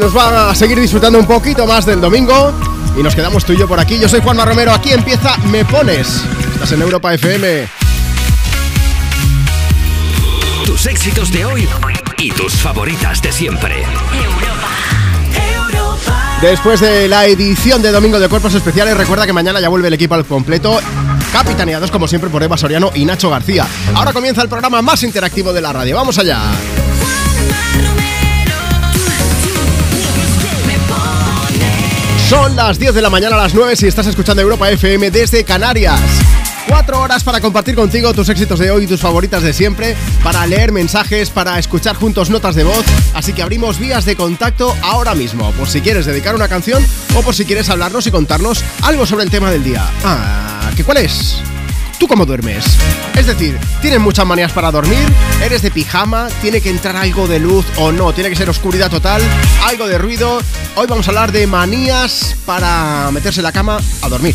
Nos va a seguir disfrutando un poquito más del domingo y nos quedamos tú y yo por aquí. Yo soy Juanma Romero, aquí empieza Me Pones. Estás en Europa FM. Tus éxitos de hoy y tus favoritas de siempre. Después de la edición de Domingo de Cuerpos Especiales, recuerda que mañana ya vuelve el equipo al completo, capitaneados como siempre por Eva Soriano y Nacho García. Ahora comienza el programa más interactivo de la radio. ¡Vamos allá! Son las 10 de la mañana a las 9 si estás escuchando Europa FM desde Canarias. Cuatro horas para compartir contigo tus éxitos de hoy y tus favoritas de siempre, para leer mensajes, para escuchar juntos notas de voz. Así que abrimos vías de contacto ahora mismo, por si quieres dedicar una canción o por si quieres hablarnos y contarnos algo sobre el tema del día. Ah, ¿qué cuál es? ¿Tú cómo duermes? Es decir, ¿tienes muchas manías para dormir? ¿Eres de pijama? ¿Tiene que entrar algo de luz o no? ¿Tiene que ser oscuridad total? ¿Algo de ruido? Hoy vamos a hablar de manías para meterse en la cama a dormir.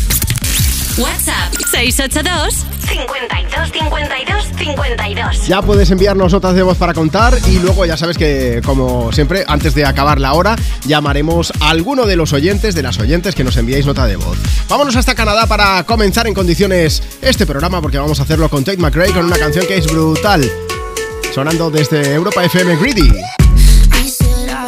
WhatsApp 682 52 52 52. Ya puedes enviarnos notas de voz para contar y luego ya sabes que, como siempre, antes de acabar la hora, llamaremos a alguno de los oyentes, de las oyentes que nos enviéis nota de voz. Vámonos hasta Canadá para comenzar en condiciones este programa porque vamos a hacerlo con Tate McRae con una canción que es brutal. Sonando desde Europa FM Greedy.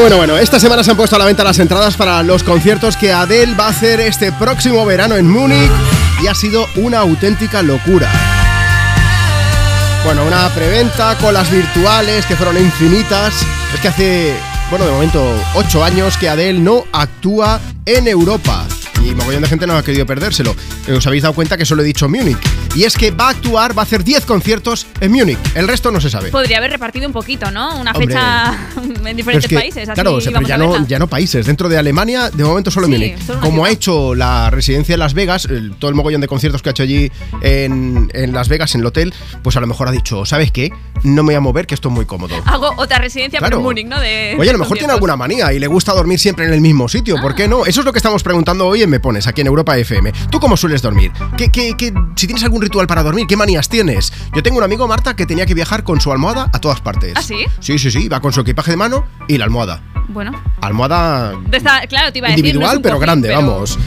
Bueno, bueno, esta semana se han puesto a la venta las entradas para los conciertos que Adele va a hacer este próximo verano en Múnich y ha sido una auténtica locura. Bueno, una preventa con las virtuales que fueron infinitas. Es que hace, bueno, de momento, 8 años que Adele no actúa en Europa. Y mogollón de gente no ha querido perdérselo. Os habéis dado cuenta que solo he dicho Múnich. Y es que va a actuar, va a hacer 10 conciertos en Múnich. El resto no se sabe. Podría haber repartido un poquito, ¿no? Una Hombre. fecha en diferentes es que, países. Así claro, o sea, pero ya no, ya no países. Dentro de Alemania, de momento solo Sí, Múnich. Como ha hecho la residencia en Las Vegas, el- todo el mogollón de conciertos que ha hecho allí en, en Las Vegas, en el hotel, pues a lo mejor ha dicho, ¿sabes qué? No me voy a mover, que esto es muy cómodo. Hago otra residencia, Claro. pero en Múnich, ¿no? De Oye, a lo mejor tiene alguna manía y le gusta dormir siempre en el mismo sitio. ¿Por qué no? Eso es lo que estamos preguntando hoy en Me Pones, aquí en Europa FM. ¿Tú cómo sueles dormir? ¿Qué, qué- qué- si tienes algún ritual para dormir, ¿qué manías tienes? Yo tengo un amigo, Marta, que tenía que viajar con su almohada a todas partes. ¿Ah, sí? Sí, sí, sí. Va con su equipaje de mano y la almohada. Bueno, Almohada de esta- claro, te iba a decir. individual, pero cojín, grande, pero- vamos.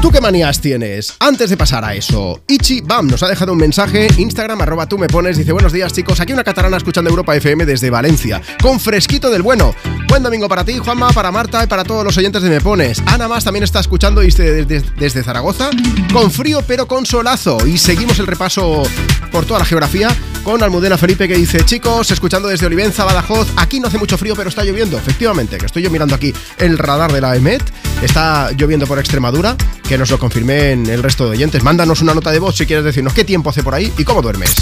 ¿Tú qué manías tienes? Antes de pasar a eso, Ichi Bam nos ha dejado un mensaje, Instagram, arroba tú me pones, dice buenos días chicos, aquí una catalana escuchando Europa FM desde Valencia, con fresquito del bueno. Buen domingo para ti, Juanma, para Marta y para todos los oyentes de Me Pones. Ana Más también está escuchando desde, desde, desde Zaragoza, con frío pero con solazo. Y seguimos el repaso por toda la geografía con Almudena Felipe que dice, chicos, escuchando desde Olivenza, Badajoz, aquí no hace mucho frío pero está lloviendo. Efectivamente, que estoy yo mirando aquí el radar de la EMET, está lloviendo por Extremadura, que nos lo confirmen el resto de oyentes. Mándanos una nota de voz si quieres decirnos qué tiempo hace por ahí y cómo duermes.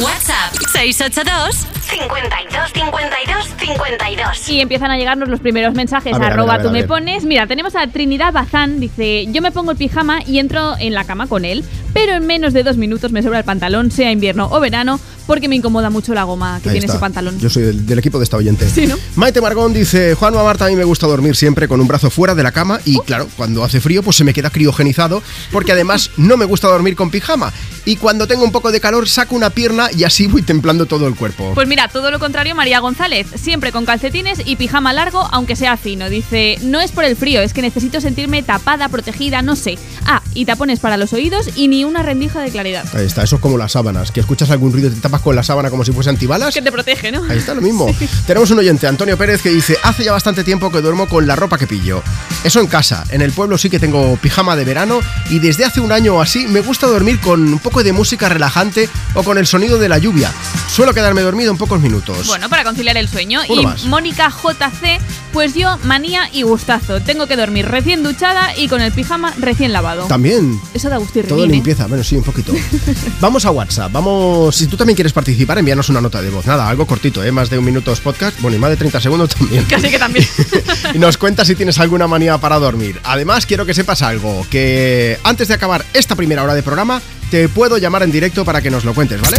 WhatsApp 682 52 52 52. Y empiezan a llegarnos los primeros mensajes. A ver, a ver, arroba a ver, tú me pones. Mira, tenemos a Trinidad Bazán. Dice: Yo me pongo el pijama y entro en la cama con él. Pero en menos de dos minutos me sobra el pantalón, sea invierno o verano, porque me incomoda mucho la goma que Ahí tiene está. ese pantalón. Yo soy del, del equipo de esta oyente. Sí, ¿no? Maite Margón dice, Juan o Marta, a mí me gusta dormir siempre con un brazo fuera de la cama y claro, cuando hace frío pues se me queda criogenizado porque además no me gusta dormir con pijama y cuando tengo un poco de calor saco una pierna y así voy templando todo el cuerpo. Pues mira, todo lo contrario, María González, siempre con calcetines y pijama largo, aunque sea fino. Dice, no es por el frío, es que necesito sentirme tapada, protegida, no sé. Ah, y tapones para los oídos y ni una rendija de claridad. Ahí está, eso es como las sábanas, que escuchas algún ruido y te tapas con la sábana como si fuese antibalas. Que te protege, ¿no? Ahí está lo mismo. Tenemos un oyente, Antonio Pérez, que dice, hace ya bastante tiempo que duermo con la ropa que pillo. Eso en casa, en el pueblo sí que tengo pijama de verano y desde hace un año o así me gusta dormir con un poco de música relajante o con el sonido de la lluvia. Suelo quedarme dormido en pocos minutos. Bueno, para conciliar el sueño. Uno y más. Mónica JC, pues yo, manía y gustazo. Tengo que dormir recién duchada y con el pijama recién lavado. También. Eso da gusto Todo ¿eh? limpieza, bueno, sí, un poquito. Vamos a WhatsApp, vamos, si tú también quieres participar, envíanos una nota de voz. Nada, algo cortito, ¿eh? Más de un minuto es podcast, bueno, y más de 30 segundos también. Casi que también. y nos cuentas si tienes alguna manía para dormir. Además, quiero que sepas algo, que antes de acabar esta primera hora de programa, te puedo llamar en directo para que nos lo cuentes, ¿vale?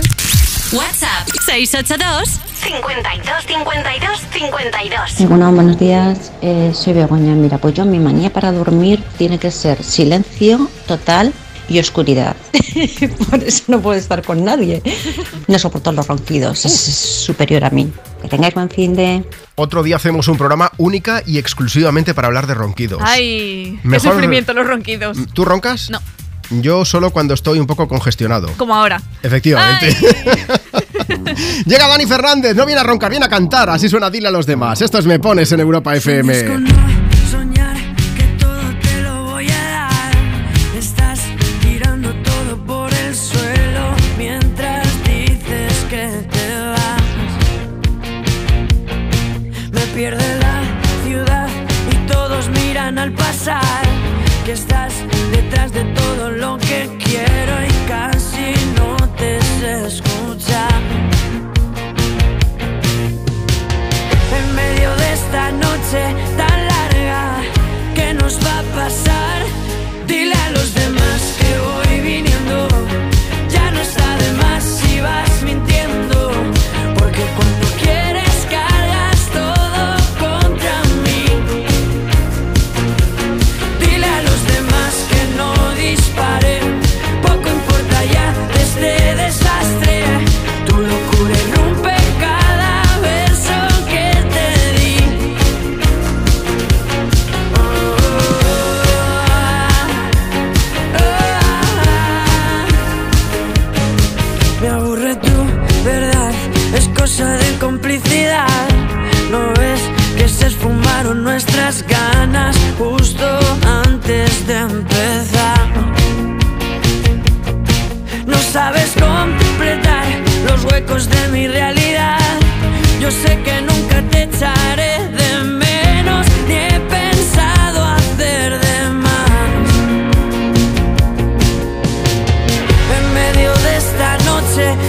WhatsApp 682 52 52 52. Bueno, buenos días, eh, soy Begoña. Mira, pues yo mi manía para dormir tiene que ser silencio total y oscuridad. Por eso no puedo estar con nadie. No soporto los ronquidos, es, superior a mí. Que tengáis buen fin de... Otro día hacemos un programa única y exclusivamente para hablar de ronquidos. Ay, qué sufrimiento los ronquidos. ¿Tú roncas? No. Yo solo cuando estoy un poco congestionado. Como ahora. Efectivamente. Ay. Llega Dani Fernández, no viene a roncar, viene a cantar. Así suena Dile a los demás. Esto es Me Pones en Europa FM. Detrás de todo lo que quiero y casi no te sé escuchar. En medio de esta noche tan larga, ¿qué nos va a pasar? empezar. No sabes completar los huecos de mi realidad. Yo sé que nunca te echaré de menos, ni he pensado hacer de más. En medio de esta noche.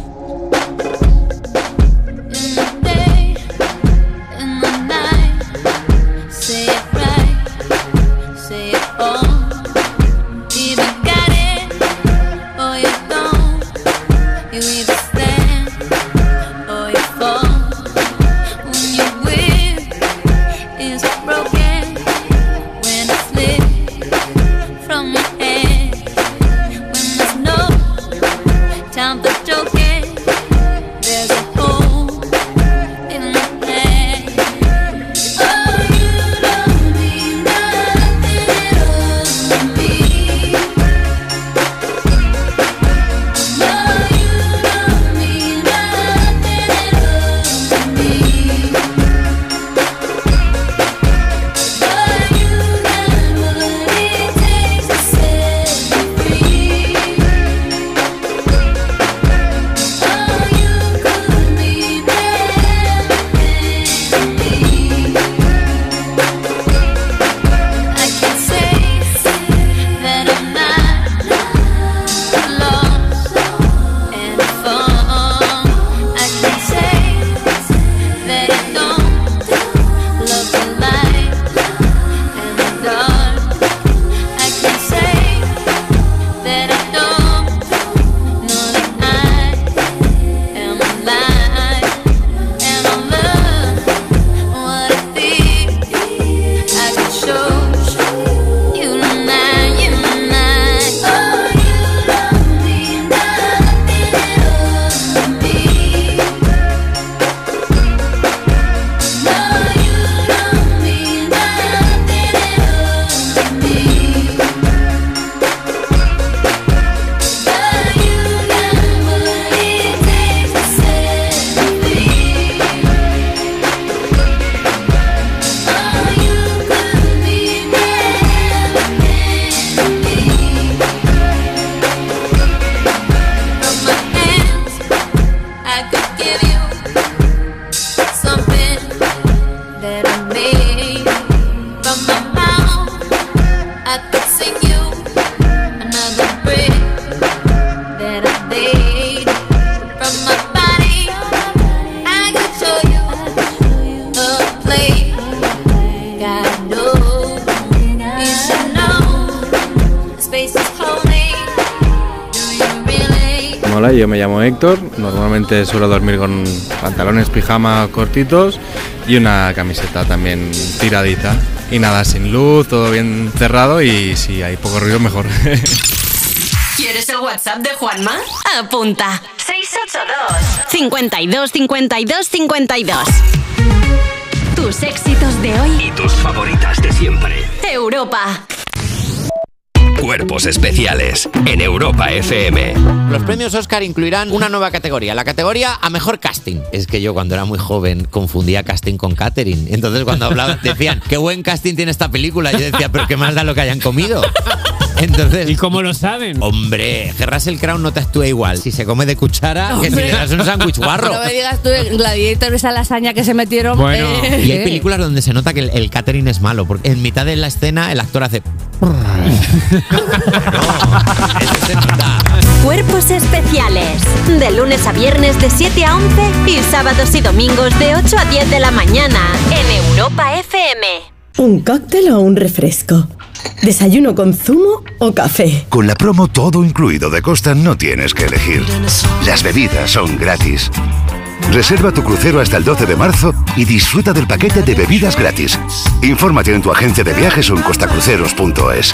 llamo Héctor. Normalmente suelo dormir con pantalones, pijama cortitos y una camiseta también tiradita. Y nada, sin luz, todo bien cerrado y si hay poco ruido, mejor. ¿Quieres el WhatsApp de Juanma? Apunta. 682 52 52 52. Tus éxitos de hoy. Y tus favoritas de siempre. Europa. Cuerpos especiales en Europa FM. Los premios Oscar incluirán una nueva categoría, la categoría a mejor casting. Es que yo cuando era muy joven confundía casting con catering. Entonces cuando hablaban decían, qué buen casting tiene esta película. Yo decía, pero qué más da lo que hayan comido. Entonces, ¿Y cómo lo saben? hombre, que Russell Crowe no te actúa igual. Si se come de cuchara, que si le das un sándwich guarro. No me digas tú, Gladiator, esa lasaña que se metieron. Bueno, eh, y hay películas donde se nota que el, el catering es malo, porque en mitad de la escena el actor hace... Cuerpos especiales. De lunes a viernes de 7 a 11 y sábados y domingos de 8 a 10 de la mañana en Europa FM. ¿Un cóctel o un refresco? ¿Desayuno con zumo o café? Con la promo todo incluido de Costa no tienes que elegir. Las bebidas son gratis. Reserva tu crucero hasta el 12 de marzo y disfruta del paquete de bebidas gratis. Infórmate en tu agencia de viajes o en costacruceros.es.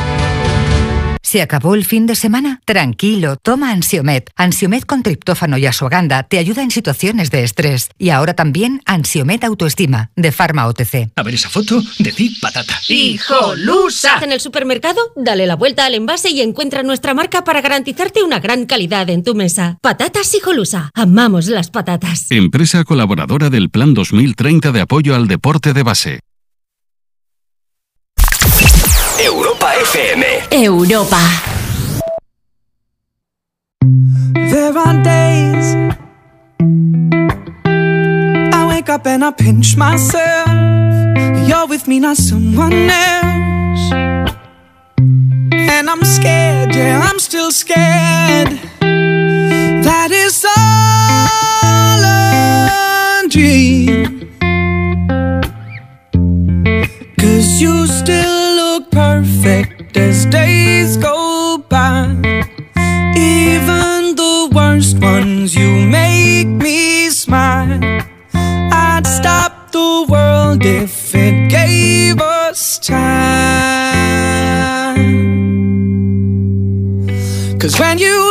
¿Se acabó el fin de semana? Tranquilo, toma Ansiomet. Ansiomet con triptófano y asuaganda te ayuda en situaciones de estrés. Y ahora también Ansiomet Autoestima, de Pharma OTC. A ver esa foto, decid patata. ¡Hijolusa! En el supermercado, dale la vuelta al envase y encuentra nuestra marca para garantizarte una gran calidad en tu mesa. Patatas Hijolusa. Amamos las patatas. Empresa colaboradora del Plan 2030 de apoyo al deporte de base. FM. Europa. There are days I wake up and I pinch myself. You're with me, not someone else. And I'm scared, yeah, I'm still scared. That is all a dream. Cause you still look perfect as days go by. Even the worst ones, you make me smile. I'd stop the world if it gave us time. Cause when you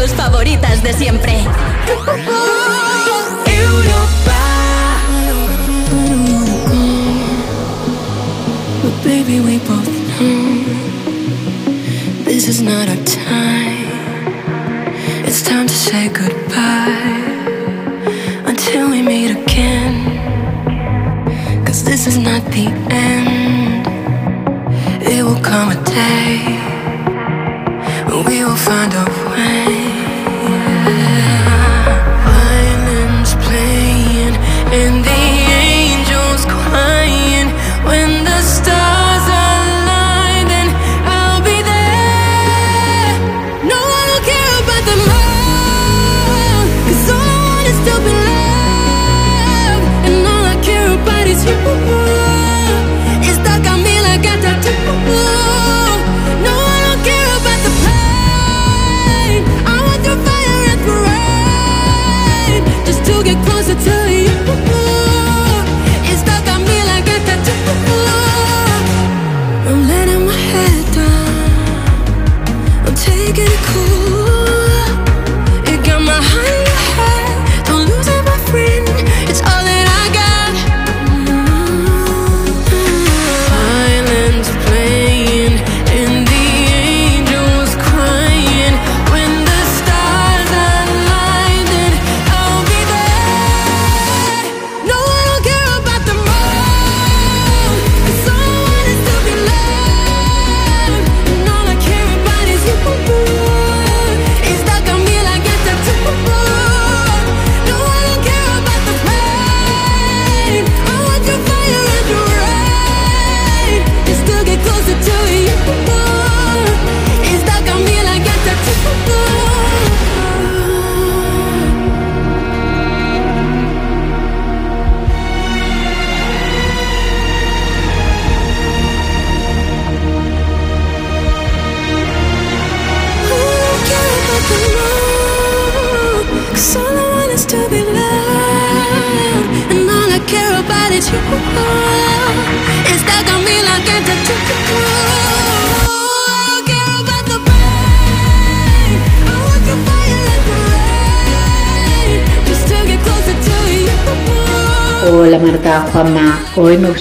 Tus favoritas de siempre. But baby, we both know this is not our time. It's time to say goodbye until we meet again. Cause this is not the end. It will come a day we will find a way. Violins playing in the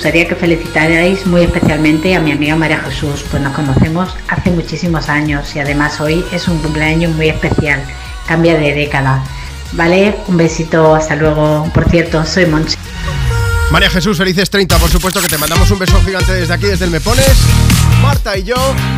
gustaría que felicitarais muy especialmente a mi amiga María Jesús, pues nos conocemos hace muchísimos años y además hoy es un cumpleaños muy especial, cambia de década. Vale, un besito, hasta luego. Por cierto, soy Monchi. María Jesús, felices 30, por supuesto que te mandamos un beso gigante desde aquí, desde el Me Pones. Marta y yo,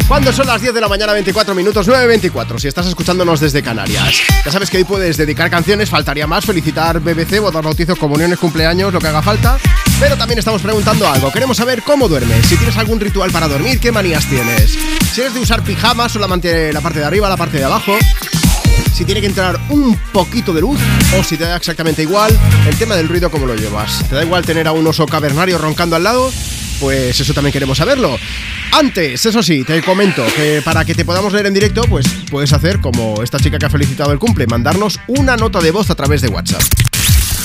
cuando son las 10 de la mañana, 24 minutos, 9.24, si estás escuchándonos desde Canarias. Ya sabes que hoy puedes dedicar canciones, faltaría más, felicitar BBC, bodas, bautizos, comuniones, cumpleaños, lo que haga falta. Pero también estamos preguntando algo, queremos saber cómo duermes, si tienes algún ritual para dormir, qué manías tienes. Si eres de usar pijama, solamente la parte de arriba, la parte de abajo si tiene que entrar un poquito de luz o si te da exactamente igual el tema del ruido como lo llevas. ¿Te da igual tener a un oso cavernario roncando al lado? Pues eso también queremos saberlo. Antes, eso sí, te comento que para que te podamos leer en directo, pues puedes hacer como esta chica que ha felicitado el cumple, mandarnos una nota de voz a través de WhatsApp.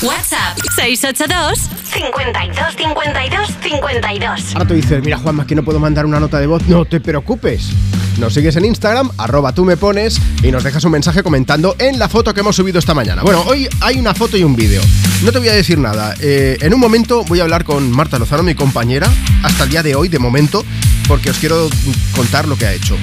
WhatsApp 682 52 52 52. Ahora tú dices, mira Juanma, que no puedo mandar una nota de voz. No te preocupes. Nos sigues en Instagram, arroba tú me pones y nos dejas un mensaje comentando en la foto que hemos subido esta mañana. Bueno, hoy hay una foto y un vídeo. No te voy a decir nada. Eh, en un momento voy a hablar con Marta Lozano, mi compañera, hasta el día de hoy, de momento, porque os quiero contar lo que ha hecho.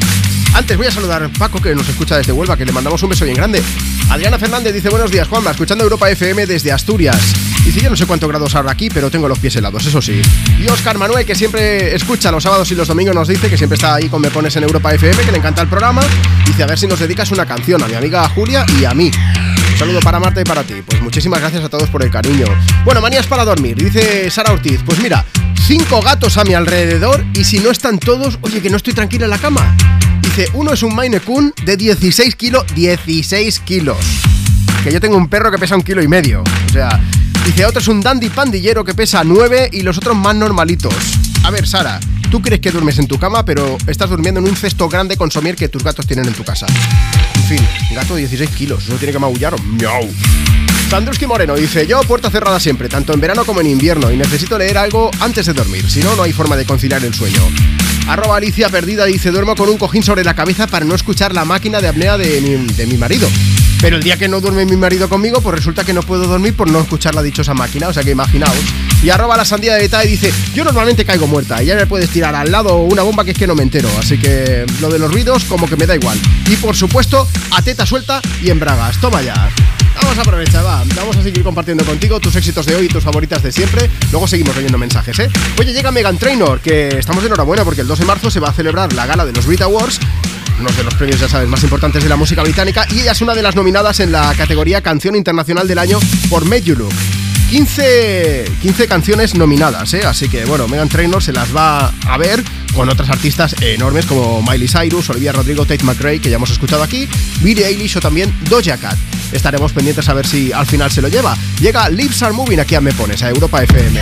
Antes voy a saludar a Paco, que nos escucha desde Huelva, que le mandamos un beso bien grande. Adriana Fernández dice buenos días, Juanma, escuchando Europa FM desde Asturias. Dice, yo no sé cuántos grados habrá aquí, pero tengo los pies helados, eso sí. Y Oscar Manuel, que siempre escucha los sábados y los domingos, nos dice que siempre está ahí con Me Pones en Europa FM, que le encanta el programa. Dice, a ver si nos dedicas una canción a mi amiga Julia y a mí. Un saludo para Marta y para ti. Pues muchísimas gracias a todos por el cariño. Bueno, manías para dormir, dice Sara Ortiz. Pues mira, cinco gatos a mi alrededor y si no están todos, oye, que no estoy tranquila en la cama. Dice, uno es un Maine Coon de 16 kilos, 16 kilos. Que yo tengo un perro que pesa un kilo y medio. O sea, dice, otro es un dandy pandillero que pesa 9 y los otros más normalitos. A ver, Sara, tú crees que duermes en tu cama, pero estás durmiendo en un cesto grande con somier que tus gatos tienen en tu casa. Gato de 16 kilos, eso tiene que maullar. ¡Miau! Sandruski Moreno dice, yo puerta cerrada siempre, tanto en verano como en invierno, y necesito leer algo antes de dormir, si no, no hay forma de conciliar el sueño. Arroba Alicia Perdida dice, duermo con un cojín sobre la cabeza para no escuchar la máquina de apnea de mi, de mi marido. Pero el día que no duerme mi marido conmigo, pues resulta que no puedo dormir por no escuchar la dichosa máquina, o sea que imaginaos. Y arroba la sandía de detalle dice, yo normalmente caigo muerta, y ya me puedes tirar al lado una bomba que es que no me entero, así que lo de los ruidos como que me da igual. Y por supuesto, a teta suelta y en bragas, toma ya. Vamos a aprovechar, va. Vamos a seguir compartiendo contigo tus éxitos de hoy y tus favoritas de siempre. Luego seguimos leyendo mensajes, ¿eh? Oye, llega Megan Trainor, que estamos de enhorabuena porque el 2 de marzo se va a celebrar la gala de los Brit Awards uno de los premios, ya sabes, más importantes de la música británica y ella es una de las nominadas en la categoría Canción Internacional del Año por Made You Look. 15, 15 canciones nominadas, ¿eh? así que bueno, Megan Trainor se las va a ver con otras artistas enormes como Miley Cyrus, Olivia Rodrigo, Tate McRae, que ya hemos escuchado aquí, Billie Eilish o también Doja Cat. Estaremos pendientes a ver si al final se lo lleva. Llega Lips Are Moving aquí a Me Pones, a Europa FM.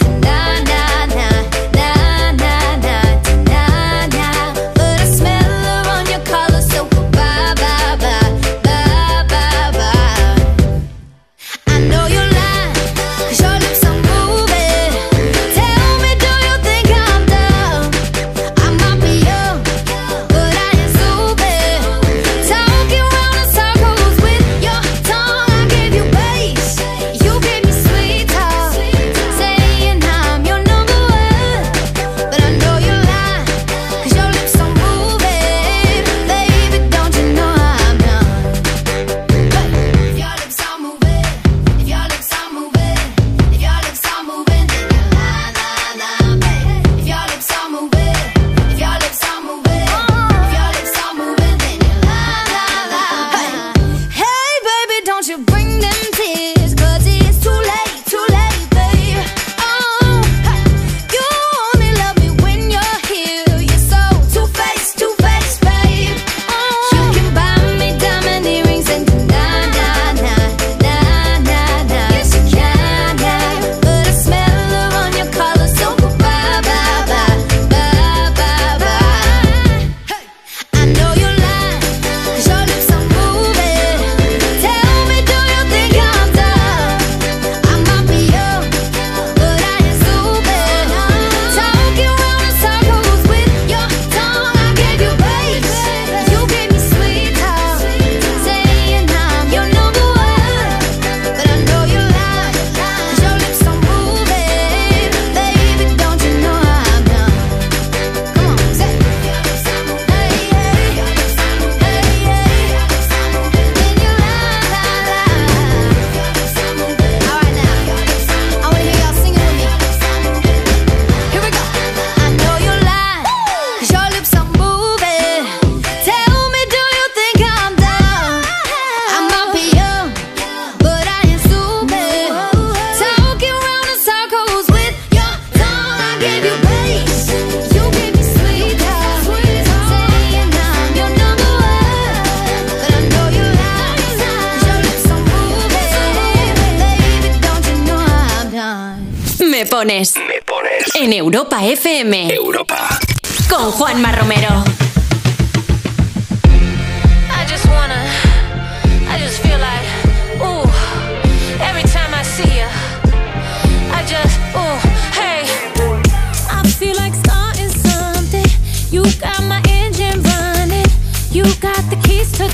pones. Me pones. En Europa FM. Europa. Con Juanma Romero. I just wanna, I just feel like, ooh, every time I see you, I just, ooh, hey. I feel like starting something. You got my engine running. You got the keys to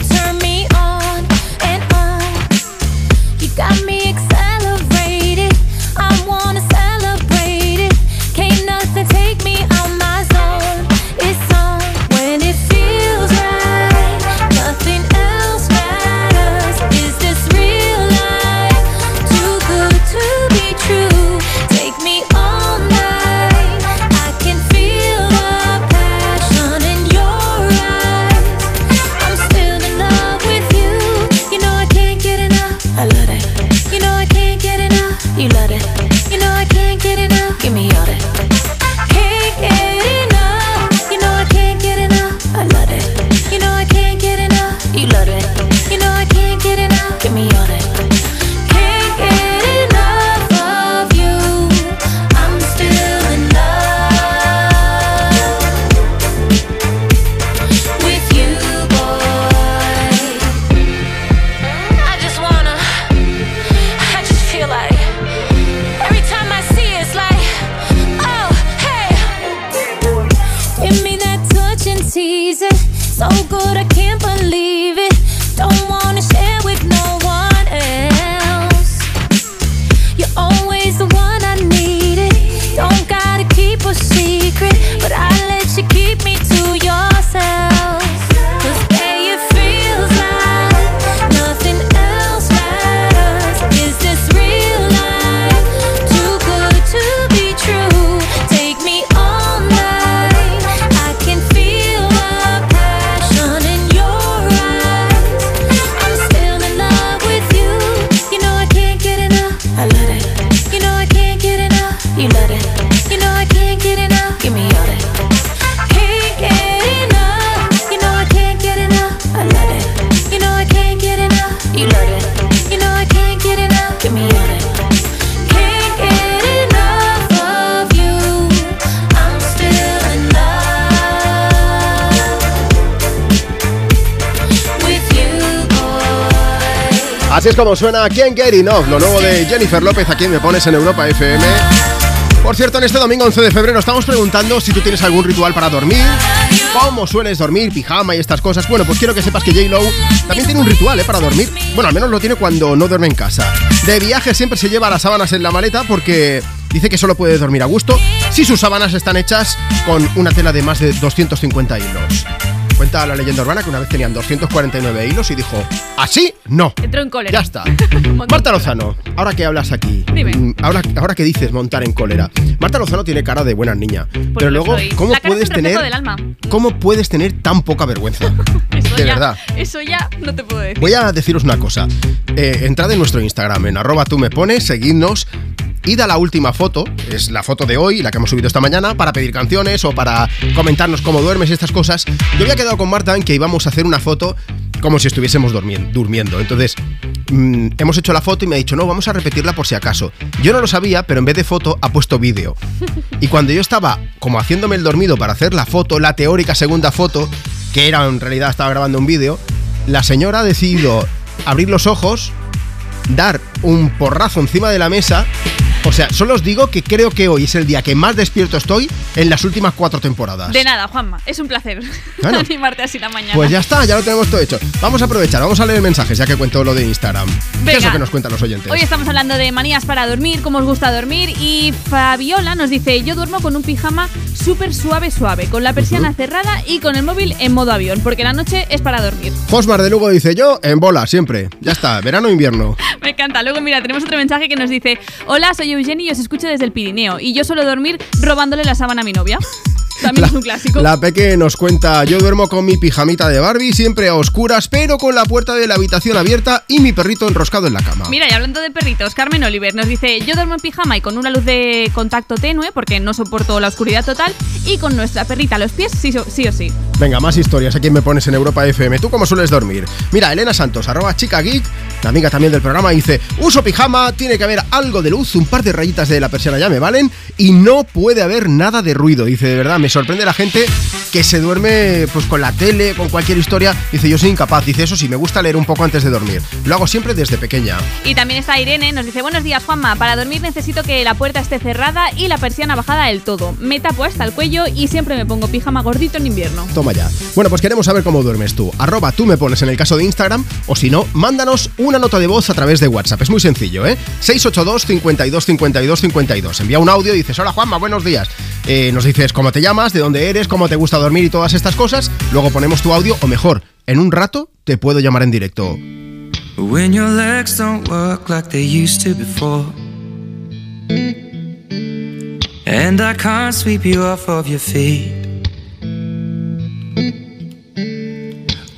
como suena Can't Get Enough, lo nuevo de Jennifer López, a quien me pones en Europa FM. Por cierto, en este domingo 11 de febrero estamos preguntando si tú tienes algún ritual para dormir, cómo sueles dormir, pijama y estas cosas. Bueno, pues quiero que sepas que J-Lo también tiene un ritual ¿eh? para dormir. Bueno, al menos lo tiene cuando no duerme en casa. De viaje siempre se lleva las sábanas en la maleta porque dice que solo puede dormir a gusto si sus sábanas están hechas con una tela de más de 250 hilos. Cuenta la leyenda urbana que una vez tenían 249 hilos y dijo, ¿así? No. Entró en cólera. Ya está. Marta Lozano, ahora que hablas aquí, Dime. mm, ahora, ahora que dices montar en cólera. Marta Lozano tiene cara de buena niña, Pues pero luego. ¿cómo puedes tener del alma. cómo puedes tener tan poca vergüenza? Eso de ya, verdad. Eso ya no te puedo decir. Voy a deciros una cosa. Eh, entrad en nuestro Instagram, en arroba tú me pones, seguidnos. Id a la última foto, es la foto de hoy, la que hemos subido esta mañana, para pedir canciones o para comentarnos cómo duermes y estas cosas. Yo había quedado con Marta en que íbamos a hacer una foto como si estuviésemos durmiendo. Entonces, mm, hemos hecho la foto y me ha dicho, no, vamos a repetirla por si acaso. Yo no lo sabía, pero en vez de foto ha puesto vídeo. Y cuando yo estaba como haciéndome el dormido para hacer la foto, la teórica segunda foto, que era en realidad estaba grabando un vídeo, la señora ha decidido abrir los ojos, dar un porrazo encima de la mesa. O sea, solo os digo que creo que hoy es el día que más despierto estoy en las últimas cuatro temporadas. De nada, Juanma. Es un placer Bueno. animarte así la mañana. Pues ya está, ya lo tenemos todo hecho. Vamos a aprovechar, vamos a leer mensajes ya que cuento lo de Instagram. ¿Qué es Venga. lo que nos cuentan los oyentes? Hoy estamos hablando de manías para dormir, cómo os gusta dormir y Fabiola nos dice, yo duermo con un pijama súper suave suave, con la persiana cerrada y con el móvil en modo avión, porque la noche es para dormir. Josmar de Lugo dice yo en bola, siempre. Ya está, verano o invierno. Me encanta. Luego, mira, tenemos otro mensaje que nos dice, hola, soy Eugenie y os escucho desde el Pirineo y yo suelo dormir robándole la sábana a mi novia. También es un clásico. La Peque nos cuenta, yo duermo con mi pijamita de Barbie, siempre a oscuras, pero con la puerta de la habitación abierta y mi perrito enroscado en la cama. Mira, y hablando de perritos, Carmen Oliver nos dice, yo duermo en pijama y con una luz de contacto tenue porque no soporto la oscuridad total y con nuestra perrita a los pies sí, o- sí o sí. Venga, más historias. Aquí me pones en Europa FM. ¿Tú cómo sueles dormir? Mira, Elena Santos, arroba chica geek, amiga también del programa, dice, uso pijama, tiene que haber algo de luz, un par de rayitas de la persiana ya me valen y no puede haber nada de ruido. Dice, de verdad, me sorprende la gente que se duerme pues con la tele, con cualquier historia. Dice, yo soy incapaz. Dice, eso sí, me gusta leer un poco antes de dormir. Lo hago siempre desde pequeña. Y también está Irene, nos dice, buenos días Juanma, para dormir necesito que la puerta esté cerrada y la persiana bajada del todo. Me tapo hasta el cuello y siempre me pongo pijama gordito en invierno. Toma ya. Bueno, pues queremos saber cómo duermes tú. Arroba tú me pones en el caso de Instagram o si no, mándanos una nota de voz a través de WhatsApp. Es muy sencillo, ¿eh? 682 52 52 52. Envía un audio y dices, hola Juanma, buenos días. Eh, nos dices cómo te llamas, de dónde eres, cómo te gusta dormir y todas estas cosas. Luego ponemos tu audio o mejor, en un rato te puedo llamar en directo.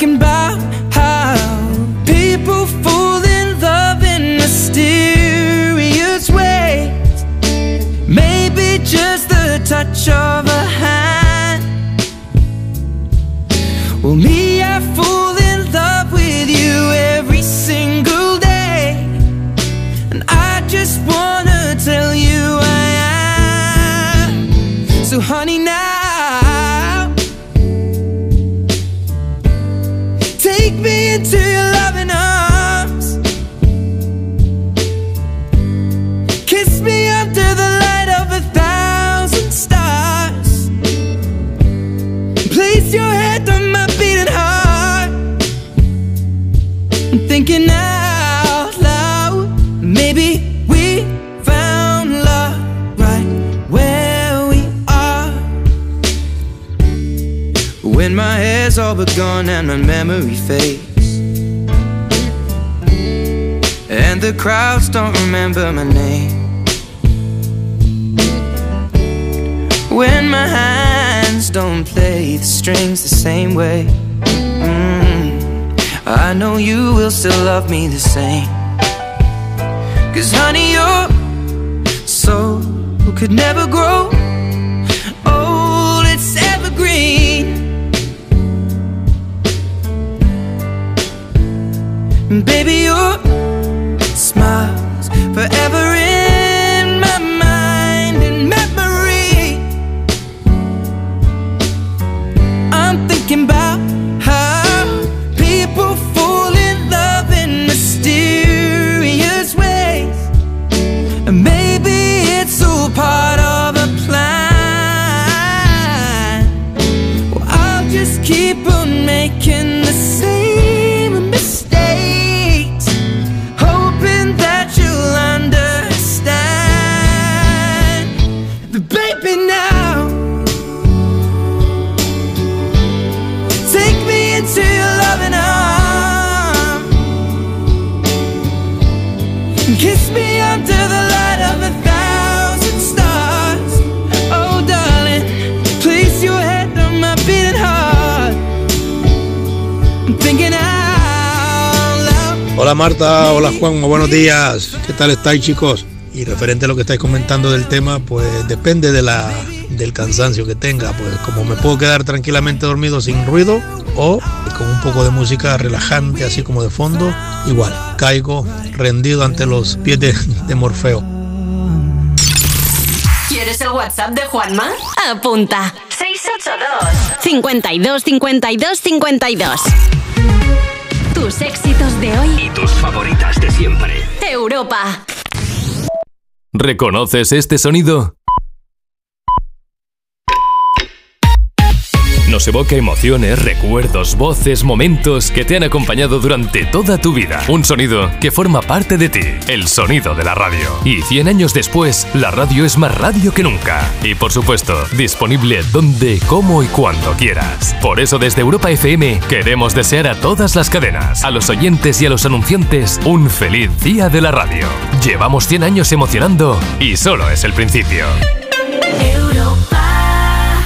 Thinking about how people fall in love in mysterious ways. Maybe just the touch of a hand. Well, me, thinking out loud. Maybe we found love right where we are. When my hair's all but gone and my memory fades. And the crowds don't remember my name. When my hands don't play the strings the same way. I know you will still love me the same. Cause honey, your soul could never grow old, it's evergreen. And Baby, your smile's forever in Hola Marta, hola Juan, buenos días. ¿Qué tal estáis chicos? Y referente a lo que estáis comentando del tema, pues depende de la, del cansancio que tenga. Pues como me puedo quedar tranquilamente dormido sin ruido o con un poco de música relajante, así como de fondo, igual, caigo rendido ante los pies de, de Morfeo. ¿Quieres el WhatsApp de Juanma? Apunta. 682 52 52 52. Tus éxitos de hoy. Y tus favoritas de siempre. Europa. ¿Reconoces este sonido? Nos evoca emociones, recuerdos, voces, momentos que te han acompañado durante toda tu vida. Un sonido que forma parte de ti, el sonido de la radio. Y 100 años después, la radio es más radio que nunca. Y por supuesto, disponible donde, cómo y cuando quieras. Por eso desde Europa FM queremos desear a todas las cadenas, a los oyentes y a los anunciantes un feliz día de la radio. Llevamos 100 años emocionando y solo es el principio.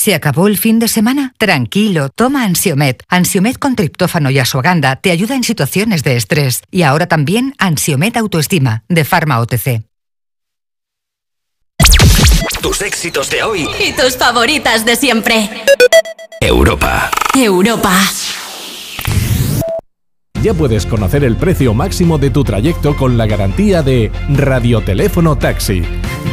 ¿Se acabó el fin de semana? Tranquilo, toma Ansiomet. Ansiomet con triptófano y asuaganda te ayuda en situaciones de estrés. Y ahora también Ansiomet Autoestima, de Pharma OTC. Tus éxitos de hoy. Y tus favoritas de siempre. Europa. Europa. Ya puedes conocer el precio máximo de tu trayecto con la garantía de Radioteléfono Taxi.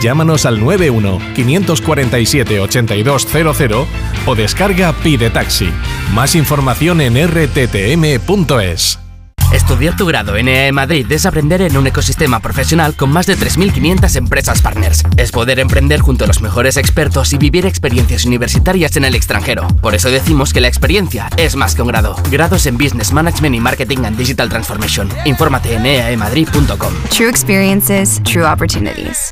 Llámanos al 91 547 8200 o descarga Pide Taxi. Más información en rttm.es. Estudiar tu grado en EAE Madrid es aprender en un ecosistema profesional con más de 3.500 empresas partners. Es poder emprender junto a los mejores expertos y vivir experiencias universitarias en el extranjero. Por eso decimos que la experiencia es más que un grado. Grados en Business Management y Marketing and Digital Transformation. Infórmate en eaemadrid.com. True experiences, true opportunities.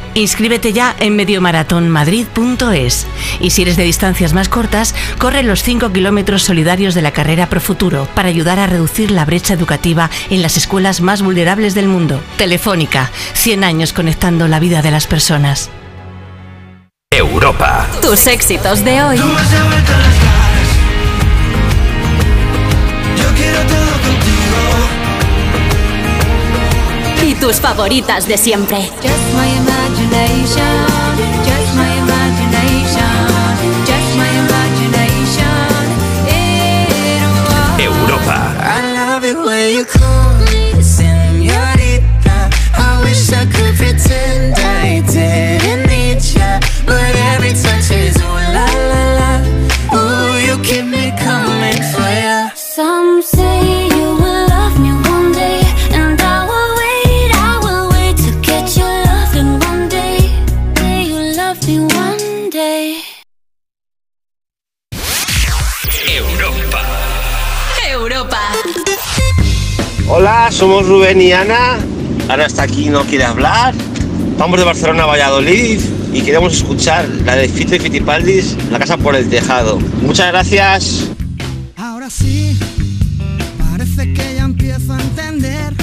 Inscríbete ya en mediomaratonmadrid.es y si eres de distancias más cortas, corre los 5 kilómetros solidarios de la carrera Pro Futuro para ayudar a reducir la brecha educativa en las escuelas más vulnerables del mundo. Telefónica, 100 años conectando la vida de las personas. Europa. Tus éxitos de hoy. Y tus favoritas de siempre. Just my imagination, just my imagination, just my imagination. It Europa. Hola, somos Rubén y Ana. Ana está aquí y no quiere hablar. Vamos de Barcelona a Valladolid y queremos escuchar la de Fito y Fitipaldis, La casa por el tejado. Muchas gracias. Ahora sí, parece que ya empiezo a entender.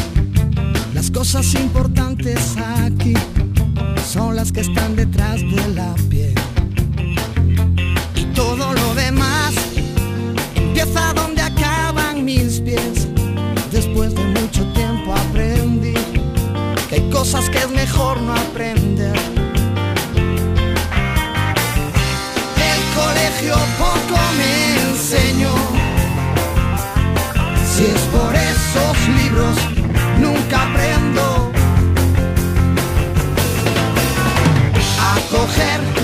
Las cosas importantes aquí son las que están detrás de la piel. Cosas que es mejor no aprender. El colegio poco me enseñó. Si es por esos libros, nunca aprendo a coger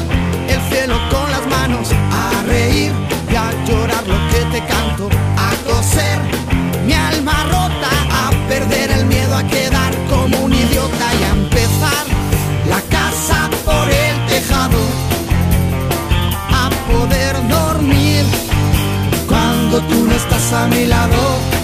tú no estás a mi lado.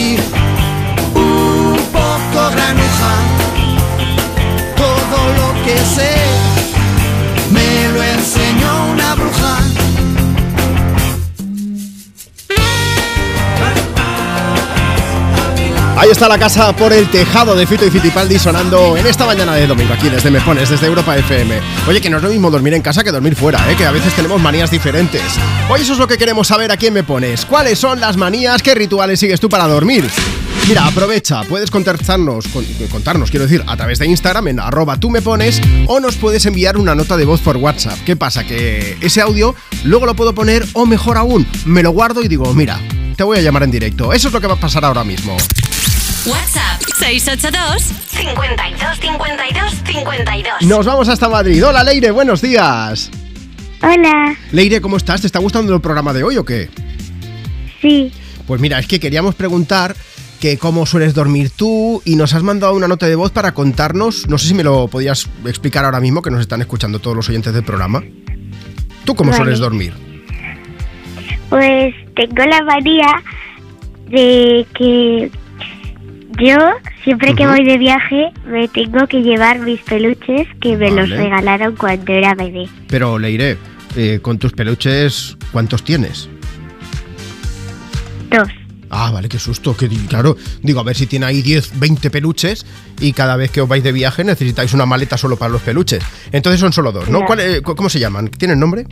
Que Ahí está la casa por el tejado de Fito y Fitipaldi sonando en esta mañana de domingo aquí desde Me Pones, desde Europa FM. Oye, que no es lo mismo dormir en casa que dormir fuera, ¿eh? que a veces tenemos manías diferentes. Hoy eso es lo que queremos saber aquí en Me Pones. ¿Cuáles son las manías? ¿Qué rituales sigues tú para dormir? Mira, aprovecha, puedes contactarnos, con- contarnos, quiero decir, a través de Instagram en arroba tú me pones o nos puedes enviar una nota de voz por WhatsApp. ¿Qué pasa? Que ese audio luego lo puedo poner o mejor aún, me lo guardo y digo, mira, te voy a llamar en directo. Eso es lo que va a pasar ahora mismo. WhatsApp 682 52 52 52. Nos vamos hasta Madrid. Hola Leire, buenos días. Hola, Leire, ¿cómo estás? ¿Te está gustando el programa de hoy o qué? sí, Pues mira, es que queríamos preguntar que cómo sueles dormir tú y nos has mandado una nota de voz para contarnos, no sé si me lo podías explicar ahora mismo que nos están escuchando todos los oyentes del programa. ¿Tú cómo Vale. sueles dormir? pues tengo la manía de que yo siempre que voy de viaje me tengo que llevar mis peluches que me los regalaron cuando era bebé. Pero Leire, eh, con tus peluches, ¿cuántos tienes? Dos. Ah, vale, qué susto. Que, claro, digo, a ver si tiene ahí 10, 20 peluches y cada vez que os vais de viaje necesitáis una maleta solo para los peluches. Entonces son solo dos, ¿no? ¿Cuál, eh, cu- ¿Cómo se llaman? ¿Tienen nombre?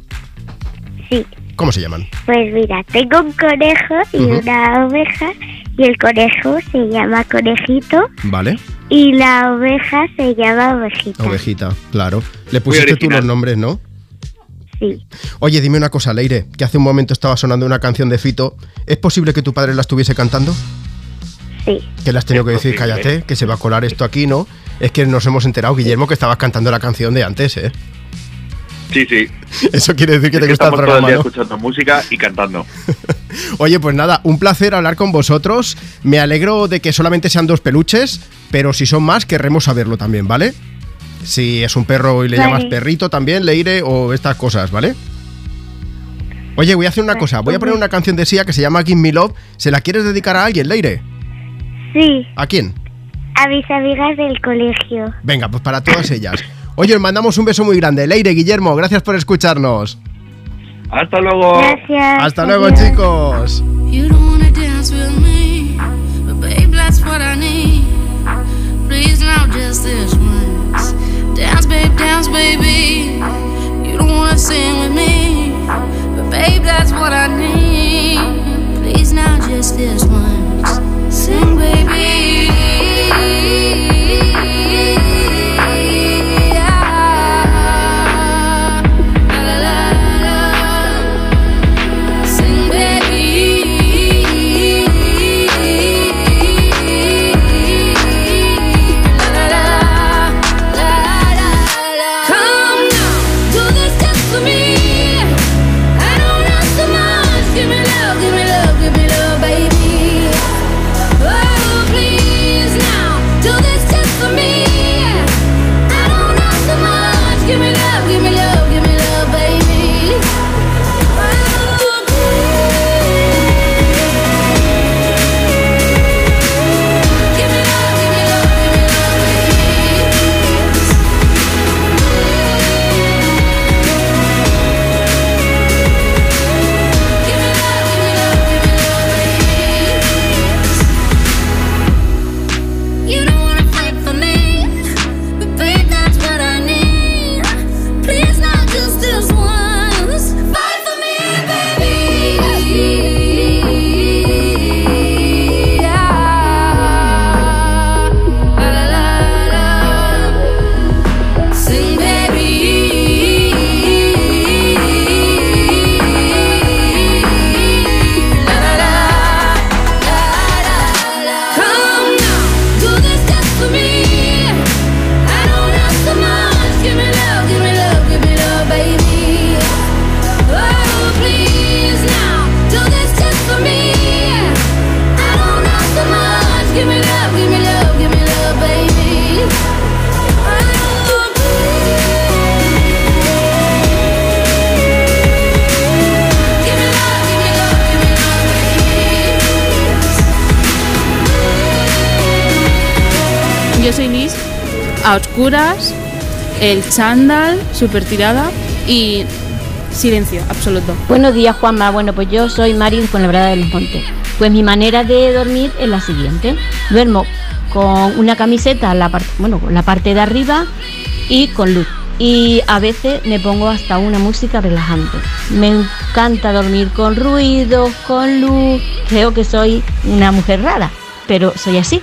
Sí. ¿Cómo se llaman? Pues mira, tengo un conejo y una oveja y el conejo se llama conejito Vale. y la oveja se llama ovejita. Ovejita, claro. Le pusiste tú los nombres, ¿no? Sí. Oye, dime una cosa, Leire, que hace un momento estaba sonando una canción de Fito. ¿Es posible que tu padre la estuviese cantando? Sí. Que le has tenido que decir, posible. cállate, que se va a colar esto aquí, ¿no? Es que nos hemos enterado, Guillermo, que estabas cantando la canción de antes, ¿eh? Sí, sí. Eso quiere decir que Es te gusta el estamos todo el programa, día ¿no? escuchando música y cantando. Oye, pues nada, un placer hablar con vosotros. Me alegro de que solamente sean dos peluches, pero si son más, querremos saberlo también, ¿vale? Si es un perro y le Vale. llamas perrito también, Leire o estas cosas, ¿vale? Oye, voy a hacer una cosa. Voy a poner una canción de Sia que se llama Give Me Love. ¿Se la quieres dedicar a alguien, Leire? Sí, ¿A quién? a mis amigas del colegio. Venga, pues para todas ellas. Oye, os mandamos un beso muy grande. Leire, Guillermo, gracias por escucharnos. Hasta luego. Gracias. Hasta luego, chicos. You don't a oscuras, el chándal, super tirada y silencio absoluto. Buenos días, Juanma. Bueno, pues yo soy Mari con la Brada de los Montes. Pues mi manera de dormir es la siguiente. Duermo con una camiseta, la parte, la parte de arriba y con luz. Y a veces me pongo hasta una música relajante. Me encanta dormir con ruido, con luz. Creo que soy una mujer rara, pero soy así.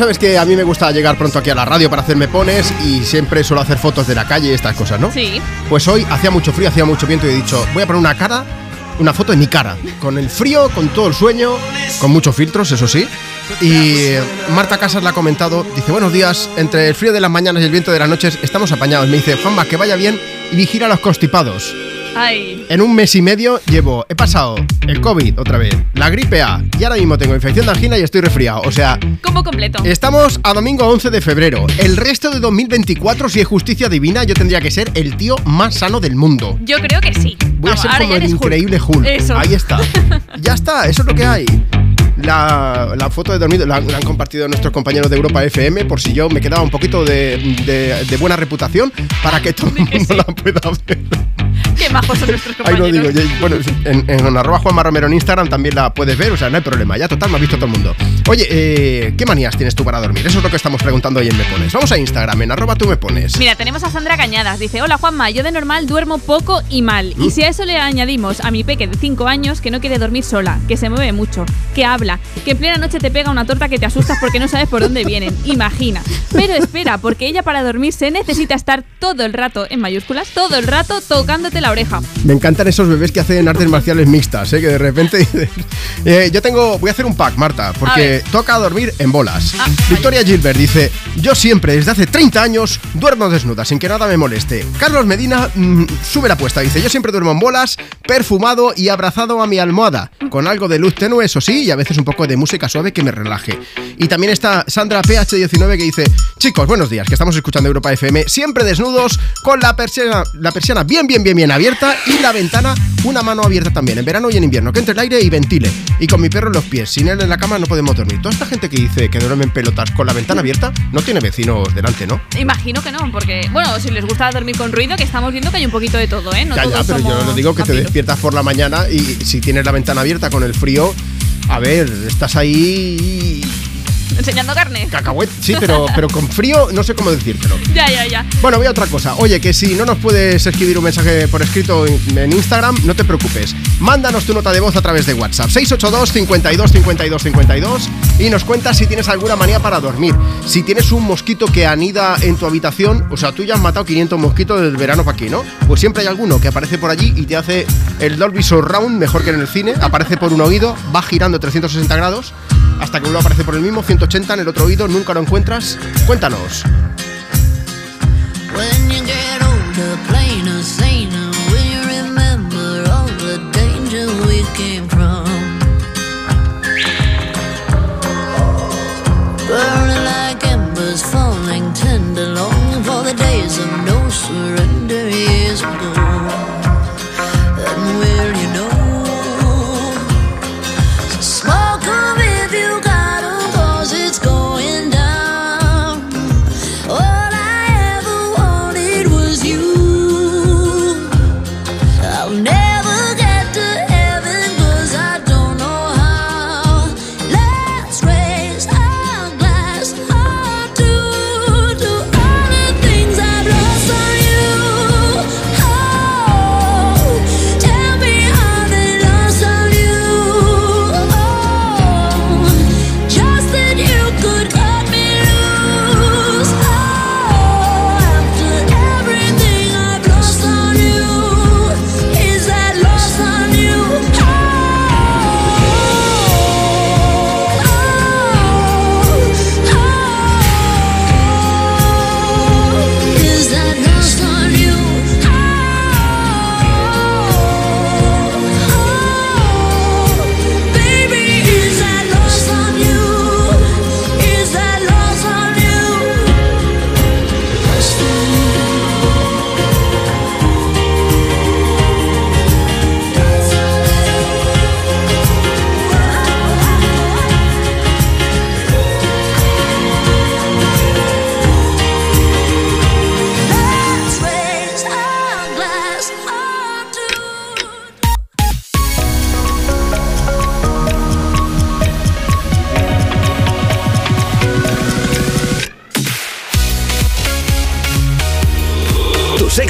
sabes que a mí me gusta llegar pronto aquí a la radio para hacerme pones y siempre suelo hacer fotos de la calle y estas cosas, ¿no? Sí. Pues hoy hacía mucho frío, hacía mucho viento y he dicho, voy a poner una cara, una foto de mi cara, con el frío, con todo el sueño, con muchos filtros, eso sí. Y Marta Casas la ha comentado, dice, buenos días, entre el frío de las mañanas y el viento de las noches estamos apañados. Me dice, Juanma, que vaya bien y vigila a los constipados. Ay. En un mes y medio llevo, he pasado el COVID otra vez, la gripe A y ahora mismo tengo infección de angina y estoy resfriado. O sea, Combo completo. Estamos a domingo 11 de febrero. El resto de 2024, si es justicia divina, yo tendría que ser el tío más sano del mundo. Yo creo que sí. Voy a ser como el Hulk. increíble Hulk. Eso. Ahí está. ya está, eso es lo que hay. La, la foto de dormido la, la han compartido nuestros compañeros de Europa FM por si yo me quedaba un poquito de, de- de buena reputación para que todo el mundo la pueda ver. Majos son nuestros Ahí lo compañeros. digo. ya- Bueno, en, en arroba Juanma Romero en Instagram también la puedes ver, o sea, no hay problema. Ya total, me ha visto todo el mundo. Oye, eh, ¿qué manías tienes tú para dormir? Eso es lo que estamos preguntando hoy en Me Pones. Vamos a Instagram, en arroba tú me pones. Mira, tenemos a Sandra Cañadas. Dice, hola Juanma, yo de normal duermo poco y mal. Y Mm. si a eso le añadimos a mi peque de 5 años que no quiere dormir sola, que se mueve mucho, que habla, que en plena noche te pega una torta que te asustas porque no sabes por dónde vienen. Imagina. Pero espera, porque ella para dormirse necesita estar todo el rato, en mayúsculas, todo el rato tocándote la oreja. Me encantan esos bebés que hacen artes marciales mixtas, ¿eh? que de repente dicen, eh, yo tengo, voy a hacer un pack, Marta, porque toca dormir en bolas. Ah, Victoria Gilbert dice, yo siempre, desde hace 30 años, duermo desnuda, sin que nada me moleste. Carlos Medina mm, sube la apuesta, dice, yo siempre duermo en bolas, perfumado y abrazado a mi almohada, con algo de luz tenue, eso sí, y a veces un poco de música suave que me relaje. Y también está Sandra PH19 que dice, chicos, buenos días, que estamos escuchando Europa FM, siempre desnudos, con la persiana, la persiana bien, bien, bien, bien abierta y la ventana una mano abierta también, en verano y en invierno, que entre el aire y ventile. Y con mi perro en los pies, sin él en la cama no podemos dormir. Toda esta gente que dice que duerme en pelotas con la ventana abierta, no tiene vecinos delante, ¿no? Imagino que no, porque, bueno, si les gusta dormir con ruido, que estamos viendo que hay un poquito de todo, ¿eh? No ya, ya, pero yo no digo que te despiertas por la mañana y si tienes la ventana abierta con el frío, a ver, estás ahí... Enseñando carne. Cacahuete, sí, pero, pero con frío no sé cómo decírtelo. Ya, ya, ya. Bueno, voy a otra cosa. Oye, que si no nos puedes escribir un mensaje por escrito en en Instagram, no te preocupes. Mándanos tu nota de voz a través de WhatsApp. 682 52 52 52 y nos cuentas si tienes alguna manía para dormir. Si tienes un mosquito que anida en tu habitación, o sea, tú ya has matado 500 mosquitos del verano para aquí, ¿no? Pues siempre hay alguno que aparece por allí y te hace el Dolby Surround mejor que en el cine. Aparece por un oído, va girando 360 grados hasta que uno aparece por el mismo 180 en el otro oído, nunca lo encuentras. Cuéntanos.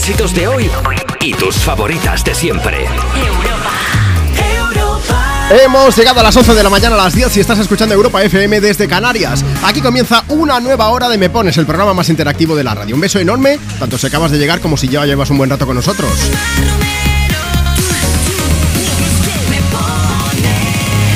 Éxitos de hoy y tus favoritas de siempre. Hemos llegado a las 11 de la mañana a las 10 si estás escuchando Europa FM desde Canarias. Aquí comienza una nueva hora de Me Pones, el programa más interactivo de la radio. Un beso enorme, tanto si acabas de llegar como si ya llevas un buen rato con nosotros.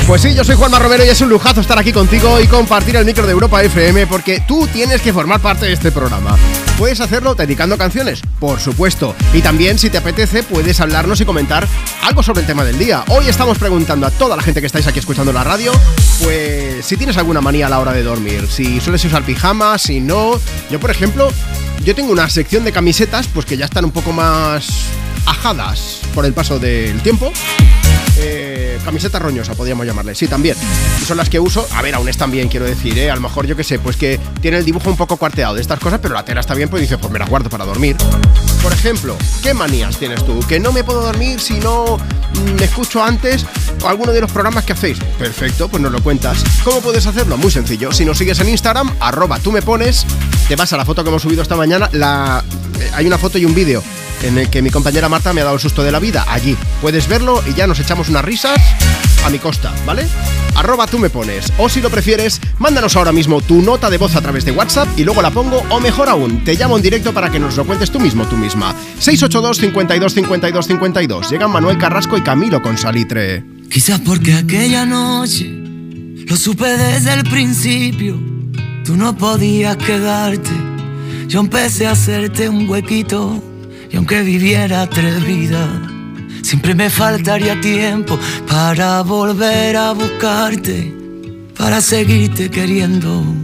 Pues sí, yo soy Juanma Romero y es un lujazo estar aquí contigo y compartir el micro de Europa FM porque tú tienes que formar parte de este programa. Puedes hacerlo dedicando canciones, por supuesto. Y también, si te apetece, puedes hablarnos y comentar algo sobre el tema del día. Hoy estamos preguntando a toda la gente que estáis aquí escuchando la radio, pues si tienes alguna manía a la hora de dormir. Si sueles usar pijamas, si no. Yo, por ejemplo, yo tengo una sección de camisetas, pues que ya están un poco más ajadas por el paso del tiempo. Eh, camiseta roñosa, podríamos llamarle. Sí, también. Y son las que uso. A ver, aún están bien, quiero decir, ¿eh? A lo mejor yo que sé, pues que tiene el dibujo un poco cuarteado de estas cosas, pero la tela está bien, pues dice, pues me la guardo para dormir. Por ejemplo, ¿qué manías tienes tú? Que no me puedo dormir si no mm, escucho antes alguno de los programas que hacéis. Perfecto, pues nos lo cuentas. ¿Cómo puedes hacerlo? Muy sencillo. Si nos sigues en Instagram, arroba tú me pones, te vas a la foto que hemos subido esta mañana. La, eh, hay una foto y un vídeo en el que mi compañera Marta me ha dado el susto de la vida. Allí puedes verlo y ya nos echamos unas risas a mi costa, ¿vale? Arroba tú me pones. O si lo prefieres, mándanos ahora mismo tu nota de voz a través de WhatsApp y luego la pongo. O mejor aún, te llamo en directo para que nos lo cuentes tú mismo, tú misma. 682 52 52 52. Llegan Manuel Carrasco y Camilo con Salitre. Quizás porque aquella noche lo supe desde el principio. Tú no podías quedarte. Yo empecé a hacerte un huequito. Y aunque viviera tres vidas, siempre me faltaría tiempo para volver a buscarte, para seguirte queriendo.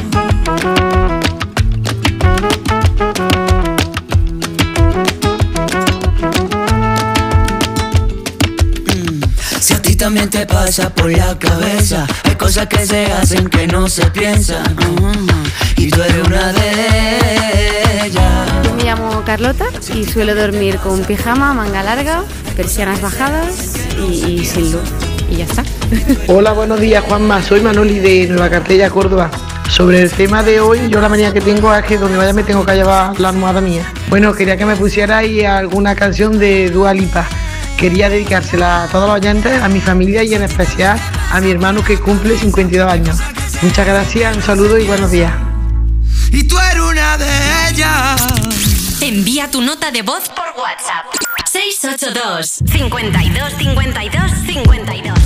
También te pasa por la cabeza, hay cosas que se hacen que no se piensan. Y tú eres una de ellas. Yo me llamo Carlota y suelo dormir con pijama, manga larga, persianas bajadas y, y sin luz. Y ya está. Hola, buenos días Juanma, soy Manoli de Nueva Cartella, Córdoba. Sobre el tema de hoy, yo la manía que tengo es que donde vaya me tengo que llevar la almohada mía. Bueno, quería que me pusierais alguna canción de Dua Lipa. Quería dedicársela a todos los oyentes, a mi familia y en especial a mi hermano que cumple 52 años. Muchas gracias, un saludo y buenos días. Y tú eres una de ellas. Envía tu nota de voz por WhatsApp. 682 52 52 52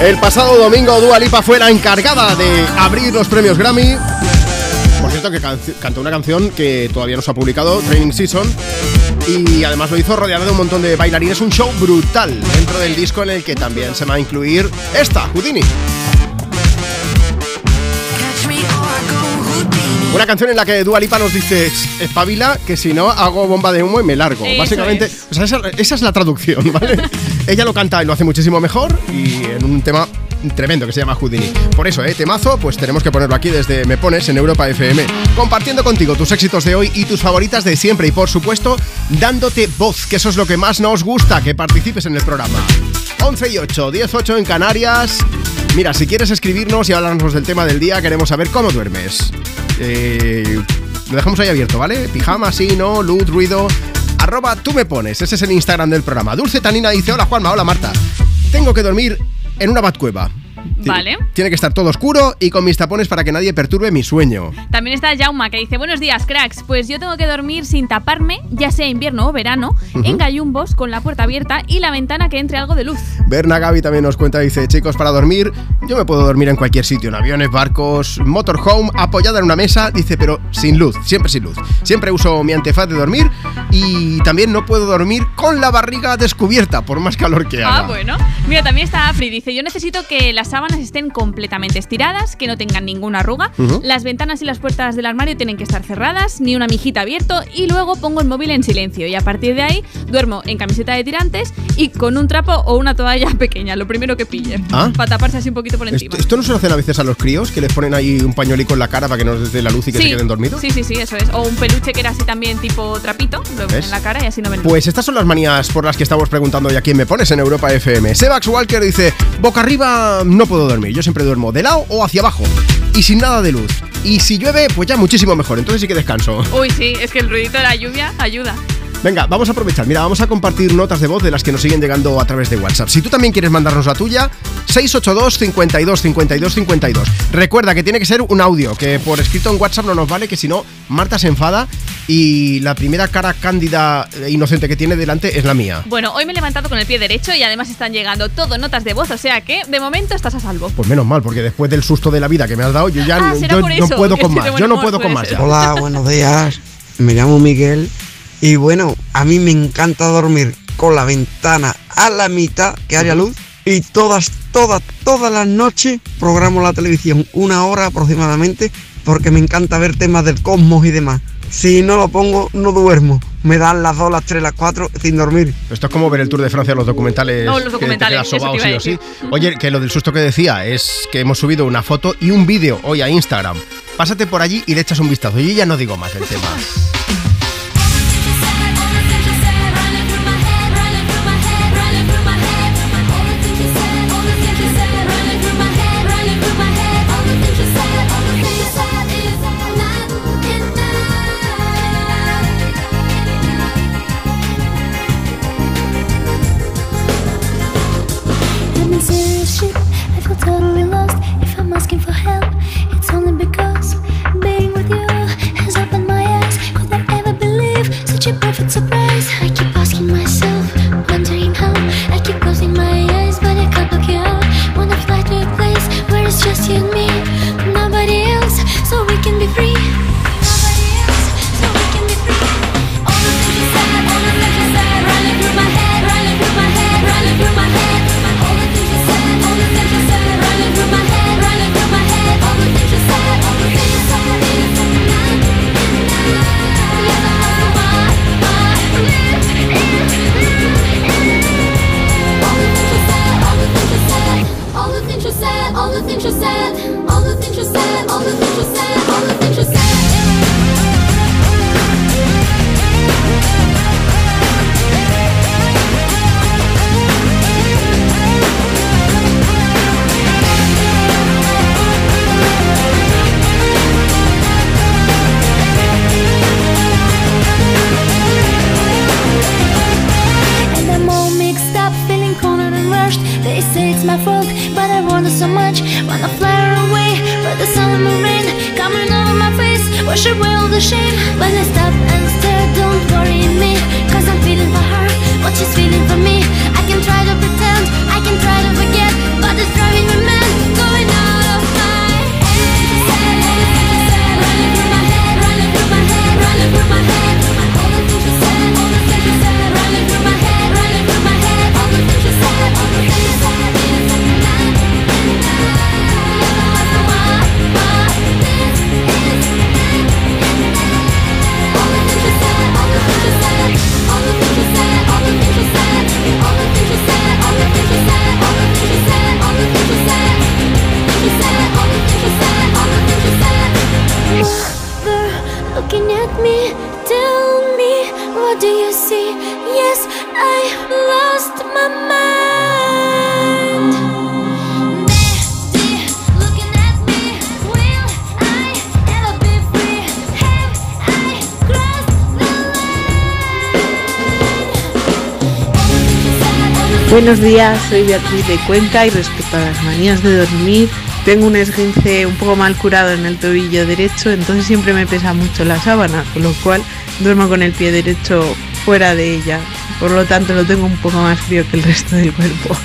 El pasado domingo Dua Lipa fue la encargada de abrir los premios Grammy. Por cierto que can- cantó una canción que todavía no se ha publicado, Training Season. Y además lo hizo rodeada de un montón de bailarines, un show brutal dentro del disco en el que también se va a incluir esta, Houdini. Una canción en la que Dua Lipa nos dice espabila que si no hago bomba de humo y me largo. Eso Básicamente, es. o sea, esa, esa es la traducción, ¿vale? Ella lo canta y lo hace muchísimo mejor y en un tema tremendo que se llama Houdini. Por eso, ¿eh? Temazo, pues tenemos que ponerlo aquí desde Me Pones en Europa FM. Compartiendo contigo tus éxitos de hoy y tus favoritas de siempre y por supuesto dándote voz, que eso es lo que más nos gusta, que participes en el programa. 11 y 8, 10, 8 en Canarias. Mira, si quieres escribirnos y hablarnos del tema del día, queremos saber cómo duermes. Eh, lo dejamos ahí abierto, ¿vale? Pijama, sí, no, luz, ruido. Arroba tú me pones, ese es el Instagram del programa. Dulce Tanina dice, hola Juanma, hola Marta. Tengo que dormir en una batcueva. Vale. Tiene que estar todo oscuro y con mis tapones para que nadie perturbe mi sueño. También está Jauma que dice, buenos días, cracks. Pues yo tengo que dormir sin taparme, ya sea invierno o verano, en gallumbos, con la puerta abierta y la ventana que entre algo de luz. Berna Gaby también nos cuenta, dice, chicos, para dormir, yo me puedo dormir en cualquier sitio, en aviones, barcos, motorhome, apoyada en una mesa, dice, pero sin luz, siempre sin luz. Siempre uso mi antefaz de dormir y también no puedo dormir con la barriga descubierta, por más calor que haga. Ah, bueno. Mira, también está Afri, dice, yo necesito que las sábanas estén completamente estiradas, que no tengan ninguna arruga, las ventanas y las puertas del armario tienen que estar cerradas, ni una mijita abierto y luego pongo el móvil en silencio y a partir de ahí duermo en camiseta de tirantes y con un trapo o una toalla pequeña, lo primero que pille, Ah. para taparse así un poquito por encima. Esto, esto no se lo hacen a veces a los críos, que les ponen ahí un pañuelico en la cara para que no les dé la luz y que se queden dormidos. Sí, sí, sí, eso es. O un peluche que era así también tipo trapito, lo ponen ¿Ves? en la cara y así no ven. Pues estas son las manías por las que estamos preguntando hoy a quién me pones en Europa FM. Sebax Walker dice, boca arriba no puedo dormir, yo siempre duermo de lado o hacia abajo y sin nada de luz. Y si llueve, pues ya muchísimo mejor, entonces sí que descanso. Uy, sí, es que el ruidito de la lluvia ayuda. Venga, vamos a aprovechar. Mira, vamos a compartir notas de voz de las que nos siguen llegando a través de WhatsApp. Si tú también quieres mandarnos la tuya, 682 52 52 52. Recuerda que tiene que ser un audio, que por escrito en WhatsApp no nos vale, que si no, Marta se enfada y la primera cara cándida e inocente que tiene delante es la mía. Bueno, hoy me he levantado con el pie derecho y además están llegando todo notas de voz, o sea que de momento estás a salvo. Pues menos mal, porque después del susto de la vida que me has dado, yo ya Ah, no- yo puedo con más. Yo no puedo con puede más. Hola, buenos días. Me llamo Miguel y bueno, a mí me encanta dormir con la ventana a la mitad que haya luz y todas, todas, todas las noches programo la televisión una hora aproximadamente porque me encanta ver temas del cosmos y demás. Si no lo pongo, no duermo. Me dan las 2, las 3, las 4 sin dormir. Esto es como ver el Tour de Francia, los documentales. No, los que te documentales, quedas eso te sobao iba a sí o sí. decir. Oye, que lo del susto que decía es que hemos subido una foto y un vídeo hoy a Instagram. Pásate por allí y le echas un vistazo. Yo ya no digo más del tema. Soy Beatriz de Cuenca y respecto a las manías de dormir, tengo un esguince un poco mal curado en el tobillo derecho, entonces siempre me pesa mucho la sábana, con lo cual duermo con el pie derecho fuera de ella. Por lo tanto, lo tengo un poco más frío que el resto del cuerpo.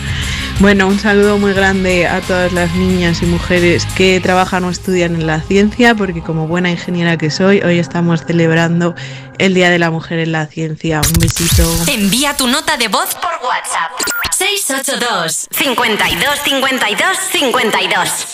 Bueno, un saludo muy grande a todas las niñas y mujeres que trabajan o estudian en la ciencia, porque como buena ingeniera que soy, hoy estamos celebrando el Día de la Mujer en la Ciencia. Un besito. Envía tu nota de voz por WhatsApp. 682 52 52 52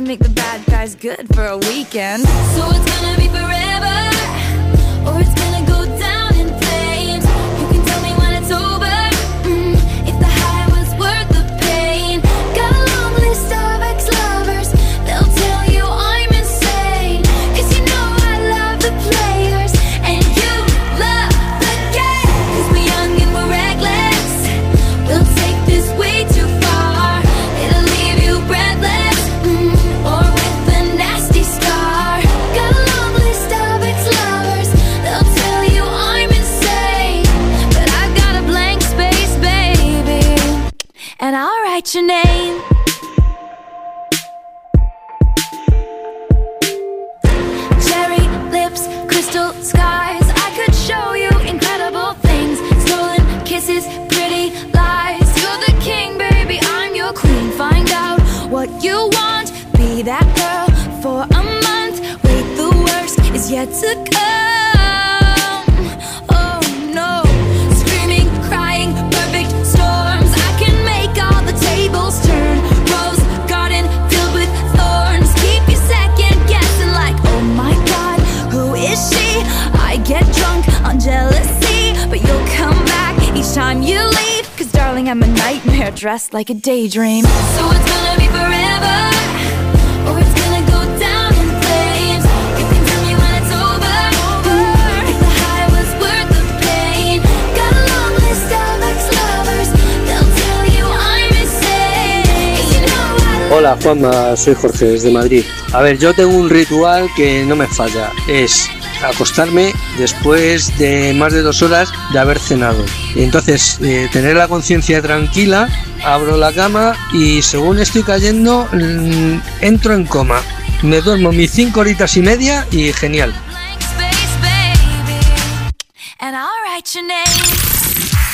can make the bad guys good for a weekend. So it's gonna be forever, or it's time you leave. Cause darling, I'm a nightmare dressed like a daydream. So it's gonna be forever, or it's gonna Hola Juanma, soy Jorge desde Madrid. A ver, yo tengo un ritual que no me falla. Es acostarme después de más de dos horas de haber cenado. Y entonces, eh, tener la conciencia tranquila, abro la cama y según estoy cayendo, mm, entro en coma. Me duermo mis cinco horitas y media y genial.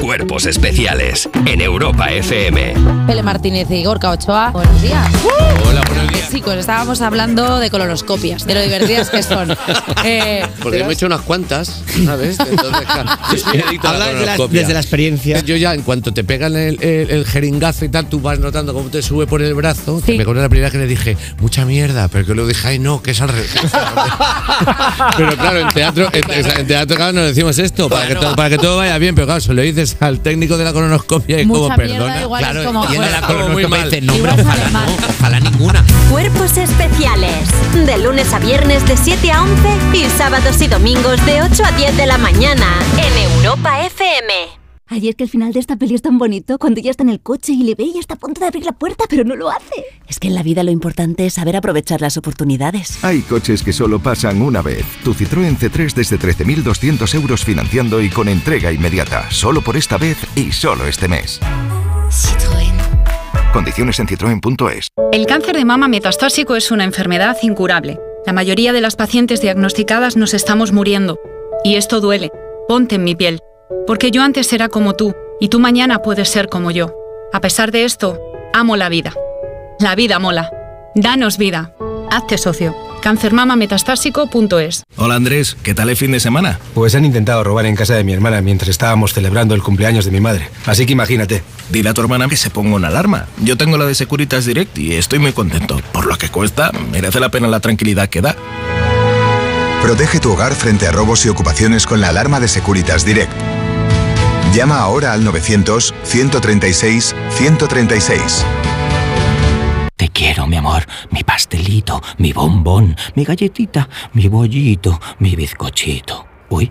Cuerpos especiales en Europa FM. Pele Martínez y Gorka Ochoa. Buenos días. Hola, buenos días. Chicos, estábamos hablando de colonoscopias, de lo divertidas que son. Eh, Porque yo me he hecho unas cuantas, ¿sabes? Entonces, claro, Habla desde la- desde la experiencia. Yo ya, en cuanto te pegan el, el- el jeringazo y tal, tú vas notando cómo te sube por el brazo. Me acuerdo la primera vez que le dije, mucha mierda, pero que luego dije, ay, no, que es al revés. pero claro, en teatro, en, en teatro, claro, nos decimos esto, para, que todo, para que todo vaya bien, pero claro, se lo dices al técnico de la colonoscopia y Mucha como, mierda perdona. igual es claro, como, y en bueno, la muy colonoscopia mal. dice, no, hombre, Igual ojalá sale mal. no, ojalá ninguna. Cuerpos especiales. De lunes a viernes de 7 a 11 y sábados y domingos de 8 a 10 de la mañana en Europa FM. Ay, es que el final de esta peli es tan bonito cuando ella está en el coche y le ve y está a punto de abrir la puerta, pero no lo hace. Es que en la vida lo importante es saber aprovechar las oportunidades. Hay coches que solo pasan una vez. Tu Citroën C3 desde 13.200 euros financiando y con entrega inmediata. Solo por esta vez y solo este mes. Citroën. Condiciones en citroen.es. El cáncer de mama metastásico es una enfermedad incurable. La mayoría de las pacientes diagnosticadas nos estamos muriendo. Y esto duele. Ponte en mi piel. Porque yo antes era como tú, y tú mañana puedes ser como yo. A pesar de esto, amo la vida. La vida mola. Danos vida. Hazte socio. Cancermamametastásico.es Hola Andrés, ¿qué tal el fin de semana? Pues han intentado robar en casa de mi hermana mientras estábamos celebrando el cumpleaños de mi madre. Así que imagínate. Dile a tu hermana que se ponga una alarma. Yo tengo la de Securitas Direct y estoy muy contento. Por lo que cuesta, merece la pena la tranquilidad que da. Protege tu hogar frente a robos y ocupaciones con la alarma de Securitas Direct. Llama ahora al 900-136-136. Te quiero, mi amor, mi pastelito, mi bombón, mi galletita, mi bollito, mi bizcochito. Uy,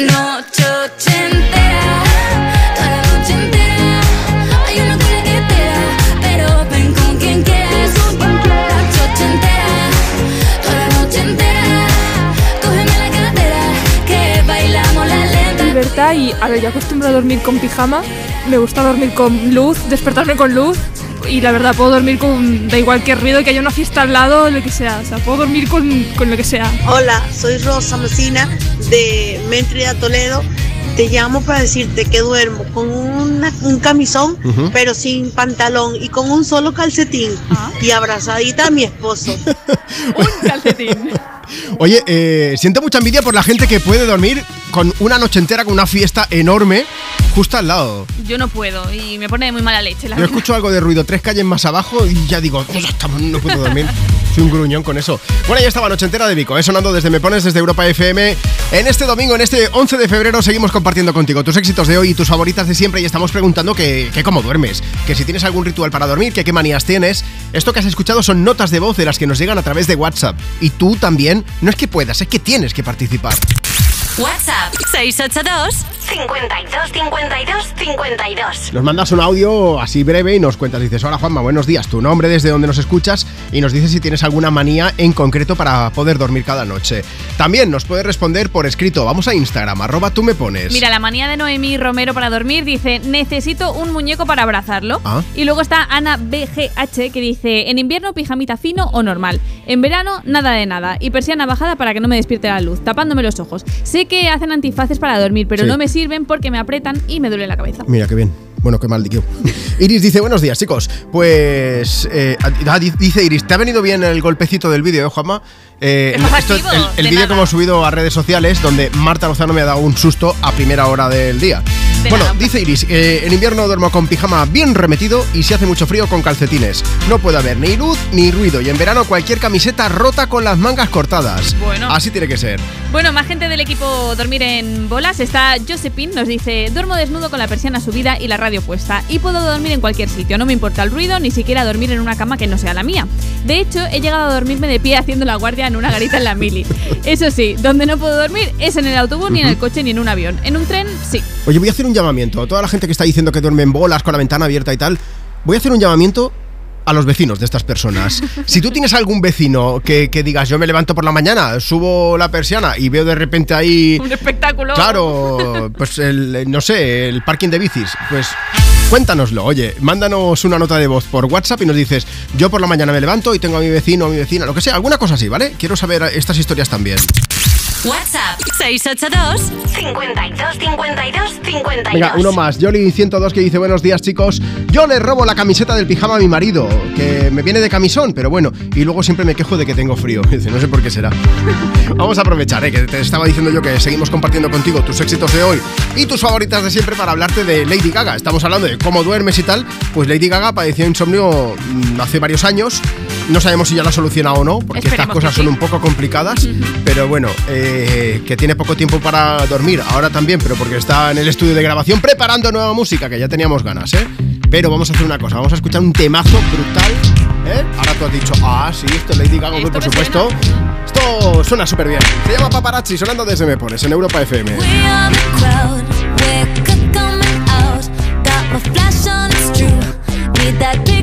Noche ochentera, toda la noche entera. Hay una cola que te da, pero ven con quien quieras. Noche ochentera, toda la noche entera. Cógeme la cartera, que bailamos la lenta. libertad y, a ver, yo acostumbro a dormir con pijama, me gusta dormir con luz, despertarme con luz y la verdad puedo dormir con, da igual que ruido, que haya una fiesta al lado, lo que sea, o sea, puedo dormir con, con lo que sea. Hola, soy Rosa Mesina de Mentria Toledo. Te llamo para decirte que duermo con una- un camisón, pero sin pantalón y con un solo calcetín y abrazadita a mi esposo. Oye, eh, siento mucha envidia por la gente que puede dormir con una noche entera con una fiesta enorme justo al lado. Yo no puedo y me pone de muy mala leche, la Yo verdad. escucho algo de ruido tres calles más abajo y ya digo, "Ya estamos, no puedo dormir. Soy un gruñón con eso. Bueno, ya estaba Noche Entera de Vico, ¿eh? sonando desde Me Pones, desde Europa FM. En este domingo, en este 11 de febrero, seguimos compartiendo contigo tus éxitos de hoy y tus favoritas de siempre y estamos preguntando que, que cómo duermes, que si tienes algún ritual para dormir, que qué manías tienes. Esto que has escuchado son notas de voz de las que nos llegan a través de WhatsApp. Y tú también, no es que puedas, es que tienes que participar. WhatsApp 682 52 52 52. Nos mandas un audio así breve y nos cuentas, dices, hola Juanma, buenos días, tu nombre, desde donde nos escuchas y nos dices si tienes alguna manía en concreto para poder dormir cada noche. También nos puedes responder por escrito, vamos a Instagram, arroba tú me pones. Mira, la manía de Noemí Romero para dormir dice, necesito un muñeco para abrazarlo. Ah. Y luego está Ana BGH que dice, en invierno pijamita fino o normal. En verano nada de nada. Y persiana bajada para que no me despierte la luz, tapándome los ojos. Sé que hacen para dormir, pero Sí. no me sirven porque me apretan y me duele la cabeza. Mira, qué bien. Bueno, qué mal, tío. Iris dice, buenos días, chicos. Pues, eh, ah, di- dice Iris, ¿te ha venido bien el golpecito del vídeo, eh, Juanma? Eh, esto es el el de vídeo que hemos subido a redes sociales donde Marta Lozano me ha dado un susto a primera hora del día. De bueno, nada. dice Iris, eh, en invierno duermo con pijama bien remetido y si hace mucho frío con calcetines. No puede haber ni luz ni ruido y en verano cualquier camiseta rota con las mangas cortadas. Bueno. Así tiene que ser. Bueno, más gente del equipo dormir en bolas. Está Josephine, nos dice, duermo desnudo con la persiana subida y la radio puesta. Y puedo dormir en cualquier sitio, no me importa el ruido, ni siquiera dormir en una cama que no sea la mía. De hecho, he llegado a dormirme de pie haciendo la guardia en una garita en la mili. Eso sí, donde no puedo dormir es en el autobús, ni en el coche, ni en un avión. En un tren, sí. Oye, voy a hacer un llamamiento a toda la gente que está diciendo que duerme en bolas con la ventana abierta y tal. Voy a hacer un llamamiento a los vecinos de estas personas. Si tú tienes algún vecino que, que digas, yo me levanto por la mañana, subo la persiana y veo de repente ahí, Un espectáculo. claro, pues el, no sé, el parking de bicis, pues cuéntanoslo. Oye, mándanos una nota de voz por WhatsApp y nos dices, yo por la mañana me levanto y tengo a mi vecino, a mi vecina, lo que sea, alguna cosa así, ¿vale? Quiero saber estas historias también. WhatsApp 682 52 52 52. Venga, uno más. Yoli102 que dice buenos días chicos. Yo le robo la camiseta del pijama a mi marido, que me viene de camisón, pero bueno. Y luego siempre me quejo de que tengo frío. Dice, no sé por qué será. Vamos a aprovechar, ¿eh? que te estaba diciendo yo que seguimos compartiendo contigo tus éxitos de hoy y tus favoritas de siempre para hablarte de Lady Gaga. Estamos hablando de cómo duermes y tal. Pues Lady Gaga padeció insomnio mm, hace varios años. No sabemos si ya lo ha solucionado o no, porque estas Esperemos que cosas sí. son un poco complicadas. Pero bueno, eh, que tiene poco tiempo para dormir. Ahora también, pero porque está en el estudio de grabación preparando nueva música, que ya teníamos ganas, ¿eh? Pero vamos a hacer una cosa, vamos a escuchar un temazo brutal. ¿eh? Ahora tú has dicho, ah, sí, esto es Lady Gaga, hombre, por supuesto. Esto suena súper bien. Se llama Paparazzi, sonando desde Me Pones, en Europa FM. We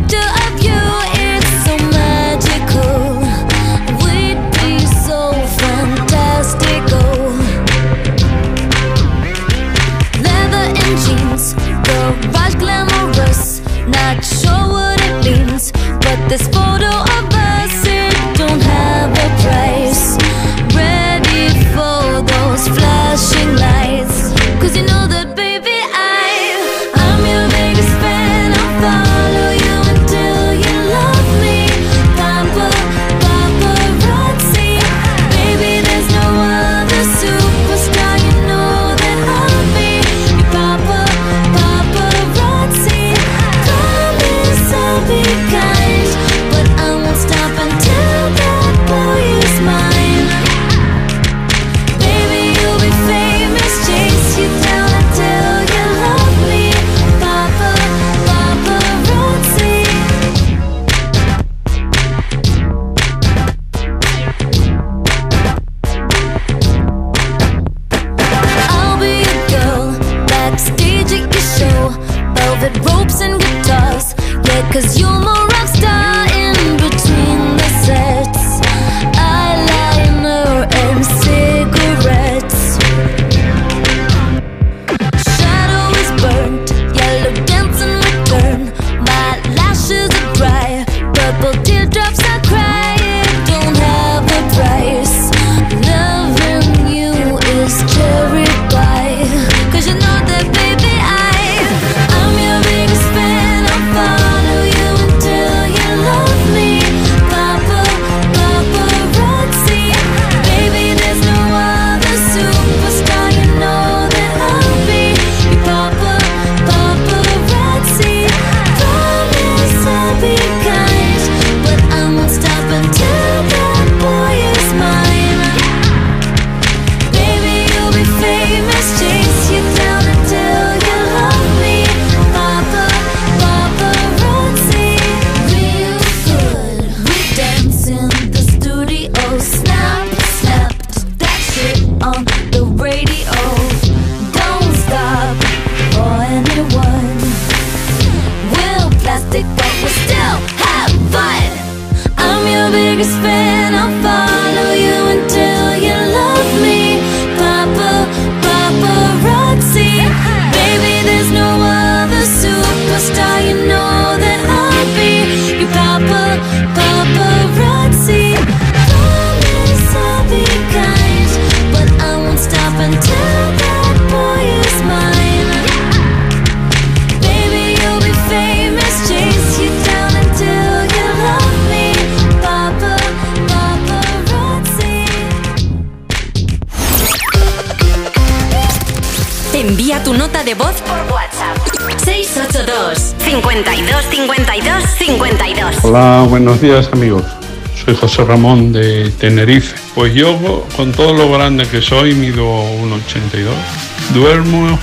José Ramón de Tenerife. Pues yo, con todo lo grande que soy, mido 1,82. Duermo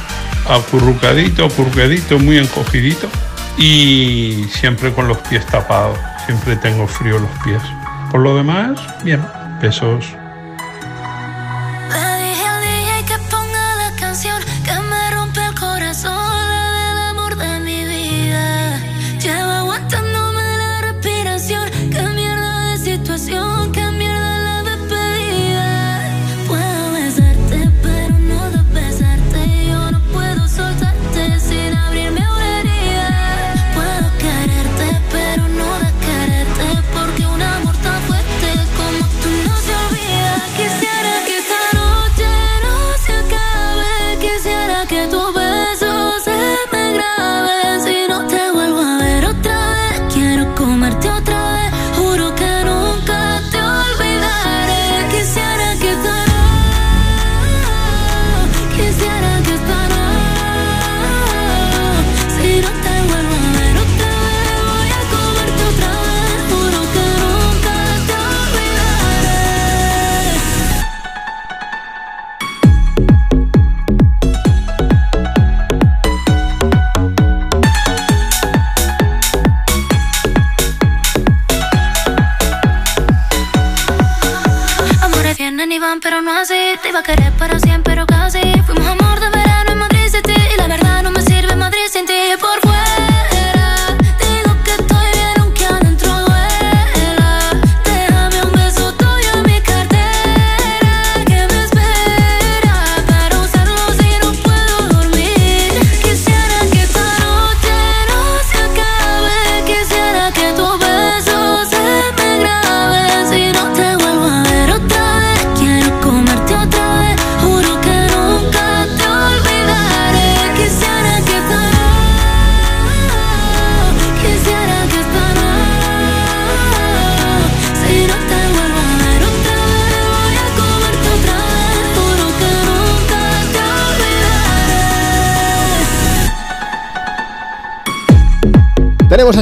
acurrucadito, acurrucadito, muy encogidito y siempre con los pies tapados. Siempre tengo frío los pies. Por lo demás, bien, pesos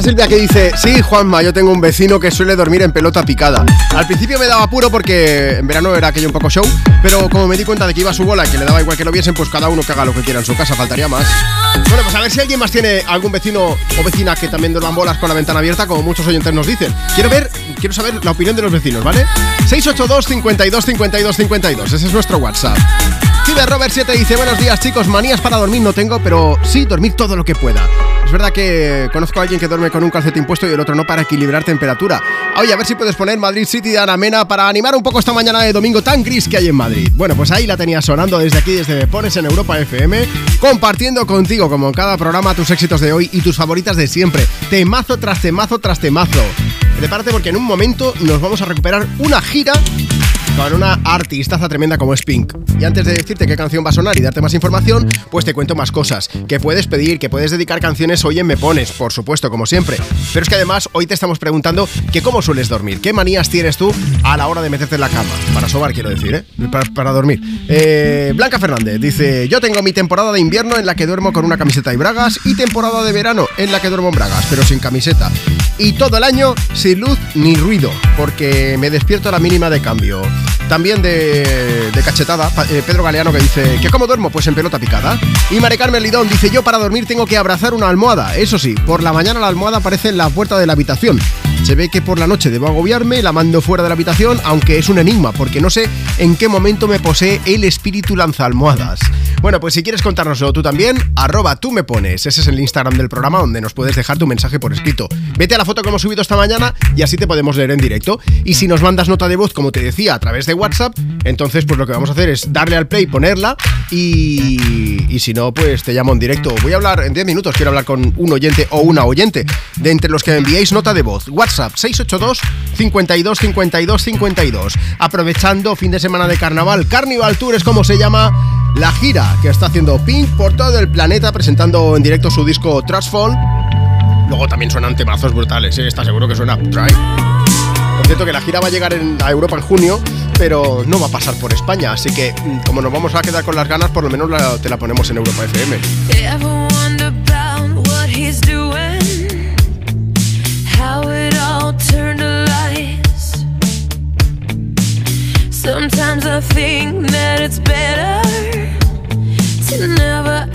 Silvia que dice, sí, Juanma, yo tengo un vecino que suele dormir en pelota picada. Al principio me daba puro porque en verano era aquello un poco show, pero como me di cuenta de que iba a su bola y que le daba igual que lo viesen, pues cada uno que haga lo que quiera en su casa, faltaría más. Bueno, pues a ver si alguien más tiene algún vecino o vecina que también duerman bolas con la ventana abierta, como muchos oyentes nos dicen. Quiero ver, quiero saber la opinión de los vecinos, ¿vale? 682 52 52 52, ese es nuestro WhatsApp. Robert 7 dice, buenos días chicos, manías para dormir no tengo, pero sí dormir todo lo que pueda. Verdad que conozco a alguien que duerme con un calcetín puesto y el otro no para equilibrar temperatura. Oye, a ver si puedes poner Madrid City de Ana Mena para animar un poco esta mañana de domingo tan gris que hay en Madrid. Bueno, pues ahí la tenía sonando desde aquí, desde Me Pones en Europa FM, compartiendo contigo, como en cada programa, tus éxitos de hoy y tus favoritas de siempre. Temazo tras temazo tras temazo. Prepárate porque en un momento nos vamos a recuperar una gira con una artistaza tremenda como es Pink. Y antes de decirte qué canción va a sonar y darte más información, pues te cuento más cosas. Que puedes pedir, que puedes dedicar canciones hoy en Me Pones, por supuesto, como siempre. Pero es que además hoy te estamos preguntando que cómo sueles dormir, qué manías tienes tú a la hora de meterte en la cama. Para sobar, quiero decir, ¿eh? Para, dormir. Eh, Blanca Fernández dice, yo tengo mi temporada de invierno en la que duermo con una camiseta y bragas y temporada de verano en la que duermo en bragas, pero sin camiseta. Y todo el año sin luz ni ruido, porque me despierto a la mínima de cambio. También de, de cachetada, eh, Pedro Galeano que dice, ¿que cómo duermo? Pues en pelota picada. Y Mari Carmen Lidón dice, yo para dormir tengo que abrazar una almohada. Eso sí, por la mañana la almohada aparece en la puerta de la habitación. Se ve que por la noche debo agobiarme, la mando fuera de la habitación, aunque es un enigma, porque no sé en qué momento me posee el espíritu lanza almohadas. Bueno, pues si quieres contárnoslo tú también, arroba tú me pones. Ese es el Instagram del programa donde nos puedes dejar tu mensaje por escrito. Vete a la foto que hemos subido esta mañana y así te podemos leer en directo. Y si nos mandas nota de voz, como te decía, a través de WhatsApp, entonces pues lo que vamos a hacer es darle al play, ponerla y, y si no, pues te llamo en directo. Voy a hablar en 10 minutos, quiero hablar con un oyente o una oyente de entre los que me enviéis nota de voz. WhatsApp 682 52 52 52. Aprovechando fin de semana de carnaval, Carnival Tour es como se llama la gira que está haciendo Pink por todo el planeta presentando en directo su disco Trashfall. Luego también suenan temazos brutales, ¿eh? está seguro que suena Drive. Por cierto que la gira va a llegar en- a Europa en junio, pero no va a pasar por España, así que mm, como nos vamos a quedar con las ganas, por lo menos la- te la ponemos en Europa FM. Sometimes I think that it's better to never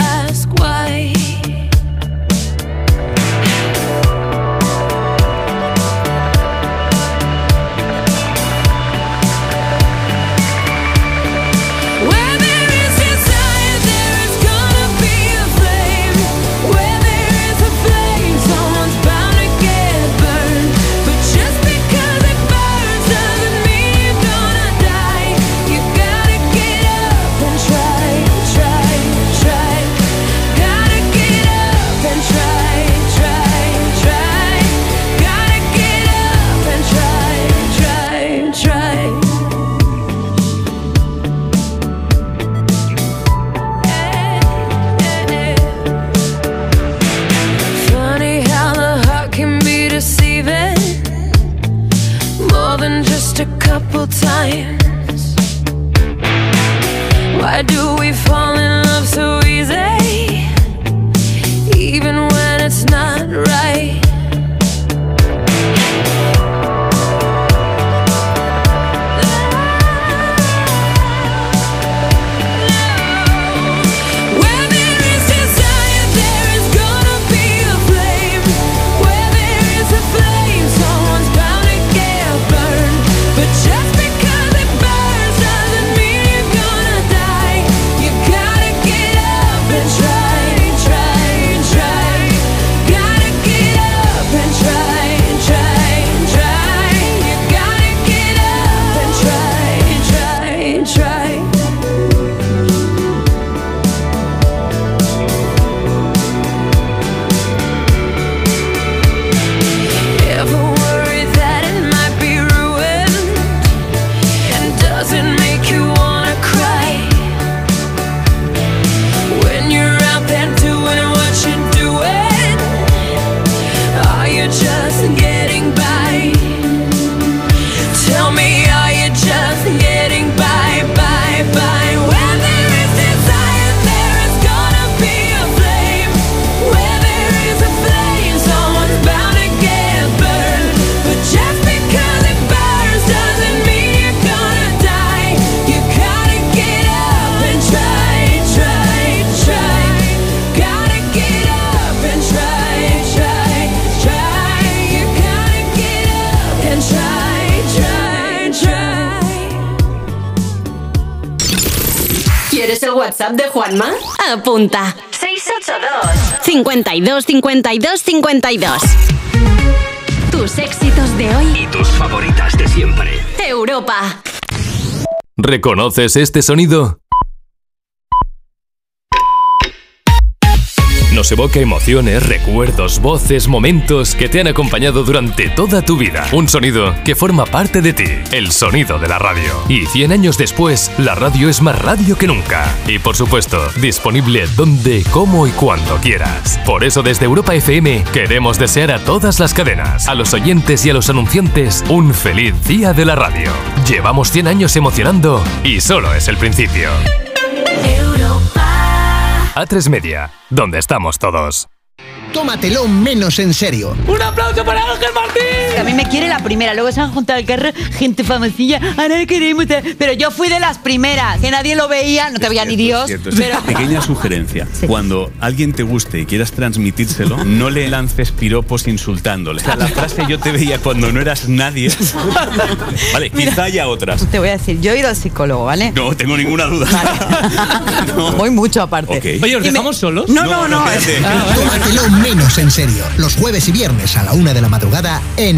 52 52 52 Tus éxitos de hoy. Y tus favoritas de siempre. Europa. ¿Reconoces este sonido? Nos evoca emociones, recuerdos, voces, momentos que te han acompañado durante toda tu vida. Un sonido que forma parte de ti, el sonido de la radio. Y 100 años después, la radio es más radio que nunca. Y por supuesto, disponible donde, cómo y cuando quieras. Por eso desde Europa FM queremos desear a todas las cadenas, a los oyentes y a los anunciantes un feliz día de la radio. Llevamos 100 años emocionando y solo es el principio. A3 Media, donde estamos todos. Tómatelo menos en serio. ¡Un aplauso para Ángel Martín! A mí me quiere la primera, luego se han juntado al carro gente famosilla, ahora queremos. eh. Pero yo fui de las primeras, que nadie lo veía, no te veía ni Dios. Cierto, pero- Pequeña sugerencia. Cuando alguien te guste y quieras transmitírselo, no le lances piropos insultándole. O sea, la frase yo te veía cuando no eras nadie. Vale, quizá haya otras. Te voy a decir, yo he ido al psicólogo, ¿vale? No tengo ninguna duda. Voy mucho aparte. Ok. Oye, ¿os me- dejamos solos? No, no, no. espérate. Tómatelo menos en serio. Los jueves y viernes a la una de la madrugada en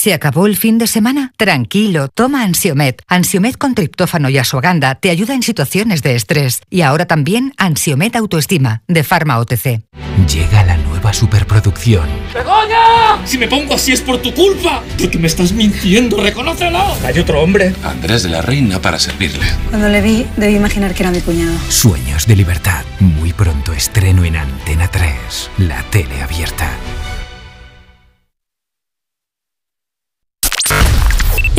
¿Se acabó el fin de semana? Tranquilo, toma Ansiomet. Ansiomet con triptófano y asuaganda te ayuda en situaciones de estrés. Y ahora también Ansiomet Autoestima, de Pharma OTC. Llega la nueva superproducción. ¡Begoña! Si me pongo así es por tu culpa. Porque me estás mintiendo, reconócelo. Hay otro hombre. Andrés de la Reina para servirle. Cuando le vi, debí imaginar que era mi cuñado. Sueños de libertad. Muy pronto estreno en Antena 3, la tele abierta.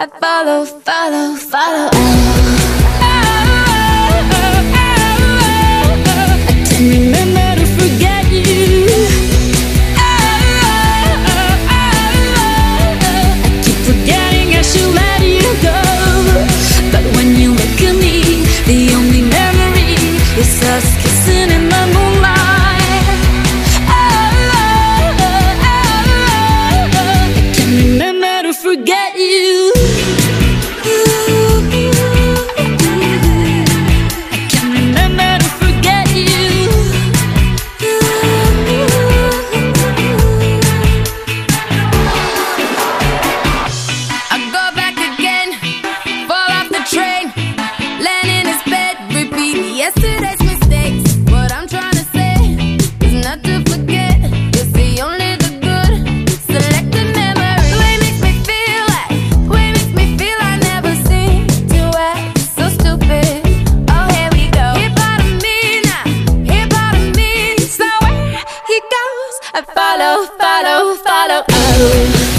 I follow, follow, follow. Follow, follow, follow. Oh.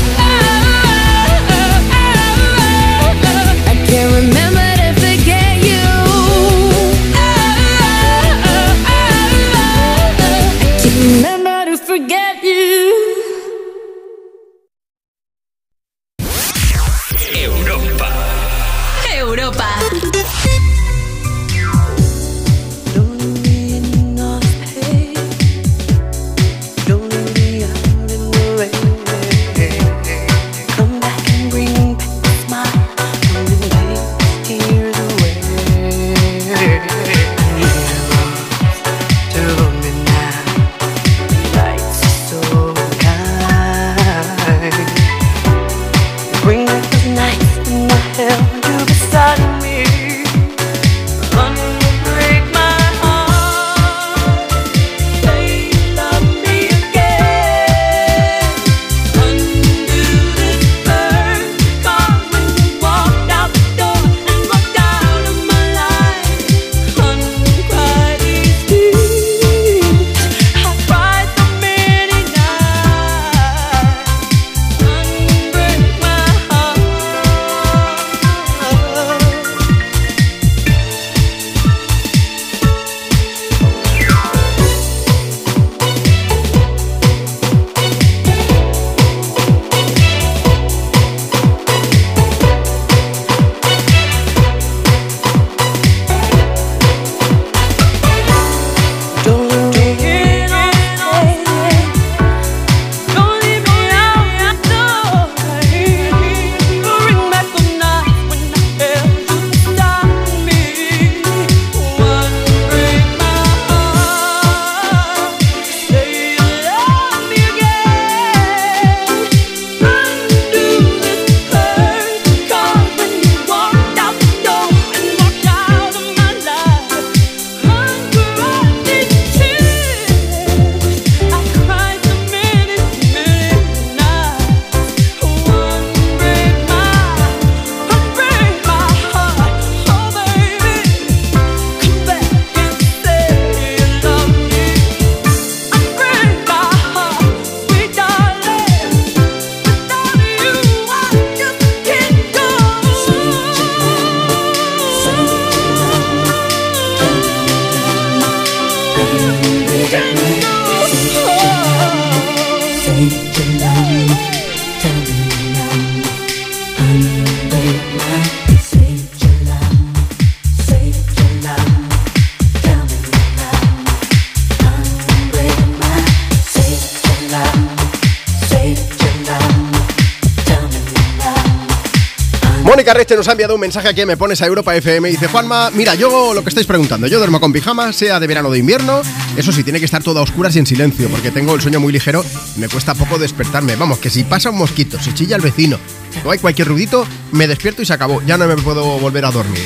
Ha enviado un mensaje aquí, me pones a Europa FM y dice, Juanma, mira, yo lo que estáis preguntando, yo duermo con pijama, sea de verano o de invierno, eso sí, tiene que estar todo a oscuras y en silencio, porque tengo el sueño muy ligero me cuesta poco despertarme. Vamos, que si pasa un mosquito, si chilla el vecino, o hay cualquier ruidito, me despierto y se acabó, ya no me puedo volver a dormir.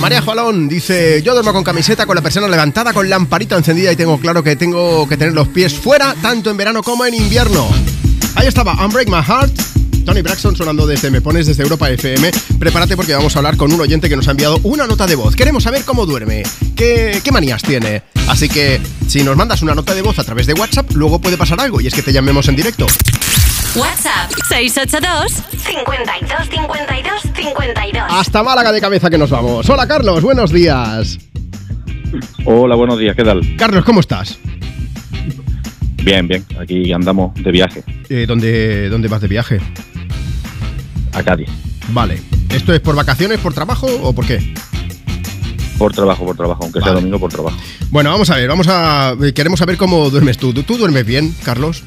María Jualón dice, yo duermo con camiseta, con la persona levantada, con lamparita encendida y tengo claro que tengo que tener los pies fuera, tanto en verano como en invierno. Ahí estaba, Unbreak My Heart. Tony Braxton sonando desde Me Pones desde Europa FM. Prepárate porque vamos a hablar con un oyente que nos ha enviado una nota de voz. Queremos saber cómo duerme, qué, qué manías tiene. Así que si nos mandas una nota de voz a través de WhatsApp, luego puede pasar algo y es que te llamemos en directo. WhatsApp 682 52 52 52. Hasta Málaga de cabeza que nos vamos. Hola Carlos, buenos días. Hola, buenos días, ¿qué tal? Carlos, ¿cómo estás? Bien, bien, aquí andamos de viaje Eh, ¿dónde, ¿Dónde vas de viaje? A Cádiz. Vale. ¿Esto es por vacaciones, por trabajo o por qué? Por trabajo, por trabajo, aunque sea domingo, por trabajo. Bueno, vamos a ver, vamos a. eh, Queremos saber cómo duermes tú. ¿Tú, tú duermes bien, Carlos?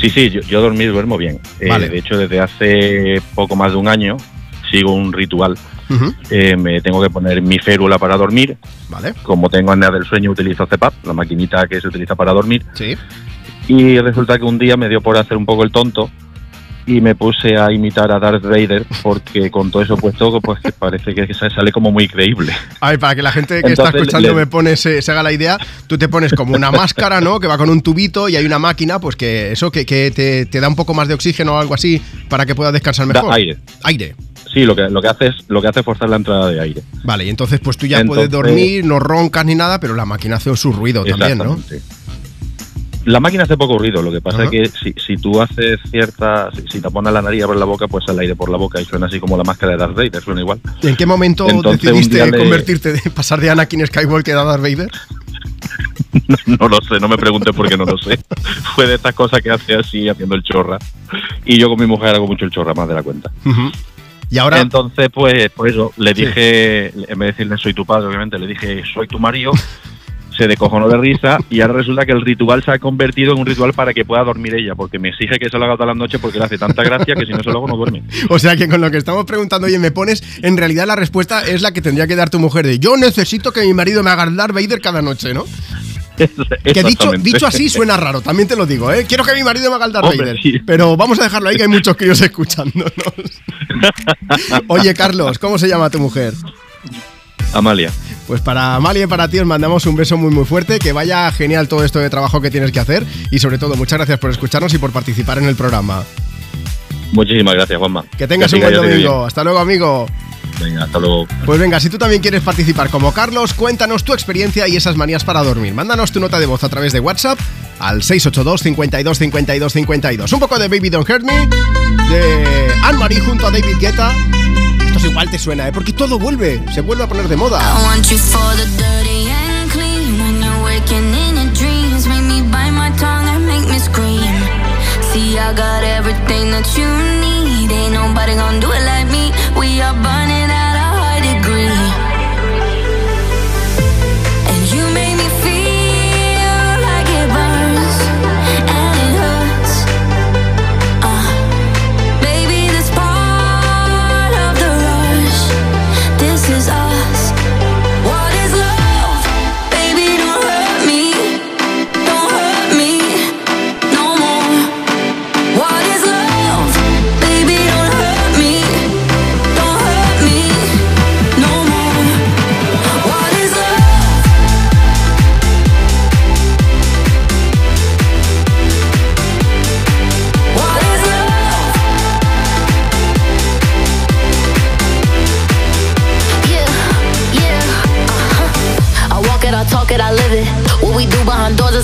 Sí, sí, yo, yo dormir duermo bien. Eh, Vale. De hecho, desde hace poco más de un año sigo un ritual. Eh, me tengo que poner mi férula para dormir. Vale. Como tengo apnea del sueño, utilizo CPAP, la maquinita que se utiliza para dormir. Sí. Y resulta que un día me dio por hacer un poco el tonto y me puse a imitar a Darth Vader porque con todo eso puesto, pues parece que sale como muy creíble. Ay, para que la gente que está escuchando le- me pone se, se haga la idea, tú te pones como una máscara, ¿no? Que va con un tubito y hay una máquina, pues que eso que, que te, te da un poco más de oxígeno o algo así para que puedas descansar Da mejor. aire. Aire. Sí, lo que, lo que hace es lo que hace es forzar la entrada de aire. Vale, y entonces pues tú ya puedes dormir, no roncas ni nada, pero la máquina hace su ruido también, ¿no? La máquina hace poco ruido, lo que pasa es que si, si tú haces cierta. Si, si te pones la nariz y abres la boca, pues sale aire por la boca y suena así como la máscara de Darth Vader, suena igual. ¿Y ¿En qué momento Entonces, decidiste le- convertirte, de pasar de Anakin Skywalker a Darth Vader? No lo sé, no me preguntes por qué no lo sé. Fue de estas cosas que hace así, haciendo el chorra. Y yo con mi mujer hago mucho el chorra, más de la cuenta. Y ahora. Entonces, pues, pues eso, le Sí. dije, en vez de decirle soy tu padre, obviamente, le dije soy tu marido. Se decojonó de risa y ahora resulta que el ritual se ha convertido en un ritual para que pueda dormir ella, porque me exige que se lo haga todas las noches porque le hace tanta gracia que si no se lo hago no duerme. O sea que con lo que estamos preguntando y me pones, en realidad la respuesta es la que tendría que dar tu mujer de yo necesito que mi marido me haga Darth Vader cada noche, ¿no? Que dicho, dicho así suena raro, también te lo digo, ¿eh? Quiero que mi marido me haga el Darth Hombre, Vader. sí. Pero vamos a dejarlo ahí que hay muchos críos escuchándonos. Oye, Carlos, ¿cómo se llama tu mujer? Amalia. Pues para Amalia y para ti os mandamos un beso muy muy fuerte, que vaya genial todo esto de trabajo que tienes que hacer y sobre todo muchas gracias por escucharnos y por participar en el programa. Muchísimas gracias, Juanma. Que tengas Que un buen domingo. Hasta luego, amigo. Venga, hasta luego. Pues venga, si tú también quieres participar como Carlos, cuéntanos tu experiencia y esas manías para dormir. Mándanos tu nota de voz a través de WhatsApp al 682 52 52 52. Un poco de Baby Don't Hurt Me, de Anne-Marie junto a David Guetta. Esto igual te suena, ¿eh? Porque todo vuelve, se vuelve a poner de moda. See, I got everything that you need. Ain't nobody gonna do it like me. We are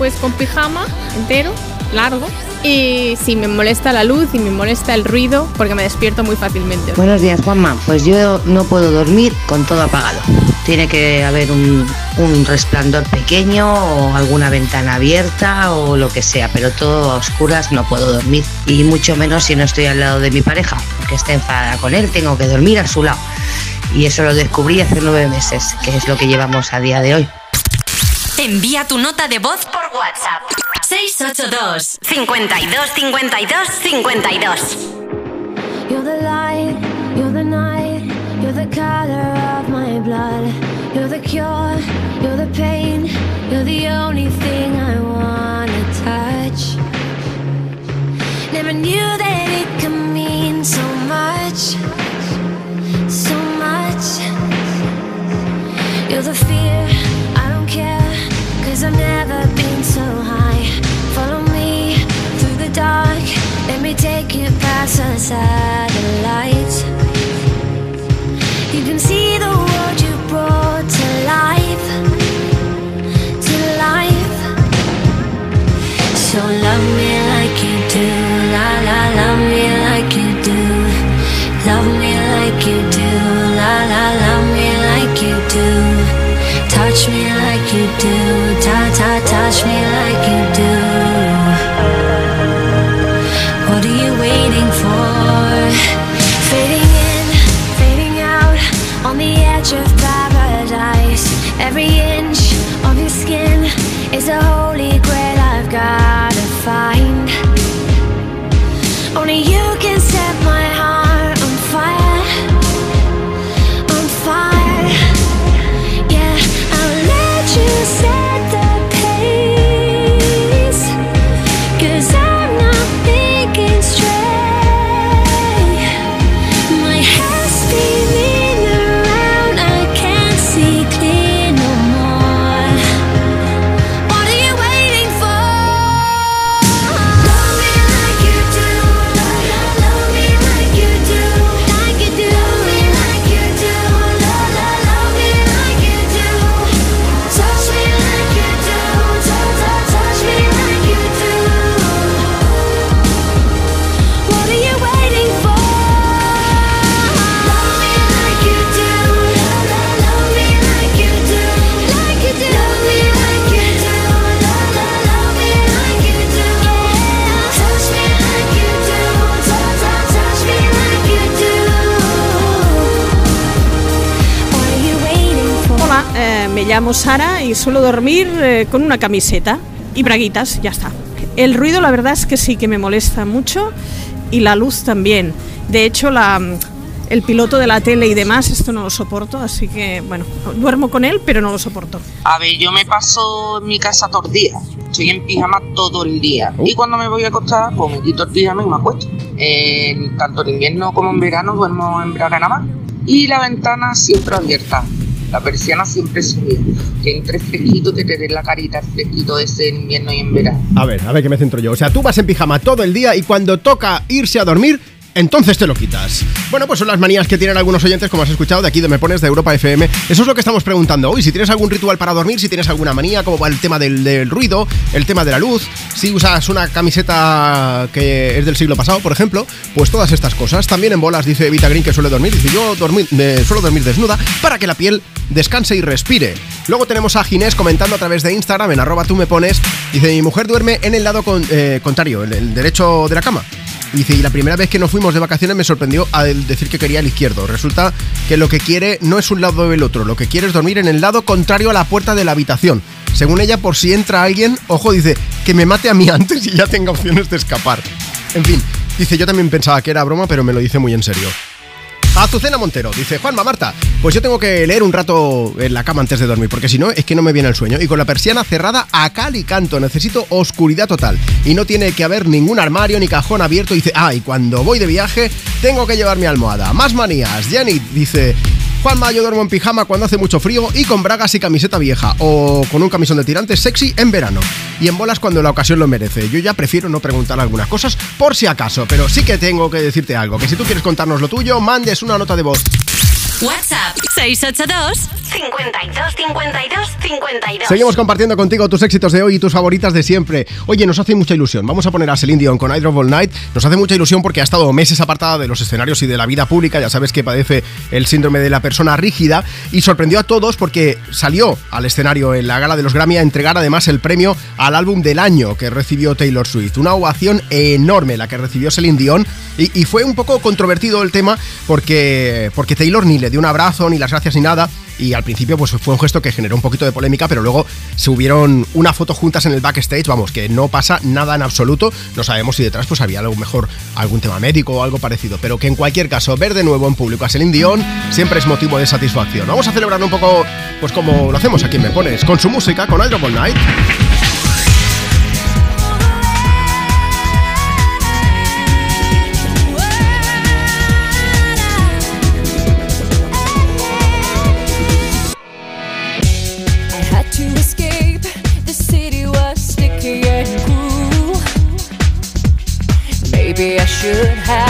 pues con pijama entero, largo. Y si me molesta la luz y me molesta el ruido, porque me despierto muy fácilmente. Buenos días, Juanma. Pues yo no puedo dormir con todo apagado. Tiene que haber un, un resplandor pequeño o alguna ventana abierta o lo que sea, pero todo a oscuras no puedo dormir. Y mucho menos si no estoy al lado de mi pareja, porque está enfadada con él, tengo que dormir a su lado. Y eso lo descubrí hace nueve meses, que es lo que llevamos a día de hoy. Envía tu nota de voz por WhatsApp. 682 52 52 52 You're the light, you're the night, you're the color of my blood. You're the cure, the satellites. You can see the world you brought to life, to life. So love me like you do, la la, love me like you do, love me like you do, la la, love me like you do, touch me like you do, ta ta, touch me like llamo Sara y suelo dormir eh, con una camiseta y braguitas, ya está. El ruido la verdad es que sí que me molesta mucho y la luz también. De hecho, la, el piloto de la tele y demás, esto no lo soporto, así que bueno, duermo con él, pero no lo soporto. A ver, yo me paso en mi casa todo el día. Estoy en pijama todo el día. Y cuando me voy a acostar, pues me quito el pijama y me acuesto. Tanto en invierno como en verano duermo en braga nada más. Y la ventana siempre abierta. La persiana siempre subida. Que entre fresquito, que te dé la carita fresquito ese en invierno y en verano. A ver, a ver qué me centro yo. O sea, tú vas en pijama todo el día y cuando toca irse a dormir, entonces te lo quitas. Bueno, pues son las manías que tienen algunos oyentes, como has escuchado, de aquí de Me Pones de Europa FM. Eso es lo que estamos preguntando hoy. Si tienes algún ritual para dormir, si tienes alguna manía, como el tema del, ruido, el tema de la luz, si usas una camiseta que es del siglo pasado, por ejemplo, pues todas estas cosas. También en bolas, dice Vita Green, que suele dormir. Dice, yo dormir, me suelo dormir desnuda para que la piel descanse y respire. Luego tenemos a Ginés comentando a través de Instagram, en arroba tú me pones. Dice, mi mujer duerme en el lado con- eh, contrario, en el derecho de la cama. Dice, y la primera vez que nos fuimos de vacaciones me sorprendió al decir que quería el izquierdo. Resulta que lo que quiere no es un lado o el otro, lo que quiere es dormir en el lado contrario a la puerta de la habitación. Según ella, por si entra alguien, ojo, dice, que me mate a mí antes y ya tenga opciones de escapar. En fin, dice, yo también pensaba que era broma, pero me lo dice muy en serio. Azucena Montero dice, Juanma Marta, pues yo tengo que leer un rato en la cama antes de dormir, porque si no es que no me viene el sueño. Y con la persiana cerrada a cal y canto, necesito oscuridad total. Y no tiene que haber ningún armario ni cajón abierto. Dice, ah, y cuando voy de viaje tengo que llevar mi almohada. Más manías. Jenny dice, Juanma, yo duermo en pijama cuando hace mucho frío y con bragas y camiseta vieja. O con un camisón de tirantes sexy en verano. Y en bolas cuando la ocasión lo merece. Yo ya prefiero no preguntar algunas cosas por si acaso. Pero sí que tengo que decirte algo. Que si tú quieres contarnos lo tuyo, mandes una nota de voz WhatsApp 682 52 52 52. Seguimos compartiendo contigo tus éxitos de hoy y tus favoritas de siempre. Oye, nos hace mucha ilusión. Vamos a poner a Celine Dion con I Drove All Night. Nos hace mucha ilusión porque ha estado meses apartada de los escenarios y de la vida pública. Ya sabes que padece el síndrome de la persona rígida y sorprendió a todos porque salió al escenario en la gala de los Grammy a entregar además el premio al álbum del año que recibió Taylor Swift. Una ovación enorme la que recibió Celine Dion y, y fue un poco controvertido el tema porque, porque Taylor ni le dio un abrazo ni las gracias ni nada y al principio pues fue un gesto que generó un poquito de polémica, pero luego subieron una foto juntas en el backstage, vamos, que no pasa nada en absoluto, no sabemos si detrás pues había algo mejor, algún tema médico o algo parecido, pero que en cualquier caso ver de nuevo en público a Celine Dion siempre es motivo de satisfacción. Vamos a celebrar un poco pues como lo hacemos aquí en Me Pones, con su música, con All Night. Should have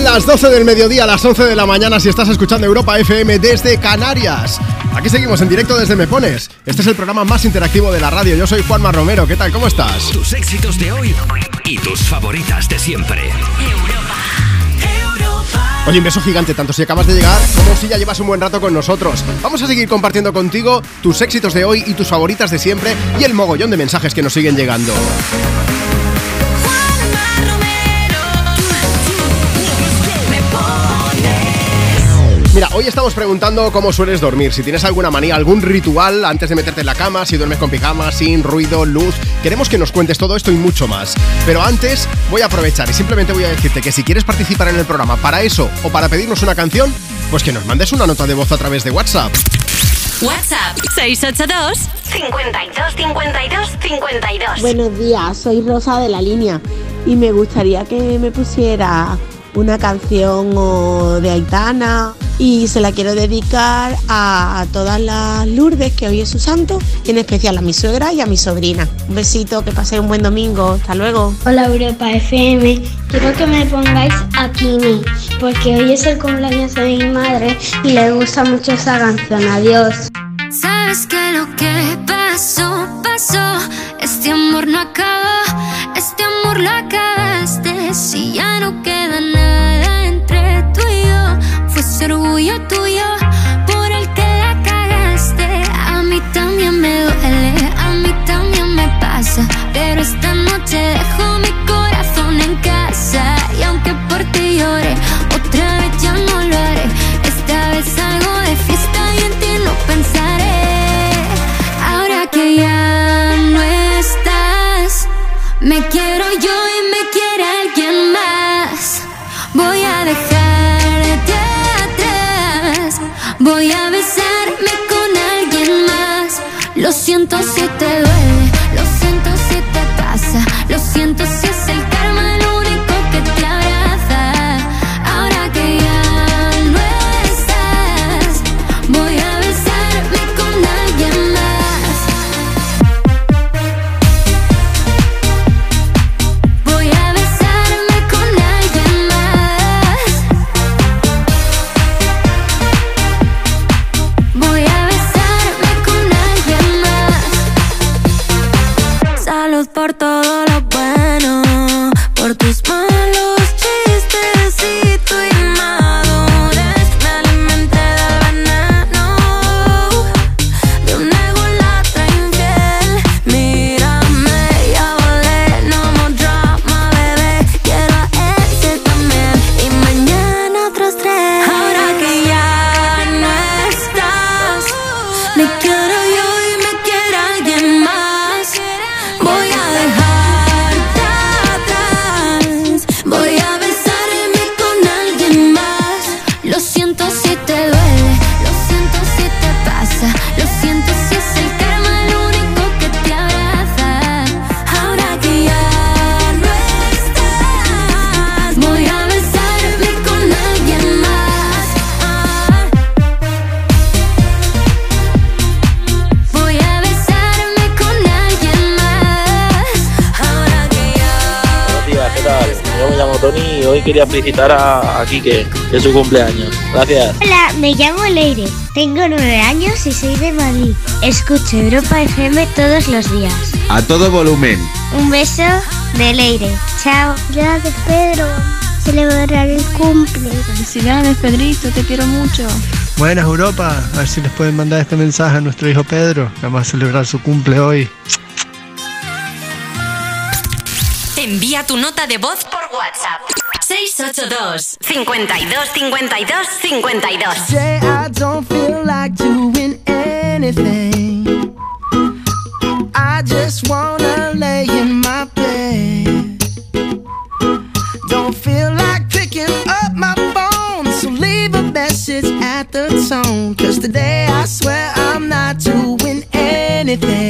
Son las 12 del mediodía, las 11 de la mañana si estás escuchando Europa FM desde Canarias. Aquí seguimos en directo desde Me Pones. Este es el programa más interactivo de la radio. Yo soy Juanma Romero. ¿Qué tal? ¿Cómo estás? Tus éxitos de hoy y tus favoritas de siempre. Oye, un beso gigante, tanto si acabas de llegar como si ya llevas un buen rato con nosotros. Vamos a seguir compartiendo contigo tus éxitos de hoy y tus favoritas de siempre y el mogollón de mensajes que nos siguen llegando. Mira, hoy estamos preguntando cómo sueles dormir, si tienes alguna manía, algún ritual antes de meterte en la cama, si duermes con pijama, sin ruido, luz. Queremos que nos cuentes todo esto y mucho más. Pero antes voy a aprovechar y simplemente voy a decirte que si quieres participar en el programa para eso o para pedirnos una canción, pues que nos mandes una nota de voz a través de WhatsApp. WhatsApp 682 52 52 52. Buenos días, soy Rosa de la línea y me gustaría que me pusiera una canción de Aitana y se la quiero dedicar a todas las Lourdes que hoy es su santo en especial a mi suegra y a mi sobrina. Un besito, que paséis un buen domingo, hasta luego. Hola Europa FM, quiero que me pongáis a Kimi, porque hoy es el cumpleaños de mi madre y le gusta mucho esa canción. Adiós. Sabes que lo que pasó, pasó. Este amor no acabó, este amor lo acabaste. Si ya no queda nada entre tú y yo, fue ese orgullo tuyo por el que la cagaste. A mí también me duele, a mí también me pasa. Pero esta noche dejo mi corazón en casa. Y aunque por ti lloré, Lo siento si te duele, lo siento si te pasa, lo siento si es quería felicitar a, a Quique, que es su cumpleaños. Gracias. Hola, me llamo Leire, tengo nueve años y soy de Madrid. Escucho Europa FM todos los días. A todo volumen. Un beso de Leire. Chao. Gracias, Pedro. Celebrar el cumple. Felicidades, Pedrito, te quiero mucho. Buenas Europa, a ver si les pueden mandar este mensaje a nuestro hijo Pedro, que va a celebrar su cumple hoy. Envía tu nota de voz por WhatsApp 682 52 52 52 Say I don't feel like doing anything. I just wanna lay in my bed. Don't feel like picking up my phone So leave a message at the tone. Cause today I swear I'm not doing anything.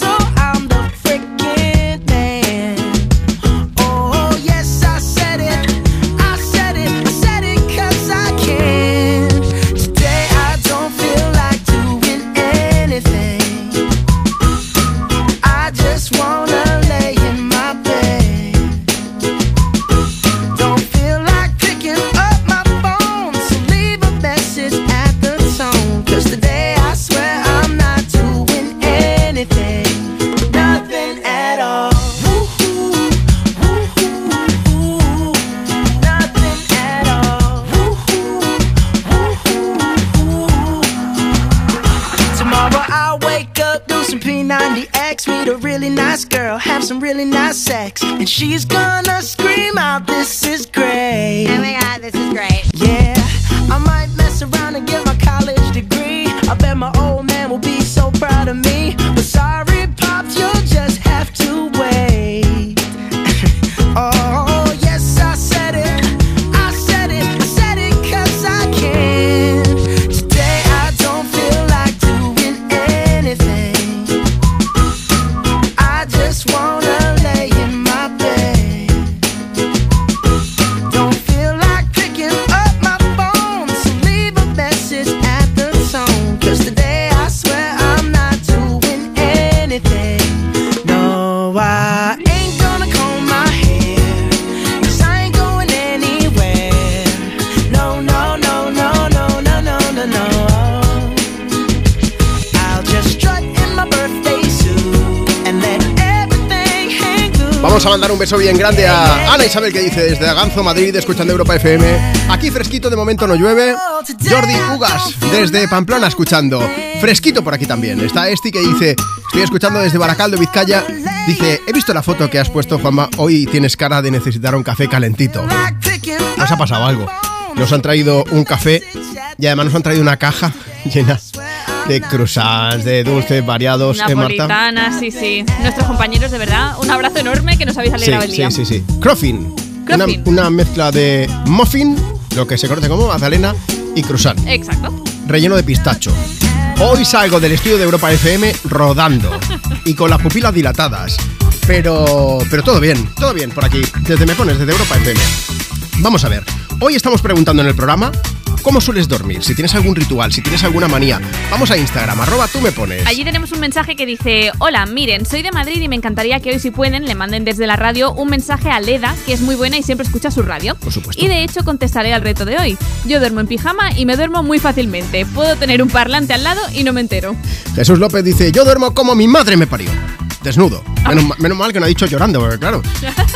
Un beso bien grande a Ana Isabel que dice desde Aganzo, Madrid, escuchando Europa FM. Aquí fresquito, de momento no llueve. Jordi Ugas desde Pamplona escuchando. Fresquito por aquí también. Está Esti que dice, estoy escuchando desde Baracaldo, Vizcaya. Dice, he visto la foto que has puesto, Juanma. Hoy tienes cara de necesitar un café calentito. Nos ha pasado algo. Nos han traído un café y además nos han traído una caja llena de croissants, de dulces variados. ¿eh, Marta? Napolitana, sí, sí. Nuestros compañeros, de verdad, un abrazo enorme que nos habéis alegrado el Sí, día. sí, sí, sí. Croffin. Una, una mezcla de muffin, lo que se conoce como magdalena, y croissant, Exacto. relleno de pistacho. Hoy salgo del estudio de Europa FM rodando y con las pupilas dilatadas. Pero, pero todo bien, todo bien por aquí, desde Me Pones, desde Europa FM. Vamos a ver, hoy estamos preguntando en el programa cómo sueles dormir, si tienes algún ritual, si tienes alguna manía. Vamos a Instagram, arroba tú me pones. Allí tenemos un mensaje que dice, hola, miren, soy de Madrid y me encantaría que hoy si pueden le manden desde la radio un mensaje a Leda, que es muy buena y siempre escucha su radio. Por supuesto. Y de hecho contestaré al reto de hoy. Yo duermo en pijama y me duermo muy fácilmente. Puedo tener un parlante al lado y no me entero. Jesús López dice, yo duermo como mi madre me parió. Desnudo. Menos, ma- menos mal que no ha dicho llorando, porque claro.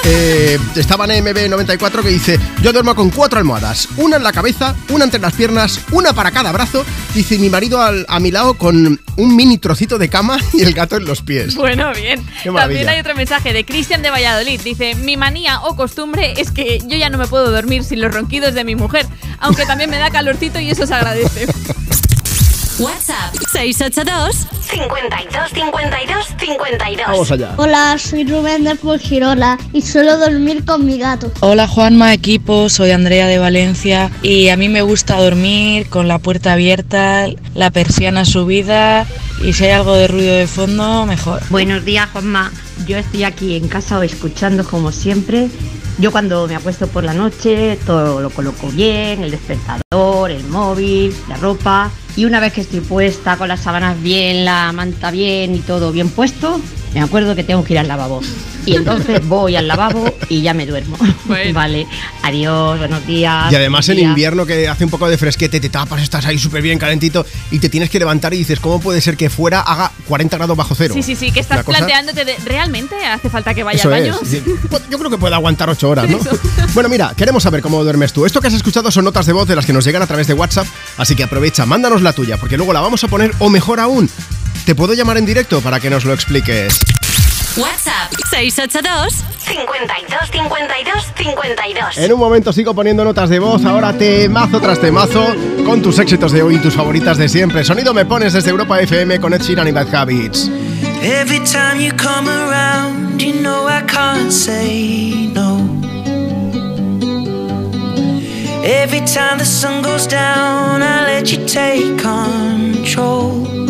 Eh, estaba en MB94 que dice, yo duermo con cuatro almohadas. Una en la cabeza, una entre las piernas, una para cada brazo. Dice mi marido al- a mi lado con un mini trocito de cama y el gato en los pies. Bueno, bien. También hay otro mensaje de Cristian de Valladolid. Dice, mi manía o costumbre es que yo ya no me puedo dormir sin los ronquidos de mi mujer, aunque también me da calorcito y eso se agradece. WhatsApp 682 52 52 52. allá. Hola, soy Rubén de Fuengirola y suelo dormir con mi gato. Hola Juanma, equipo, soy Andrea de Valencia y a mí me gusta dormir con la puerta abierta, la persiana subida y si hay algo de ruido de fondo, mejor. Buenos días, Juanma. Yo estoy aquí en casa escuchando como siempre. Yo cuando me acuesto por la noche todo lo coloco bien, el despertador, el móvil, la ropa. Y una vez que estoy puesta con las sábanas bien, la manta bien y todo bien puesto, me acuerdo que tengo que ir al lavabo. Y entonces voy al lavabo y ya me duermo. Vale, adiós, buenos días. Y además en días. invierno que hace un poco de fresquete, te tapas, estás ahí súper bien calentito y te tienes que levantar y dices, ¿cómo puede ser que fuera haga 40 grados bajo cero? Sí, sí, sí, que estás cosa- planteándote de, ¿realmente hace falta que vaya Eso al baño? es. Pues Yo creo que puede aguantar 8 horas, ¿no? Bueno, mira, queremos saber cómo duermes tú. Esto que has escuchado son notas de voz de las que nos llegan a través de WhatsApp, así que aprovecha, mándanos la tuya, porque luego la vamos a poner, o mejor aún, te puedo llamar en directo para que nos lo expliques. WhatsApp 682 52 52 52. En un momento sigo poniendo notas de voz, ahora temazo tras temazo, con tus éxitos de hoy y tus favoritas de siempre. Sonido me pones desde Europa FM con Ed Sheeran y Bad Habits. Every time you come around, you know I can't say no. Every time the sun goes down, I let you take control.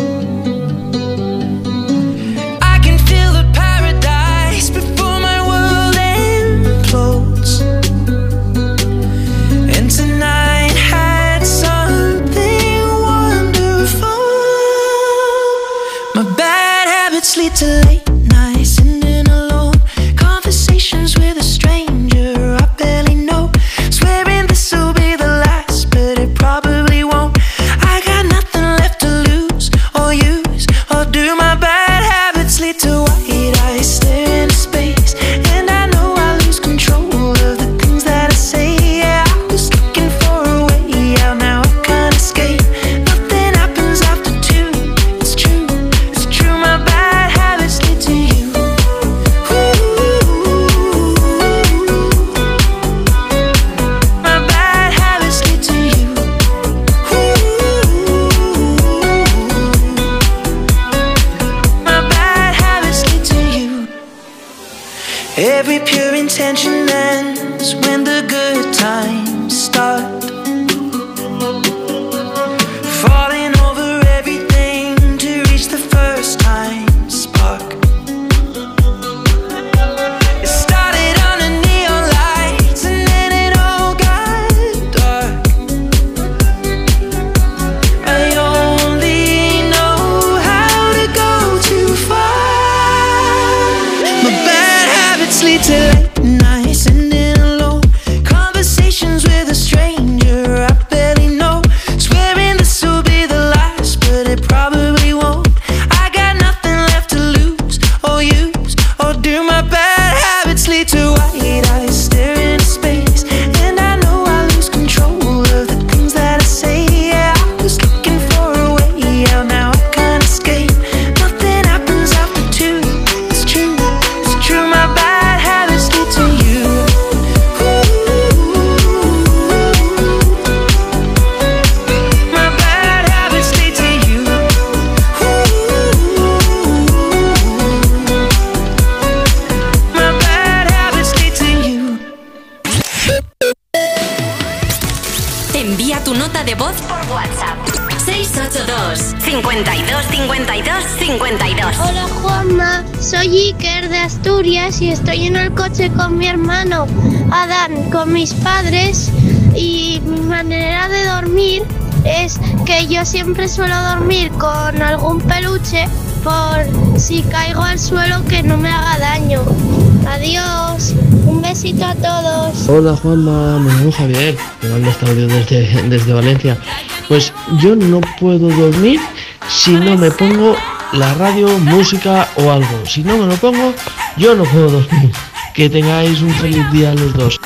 Mi hermano Adán, con mis padres y mi manera de dormir es que yo siempre suelo dormir con algún peluche por si caigo al suelo que no me haga daño. Adiós, un besito a todos. Hola Juanma, me llamo Javier, te mando este audio desde, desde Valencia. Pues yo no puedo dormir si no me pongo la radio, música o algo. Si no me lo pongo, yo no puedo dormir. Que tengáis un feliz día los dos.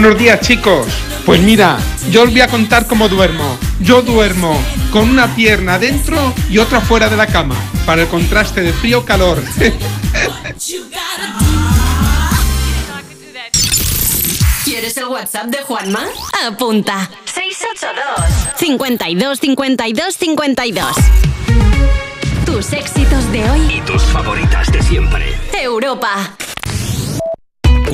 Buenos días chicos. Pues mira, yo os voy a contar cómo duermo. Yo duermo con una pierna dentro y otra fuera de la cama, para el contraste de frío-calor. ¿Quieres el WhatsApp de Juanma? Apunta. 682 52 52 52 Tus éxitos de hoy. Y tus favoritas de siempre. Europa.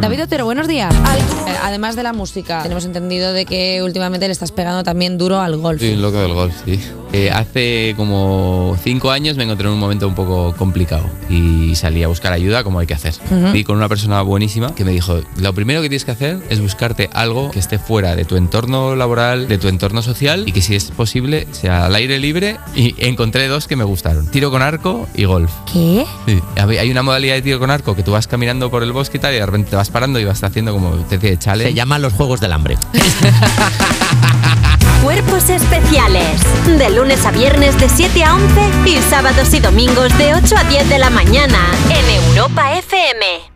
David Otero, buenos días. Eh, Además de la música, tenemos entendido de que últimamente le estás pegando también duro al golf. Soy un loco del golf, sí. Eh, hace como cinco años me encontré en un momento un poco complicado y salí a buscar ayuda como hay que hacer. Ujú. Y con una persona buenísima que me dijo, lo primero que tienes que hacer es buscarte algo que esté fuera de tu entorno laboral, de tu entorno social y que si es posible sea al aire libre y encontré dos que me gustaron. Tiro con arco y golf. ¿Qué? Sí. Hay hay una modalidad de tiro con arco que tú vas caminando por el bosque y tal y de repente te vas parando y vas haciendo como una especie de challenge. Se llaman los Juegos del Hambre. Cuerpos especiales. De lunes a viernes de 7 a 11 y sábados y domingos de 8 a 10 de la mañana en Europa FM.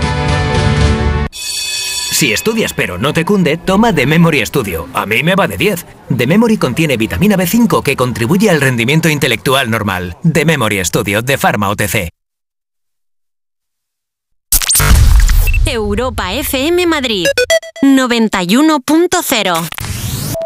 Si estudias pero no te cunde, toma The Memory Studio. A mí me va de 10. The Memory contiene vitamina B5 que contribuye al rendimiento intelectual normal. The Memory Studio de Pharma OTC. Europa FM Madrid 91.0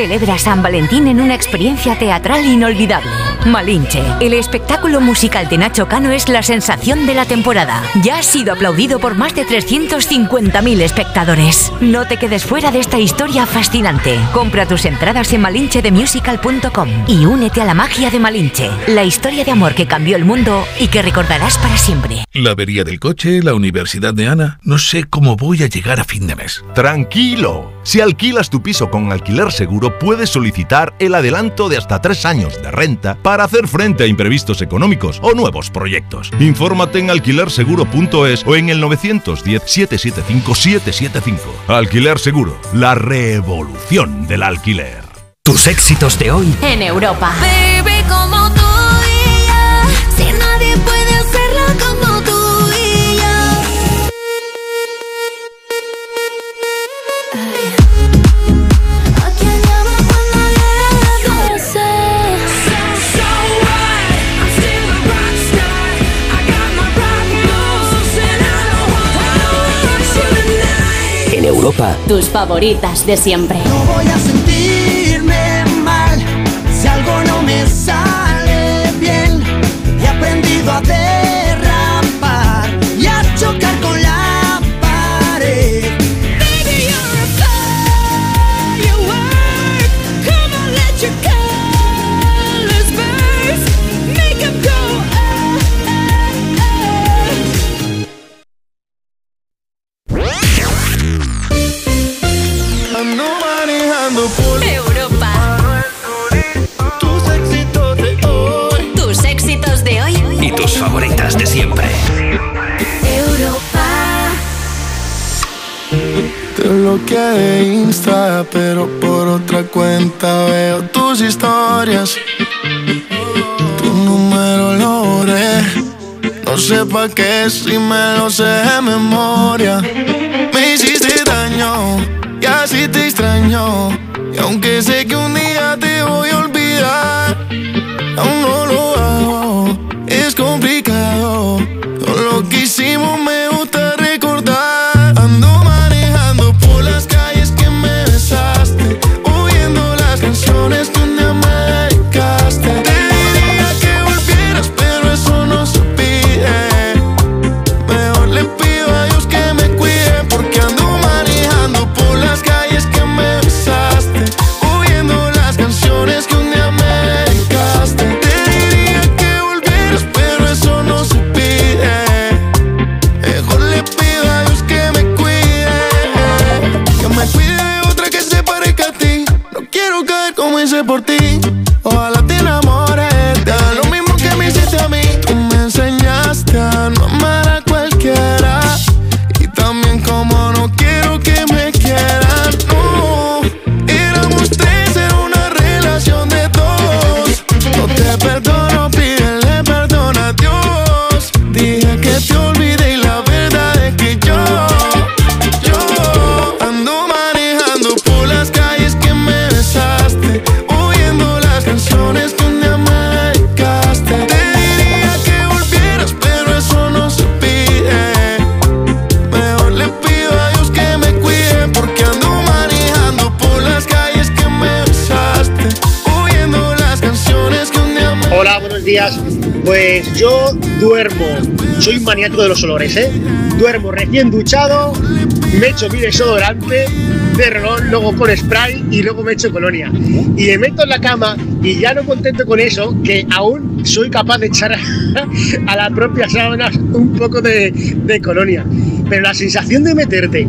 Celebra San Valentín en una experiencia teatral inolvidable. Malinche, el espectáculo musical de Nacho Cano es la sensación de la temporada. Ya ha sido aplaudido por más de 350.000 espectadores. No te quedes fuera de esta historia fascinante. Compra tus entradas en malinchedemusical.com y únete a la magia de Malinche, la historia de amor que cambió el mundo y que recordarás para siempre. La avería del coche, la universidad de Ana. No sé cómo voy a llegar a fin de mes. Tranquilo. Si alquilas tu piso con alquiler seguro, puedes solicitar el adelanto de hasta tres años de renta para hacer frente a imprevistos económicos o nuevos proyectos. Infórmate en alquilerseguro.es o en el 910-775-775. Alquiler Seguro, la revolución del alquiler. Tus éxitos de hoy En Europa Baby, Europa. Tus favoritas de siempre voy a sentirme mal si algo no me sale bien. He aprendido a Te bloqueé de Insta, pero por otra cuenta veo tus historias. Tu número lo borré. No sé pa' qué si me lo sé de memoria. Me hiciste daño y así te extraño. Y aunque sé que un día te voy a olvidar, aún no lo por ti. Duermo, soy un maniático de los olores, ¿eh? Duermo recién duchado, me echo mi desodorante de rolón, luego con spray y luego me echo colonia. Y me meto en la cama y ya no contento con eso, que aún soy capaz de echar a, las propias sábanas un poco de, de colonia. Pero la sensación de meterte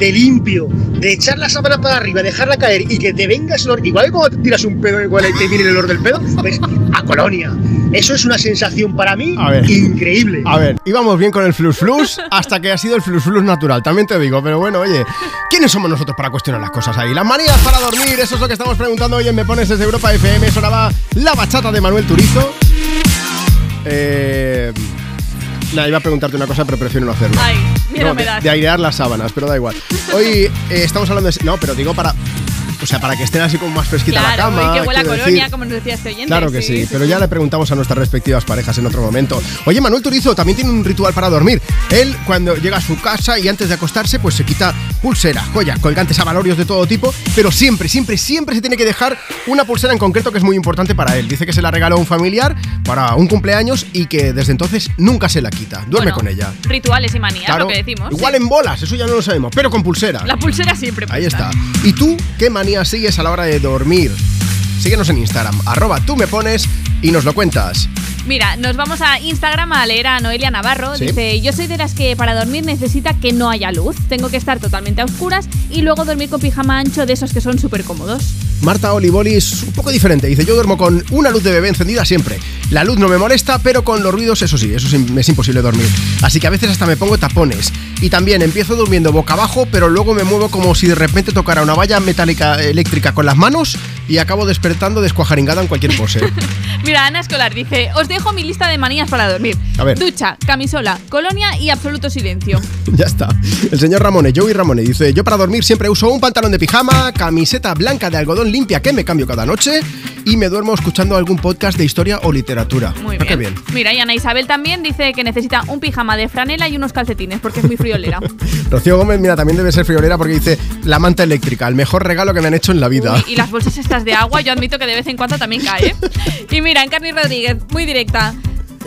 de limpio, de echar la sábana para arriba, dejarla caer y que te venga ese olor, igual que cuando te tiras un pedo igual te viene el olor del pedo, pues a colonia. Eso es una sensación para mí increíble. A ver, íbamos bien con el flus flus hasta que ha sido el flus flus natural, también te digo, pero bueno, oye, ¿quiénes somos nosotros para cuestionar las cosas ahí? Las manías para dormir, eso es lo que estamos preguntando hoy en Me Pones desde Europa FM, sonaba la bachata de Manuel Turizo. Eh... Nada, iba a preguntarte una cosa, pero prefiero no hacerlo. Ay, No, me de, das. de airear las sábanas, pero da igual. Hoy eh, estamos hablando de... No, pero digo para... O sea, para que estén así como más fresquita la Claro, cama. y que huela colonia, decir. como nos decía este oyente. Claro que sí, pero ya le preguntamos a nuestras respectivas parejas en otro momento. Oye, Manuel Turizo también tiene un ritual para dormir. Él, cuando llega a su casa y antes de acostarse, pues se quita pulsera, joyas, colgantes, avalorios de todo tipo, pero siempre, siempre, siempre se tiene que dejar una pulsera en concreto que es muy importante para él. Dice que se la regaló a un familiar para un cumpleaños y que desde entonces nunca se la quita. Duerme Bueno, con ella. Rituales y manías, Claro, lo que decimos. igual en bolas, eso ya no lo sabemos, pero con pulsera. La pulsera siempre Ahí está. ¿Y tú qué manía sigues a la hora de dormir? Síguenos en Instagram, arroba tú me pones y nos lo cuentas. Mira, nos vamos a Instagram a leer a Noelia Navarro. Sí. Dice, yo soy de las que para dormir necesita que no haya luz. Tengo que estar totalmente a oscuras y luego dormir con pijama ancho de esos que son súper cómodos. Marta Olivoli es un poco diferente. Dice, yo duermo con una luz de bebé encendida siempre. La luz no me molesta, pero con los ruidos, eso sí, eso sí, es imposible dormir. Así que a veces hasta me pongo tapones. Y también empiezo durmiendo boca abajo, pero luego me muevo como si de repente tocara una valla metálica eléctrica con las manos y acabo despertando descuajaringada en cualquier pose. Mira, Ana Escolar dice, os dejo mi lista de manías para dormir. A ver. Ducha, camisola, colonia y absoluto silencio. ya está. El señor Ramone, Joey Ramone, dice, yo para dormir siempre uso un pantalón de pijama, camiseta blanca de algodón limpia que me cambio cada noche y me duermo escuchando algún podcast de historia o literatura. Muy Ah, qué bien. bien. Mira, y Ana Isabel también dice que necesita un pijama de franela y unos calcetines porque es muy friolera. Rocío Gómez, mira, también debe ser friolera porque dice la manta eléctrica, el mejor regalo que me han hecho en la vida. y las bolsas estas de agua, yo que de vez en cuando también cae. ¿eh? Y mira, Encarni Rodríguez, muy directa.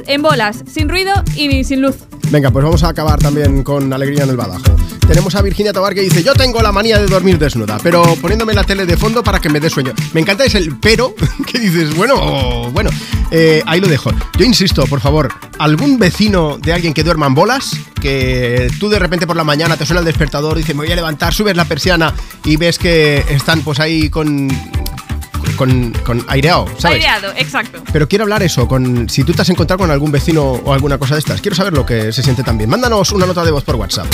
En bolas, sin ruido y sin luz. Venga, pues vamos a acabar también con alegría en el badajo. Tenemos a Virginia Tobar que dice, yo tengo la manía de dormir desnuda, pero poniéndome la tele de fondo para que me dé sueño. Me encanta es el pero, que dices, bueno, bueno, eh, ahí lo dejo. Yo insisto, por favor, algún vecino de alguien que duerma en bolas, que tú de repente por la mañana te suena el despertador, dices, me voy a levantar, subes la persiana y ves que están pues ahí con... Con, con aireado, ¿sabes? Aireado, exacto. Pero quiero hablar eso, con si tú te has encontrado con algún vecino o alguna cosa de estas. Quiero saber lo que se siente también. Mándanos una nota de voz por WhatsApp.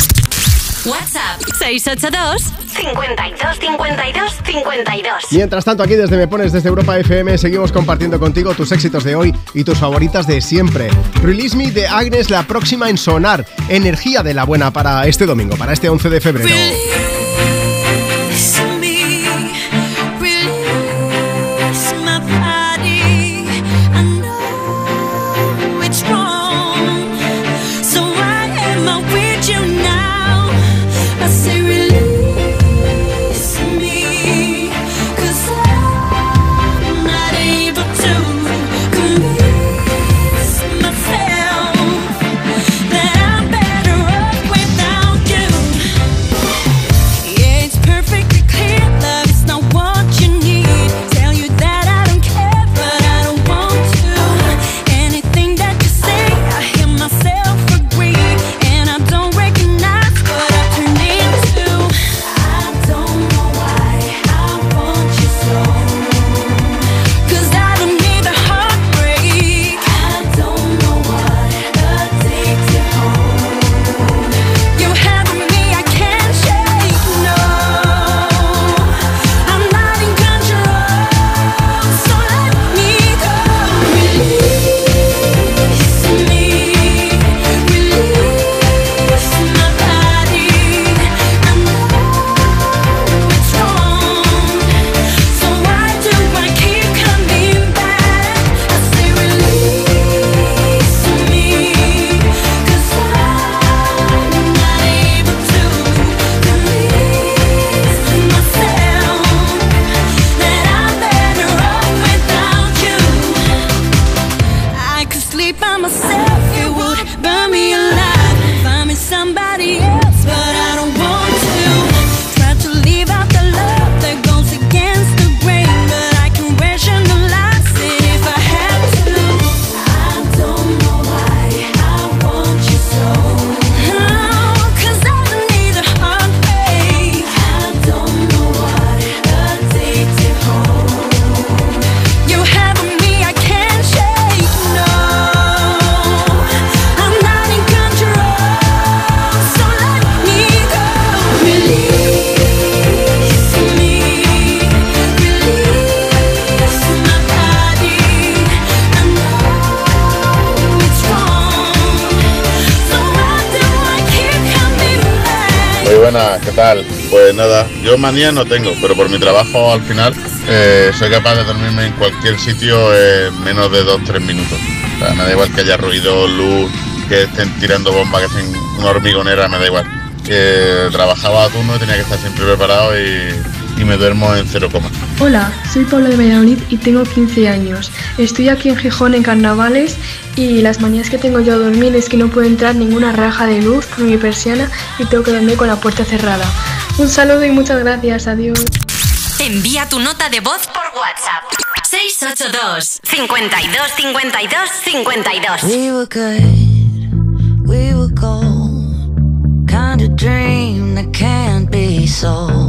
WhatsApp 682 52 52 52. Mientras tanto, aquí desde Me Pones desde Europa FM seguimos compartiendo contigo tus éxitos de hoy y tus favoritas de siempre. Release Me de Agnes, la próxima en sonar. Energía de la buena para este domingo, para este 11 de febrero. Buenas, ¿qué tal? Pues nada, yo manía no tengo, pero por mi trabajo al final eh, soy capaz de dormirme en cualquier sitio en menos de 2-3 minutos. Me da igual que haya ruido, luz, que estén tirando bombas, que estén una hormigonera, me da igual. Que trabajaba a turno y tenía que estar siempre preparado y, y me duermo en cero coma. Hola, soy Paula de Valladolid y tengo 15 años. Estoy aquí en Gijón en carnavales y las mañanas que tengo yo a dormir es que no puede entrar ninguna raja de luz por mi persiana y tengo que dormir con la puerta cerrada. Un saludo y muchas gracias, adiós. Envía tu nota de voz por WhatsApp. 682 52 52 52 We were good, we were gold. Kind of dream that can't be sold.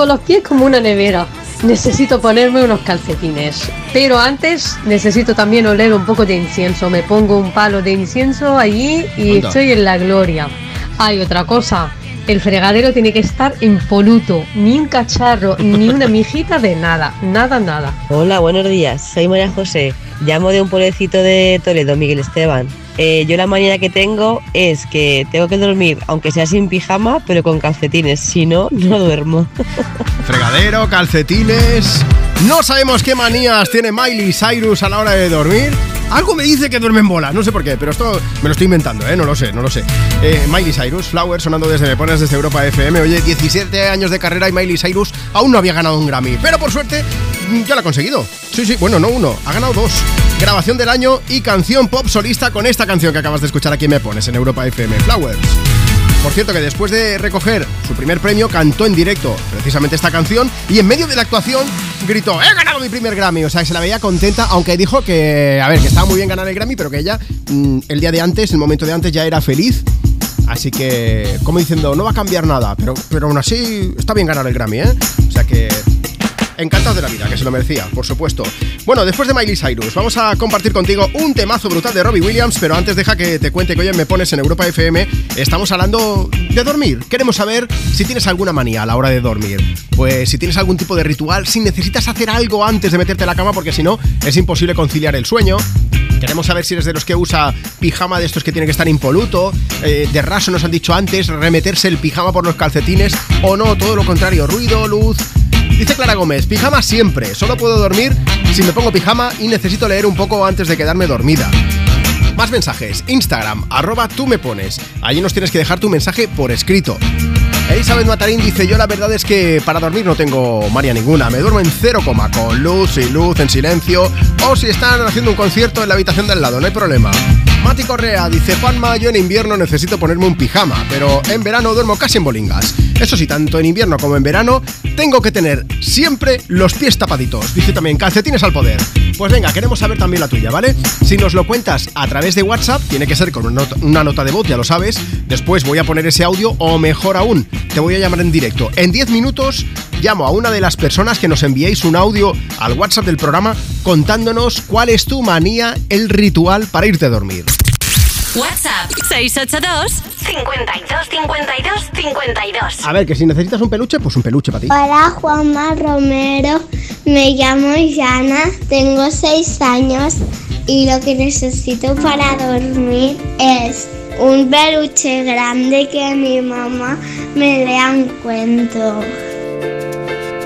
tengo los pies como una nevera. Necesito ponerme unos calcetines. Pero antes necesito también oler un poco de incienso. Me pongo un palo de incienso allí y Anda. estoy en la gloria. Hay otra cosa. El fregadero tiene que estar impoluto. Ni un cacharro, ni una mijita de nada. Nada, nada. Hola, buenos días. Soy María José. Llamo de un pueblecito de Toledo, Miguel Esteban. Eh, yo la manera que tengo es que tengo que dormir, aunque sea sin pijama, pero con calcetines. Si no, no duermo. Fregadero, calcetines. No sabemos qué manías tiene Miley Cyrus a la hora de dormir. Algo me dice que duerme en bola, no sé por qué, pero esto me lo estoy inventando, ¿eh? No lo sé, no lo sé. Eh, Miley Cyrus, Flower, sonando desde Me Pones desde Europa FM. Oye, 17 años de carrera y Miley Cyrus aún no había ganado un Grammy. Pero por suerte, mm, ya lo ha conseguido. Sí, sí, bueno, no uno, ha ganado dos. Grabación del año y canción pop solista con esta canción que acabas de escuchar aquí Me Pones en Europa FM, Flowers. Por cierto, que después de recoger su primer premio, cantó en directo precisamente esta canción y en medio de la actuación gritó: ¡He ganado mi primer Grammy! O sea, que se la veía contenta, aunque dijo que, a ver, que estaba muy bien ganar el Grammy, pero que ella mm, el día de antes, el momento de antes, ya era feliz. Así que, como diciendo, no va a cambiar nada, pero, pero aún así está bien ganar el Grammy, ¿eh? O sea que encantado de la vida, que se lo merecía, por supuesto. Bueno, después de Miley Cyrus, vamos a compartir contigo un temazo brutal de Robbie Williams, pero antes deja que te cuente que hoy Me Pones en Europa FM estamos hablando de dormir. Queremos saber si tienes alguna manía a la hora de dormir. Pues si tienes algún tipo de ritual, si necesitas hacer algo antes de meterte a la cama, porque si no, es imposible conciliar el sueño. Queremos saber si eres de los que usa pijama de estos que tiene que estar impoluto. eh, de raso nos han dicho antes, remeterse el pijama por los calcetines. O no, todo lo contrario, ruido, luz. Dice Clara Gómez, pijama siempre. Solo puedo dormir si me pongo pijama y necesito leer un poco antes de quedarme dormida. Más mensajes, Instagram, arroba tú me pones. Allí nos tienes que dejar tu mensaje por escrito. Elizabeth Matarín dice, yo la verdad es que para dormir no tengo maría ninguna, me duermo en cero coma, con luz, sin luz, en silencio, o si están haciendo un concierto en la habitación del lado, no hay problema. Mati Correa dice, Juanma, yo en invierno necesito ponerme un pijama, pero en verano duermo casi en bolingas. Eso sí, tanto en invierno como en verano, tengo que tener siempre los pies tapaditos. Dice también, calcetines al poder. Pues venga, queremos saber también la tuya, ¿vale? Si nos lo cuentas a través de WhatsApp, tiene que ser con una nota, una nota de voz, ya lo sabes. Después voy a poner ese audio, o mejor aún, te voy a llamar en directo. En 10 minutos llamo a una de las personas que nos enviéis un audio al WhatsApp del programa contándonos cuál es tu manía, el ritual para irte a dormir. WhatsApp 682 52 52 52. A ver, que si necesitas un peluche, pues un peluche para ti. Hola Juanma Romero, me llamo Yana, tengo seis años y lo que necesito para dormir es un peluche grande que mi mamá me lea un cuento.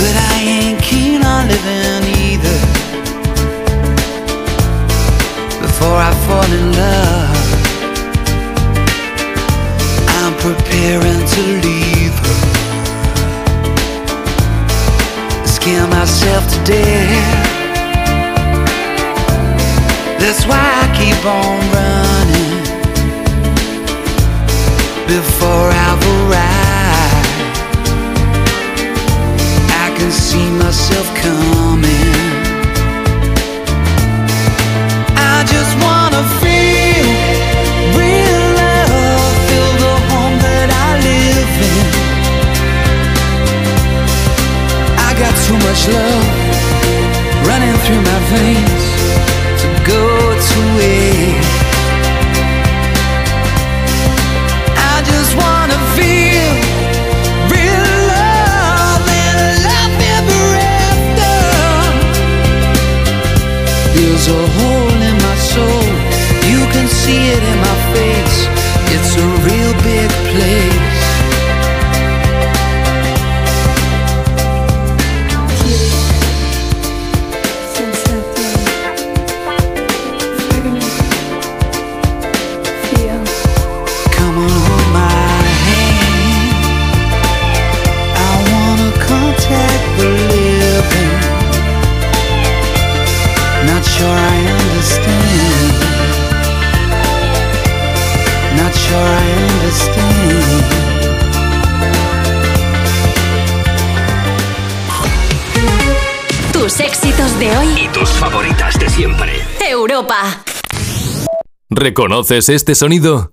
But I ain't keen on living either. Before I fall in love, I'm preparing to leave her. Scare myself to death. That's why I keep on running before I've arrived. See myself coming. I just wanna feel real love, feel the home that I live in. I got too much love running through my veins to go to waste. I just wanna it in my face. It's a real big place. De hoy. Y tus favoritas de siempre. Europa. ¿Reconoces este sonido?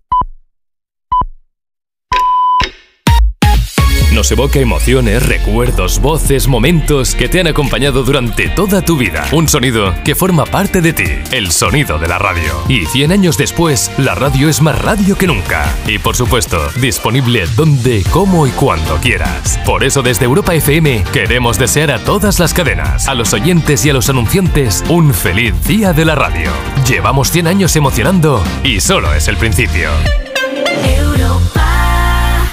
Nos evoca emociones, recuerdos, voces, momentos que te han acompañado durante toda tu vida. Un sonido que forma parte de ti, el sonido de la radio. Y 100 años después, la radio es más radio que nunca. Y por supuesto, disponible donde, cómo y cuando quieras. Por eso desde Europa FM queremos desear a todas las cadenas, a los oyentes y a los anunciantes un feliz día de la radio. Llevamos 100 años emocionando y solo es el principio.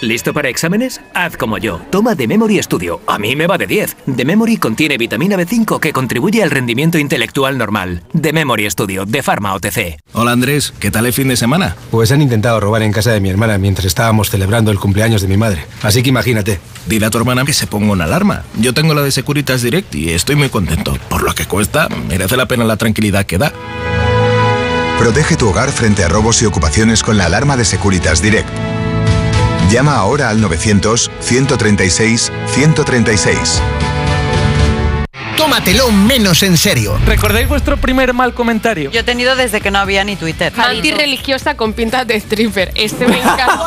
¿Listo para exámenes? Haz como yo. Toma The Memory Studio. A mí me va de 10. The Memory contiene vitamina B5 que contribuye al rendimiento intelectual normal. The Memory Studio, de Pharma OTC. Hola Andrés, ¿qué tal el fin de semana? Pues han intentado robar en casa de mi hermana mientras estábamos celebrando el cumpleaños de mi madre. Así que imagínate. Dile a tu hermana que se ponga una alarma. Yo tengo la de Securitas Direct y estoy muy contento. Por lo que cuesta, merece la pena la tranquilidad que da. Protege tu hogar frente a robos y ocupaciones con la alarma de Securitas Direct. Llama ahora al 900-136-136. Tómatelo menos en serio. ¿Recordáis vuestro primer mal comentario? Yo he tenido desde que no había ni Twitter. Antirreligiosa con pintas de stripper. Este me encanta.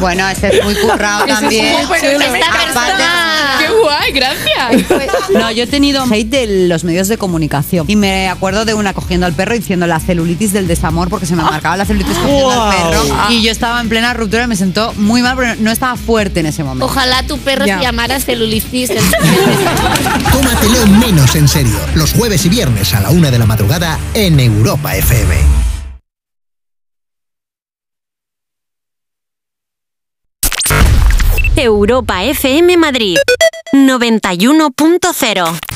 Bueno, este es muy currado Ese es también. chulo. Esta persona. ¡Qué guay! Gracias. No, yo he tenido hate de los medios de comunicación. Y me acuerdo de una cogiendo al perro y diciendo la celulitis del desamor porque se me marcaba la celulitis cogiendo al perro. Y yo estaba en plena ruptura y me sentó muy mal, pero no estaba fuerte en ese momento. Ojalá tu perro se llamara celulitis. Tómatelo menos en serio. Los jueves y viernes a la una de la madrugada en Europa FM. Europa FM Madrid 91.0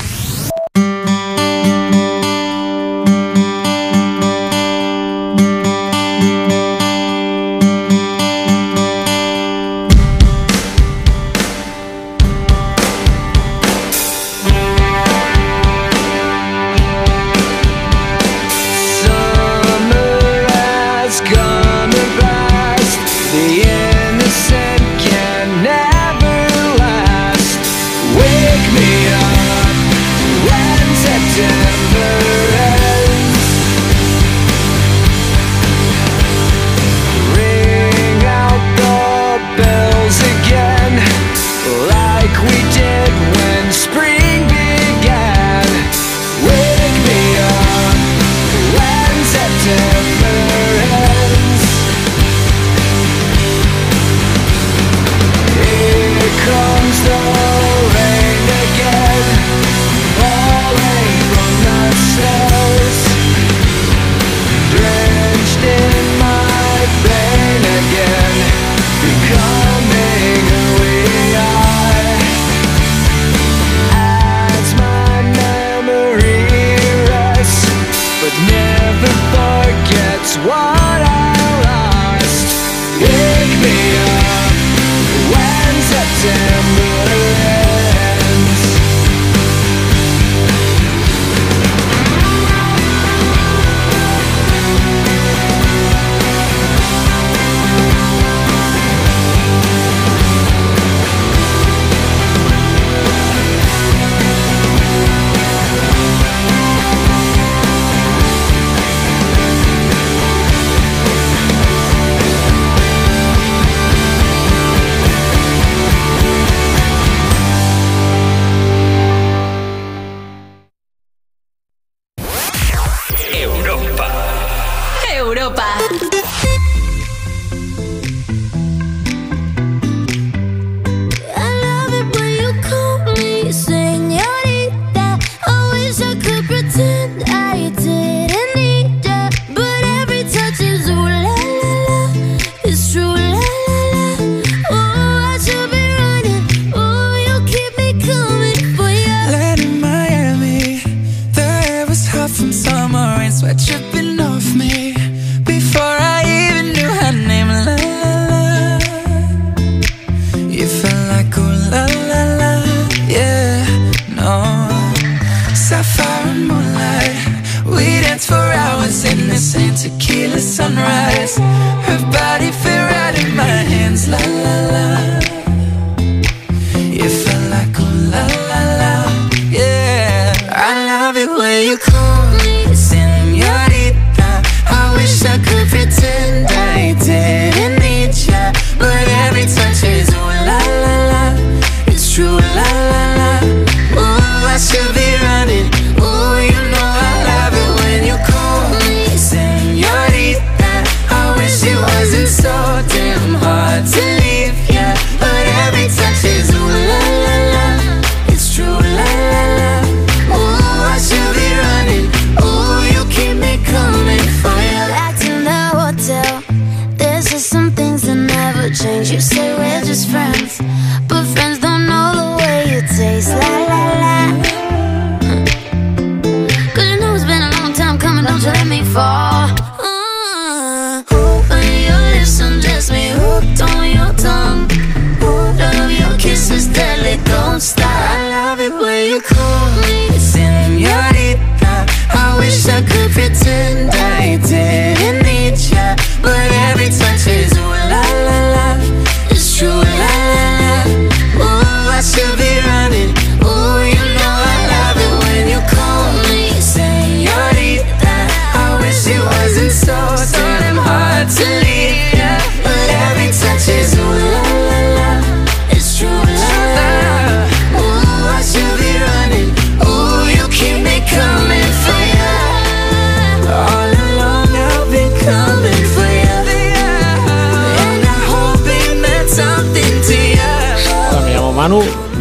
kiss and tequila sunrise. Her body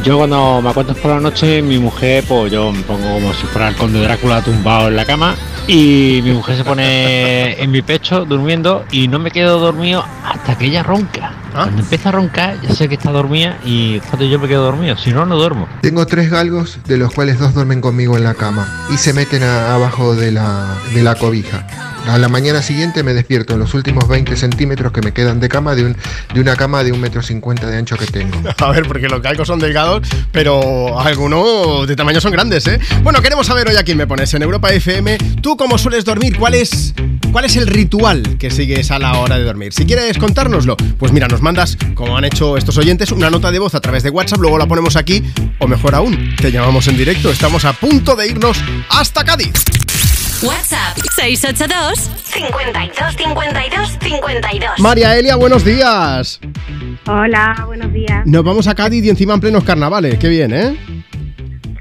Yo cuando me acuesto por la noche, mi mujer, pues yo me pongo como si fuera el conde Drácula tumbado en la cama y mi mujer se pone en mi pecho durmiendo y no me quedo dormido hasta que ella ronca. Cuando empieza a roncar, ya sé que está dormida y yo me quedo dormido, si no, no duermo. Tengo tres galgos, de los cuales dos duermen conmigo en la cama y se meten a- abajo de la, de la cobija. A la mañana siguiente me despierto en los últimos 20 centímetros que me quedan de cama de, un, de una cama de un metro cincuenta de ancho que tengo. A ver, porque los galgos son delgados, pero algunos de tamaño son grandes, ¿eh? Bueno, queremos saber hoy a quién me pones en Europa FM. ¿Tú cómo sueles dormir? ¿Cuál es, ¿Cuál es el ritual que sigues a la hora de dormir? Si quieres contárnoslo, pues mira, nos mandas, como han hecho estos oyentes, una nota de voz a través de WhatsApp, luego la ponemos aquí, o mejor aún, te llamamos en directo. Estamos a punto de irnos hasta Cádiz. WhatsApp 682 52 52 52. María Elia, buenos días. Hola, buenos días. Nos vamos a Cádiz y encima en plenos carnavales. Qué bien, ¿eh?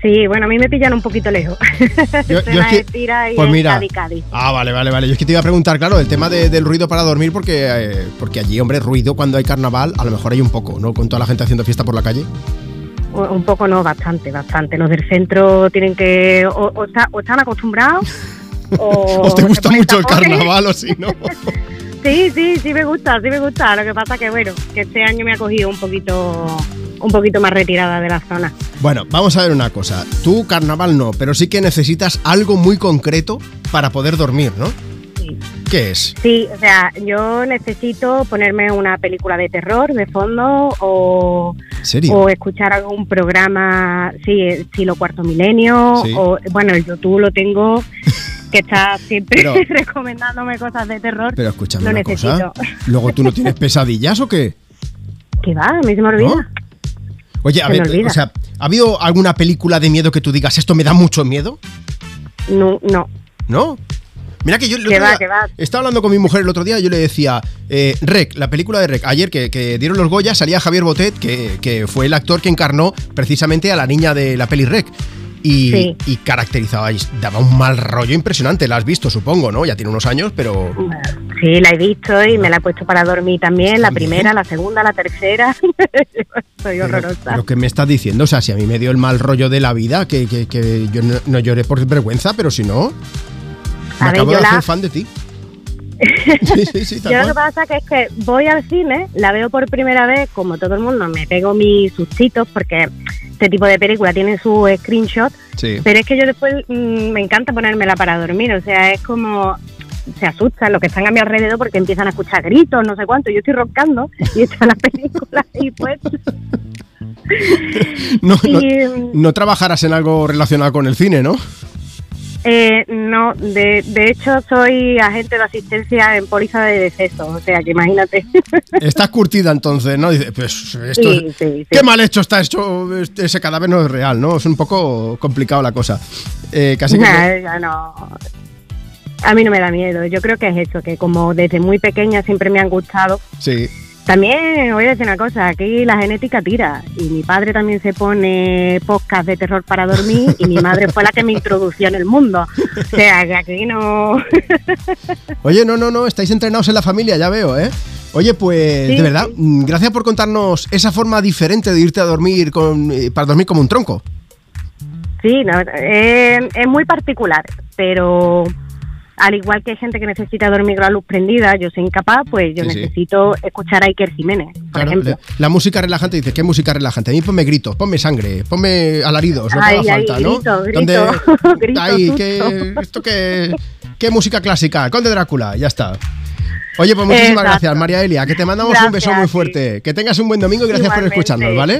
Sí, bueno, a mí me pillan un poquito lejos. Yo- Estoy yo en es que- Algeciras y pues mira. Cádiz, Cádiz. Ah, vale, vale, vale. Yo es que te iba a preguntar, claro, el tema de- del ruido para dormir, porque, eh, porque allí, hombre, ruido cuando hay carnaval, a lo mejor hay un poco, ¿no? Con toda la gente haciendo fiesta por la calle. Un poco no, bastante, bastante. Los del centro tienen que o, o está- o están acostumbrados o, ¿O te gusta mucho el carnaval o si no? Sí, sí, sí me gusta, sí me gusta. Lo que pasa que bueno, que este año me ha cogido un poquito un poquito más retirada de la zona. Bueno, vamos a ver una cosa. Tú carnaval no, pero sí que necesitas algo muy concreto para poder dormir, ¿no? ¿Qué es? Sí, o sea, yo necesito ponerme una película de terror de fondo o, o escuchar algún programa, sí, estilo Cuarto Milenio, Sí. o bueno, el YouTube lo tengo, que está siempre Pero- recomendándome cosas de terror. Pero escúchame lo una necesito. cosa. Luego tú no tienes pesadillas o qué? ¿Qué va? A mí se me olvida. Oye, a Se ver, o sea, ¿ha habido alguna película de miedo que tú digas esto me da mucho miedo? No, no. ¿No? Mira que yo Que va, día que va. estaba hablando con mi mujer el otro día y yo le decía, eh, Rec, la película de Rec, ayer que, que dieron los Goya salía Javier Botet, que, que fue el actor que encarnó precisamente a la niña de la peli Rec. Y, Sí. y caracterizaba, y daba un mal rollo impresionante, la has visto supongo, ¿no? Ya tiene unos años, pero... Sí, la he visto y me la he puesto para dormir también, la primera, la segunda, la tercera. Soy horrorosa. Pero ¿qué me estás diciendo? O sea, si a mí me dio el mal rollo de la vida, que, que- que yo no, no lloré por vergüenza, pero si no, me A ver, acabo yo de la- hacer fan de ti. Sí, sí, sí, tal Yo lo que pasa que es que voy al cine, la veo por primera vez, como todo el mundo, me pego mis sustitos porque este tipo de película tiene su screenshot, pero es que yo después mm, me encanta ponérmela para dormir, o sea, es como se asustan los que están a mi alrededor porque empiezan a escuchar gritos, no sé cuánto, yo estoy roncando y está la película ahí pues. No, no, no trabajarás en algo relacionado con el cine, ¿no? Eh, no, de, de hecho soy agente de asistencia en póliza de decesos, o sea que imagínate. Estás curtida entonces, ¿no? Dice, pues esto, Sí, sí, sí. qué mal hecho está hecho, este- ese cadáver no es real, ¿no? Es un poco complicado la cosa. Eh, casi que... Nah, ya no. A mí no me da miedo, yo creo que es eso, que como desde muy pequeña siempre me han gustado. Sí. También voy a decir una cosa, aquí la genética tira y mi padre también se pone podcast de terror para dormir y mi madre fue la que me introdució en el mundo. O sea, que aquí no... Oye, no, no, no, estáis entrenados en la familia, ya veo, ¿eh? Oye, pues Sí, de verdad, mm, gracias por contarnos esa forma diferente de irte a dormir con, eh, para dormir como un tronco. Sí, no, eh, es muy particular, pero al igual que hay gente que necesita dormir con la luz prendida, yo soy incapaz, pues yo Sí, sí. necesito escuchar a Iker Jiménez, por Claro, ejemplo. la, la música relajante, dices, ¿qué música relajante? A mí ponme gritos, ponme sangre, ponme alaridos, lo que Ay, haga ay, falta, ¿no? grito, Donde- grito, Ay. ¿qué, esto qué, qué música clásica? Conde Drácula, ya está. Oye, pues muchísimas Exacto. gracias, María Elia, que te mandamos un beso muy sí. fuerte. Que tengas un buen domingo y gracias Igualmente. por escucharnos, ¿vale?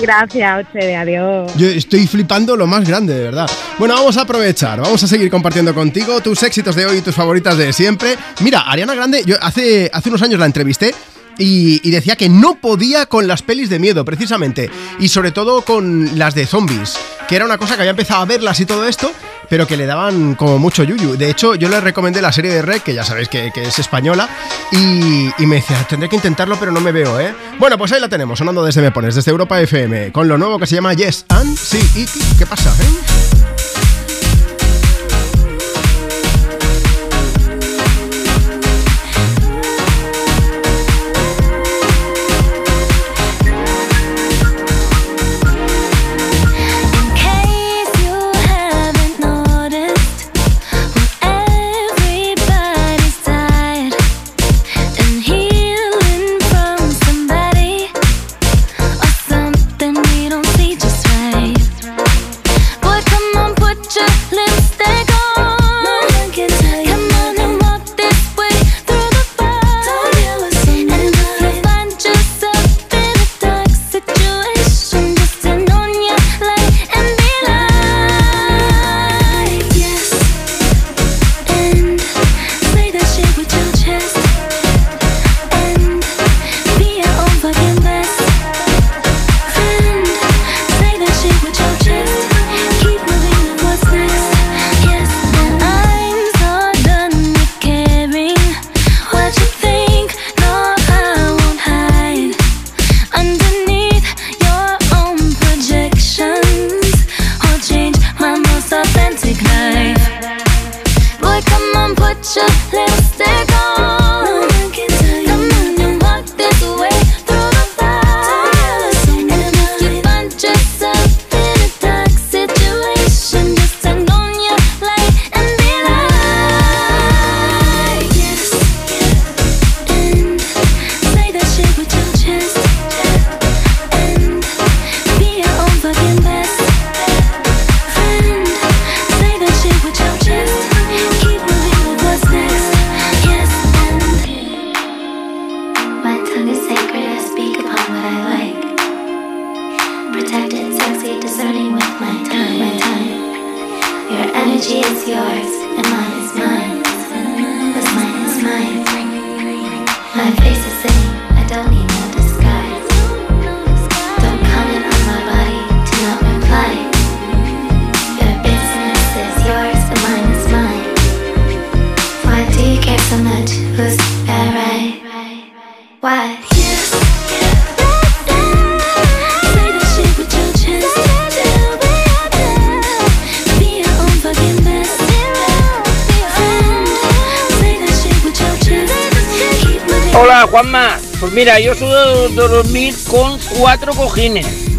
Gracias a ustedes, adiós. Yo estoy flipando lo más grande, de verdad. Bueno, vamos a aprovechar, vamos a seguir compartiendo contigo tus éxitos de hoy y tus favoritas de siempre. Mira, Ariana Grande, yo hace, hace unos años la entrevisté. Y, decía que no podía con las pelis de miedo, precisamente. Y sobre todo con las de zombies. Que era una cosa que había empezado a verlas y todo esto, pero que le daban como mucho yuyu. De hecho, yo le recomendé la serie de Rec, que ya sabéis que, es española, y, y me decía, tendré que intentarlo, pero no me veo, ¿eh? Bueno, pues ahí la tenemos, sonando desde Me Pones, desde Europa FM, con lo nuevo que se llama Yes and Sí, y ¿qué pasa, eh?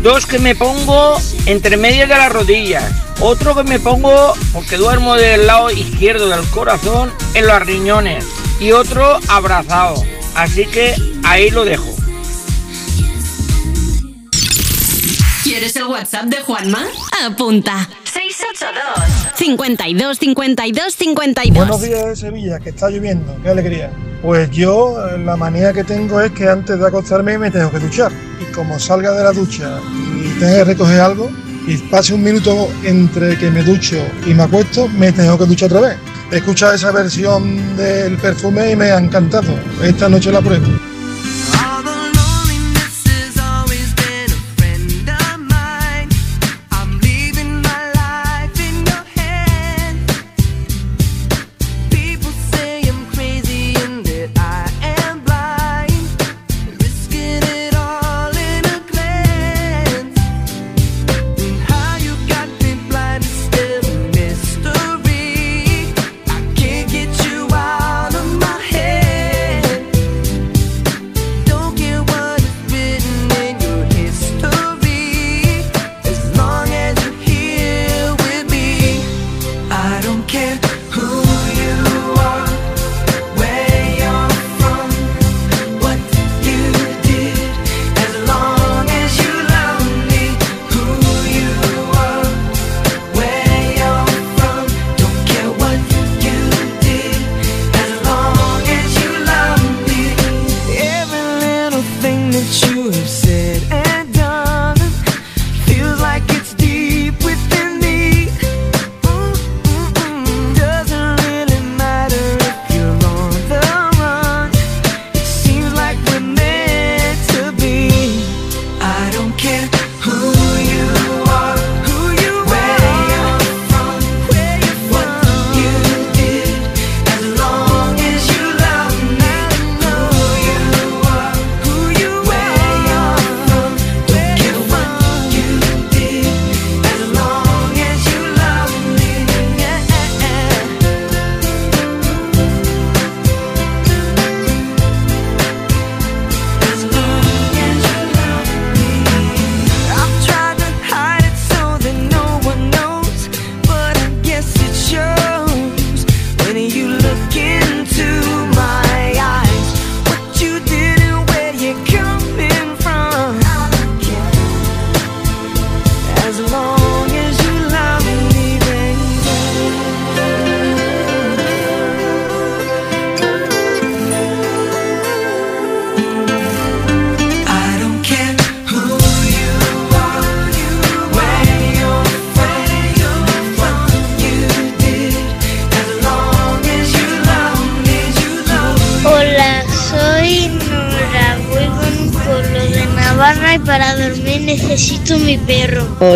Dos que me pongo entre medias de las rodillas, otro que me pongo porque duermo del lado izquierdo del corazón en los riñones y otro abrazado, así que ahí lo dejo. ¿Quieres el WhatsApp de Juanma? Apunta. 682 52 52 52 Buenos días de Sevilla, que está lloviendo, qué alegría. Pues yo eh, la manía que tengo es que antes de acostarme me tengo que duchar. Y como salga de la ducha y tenga que recoger algo, y pase un minuto entre que me ducho y me acuesto, me tengo que duchar otra vez. He escuchado esa versión del perfume y me ha encantado. Esta noche la pruebo.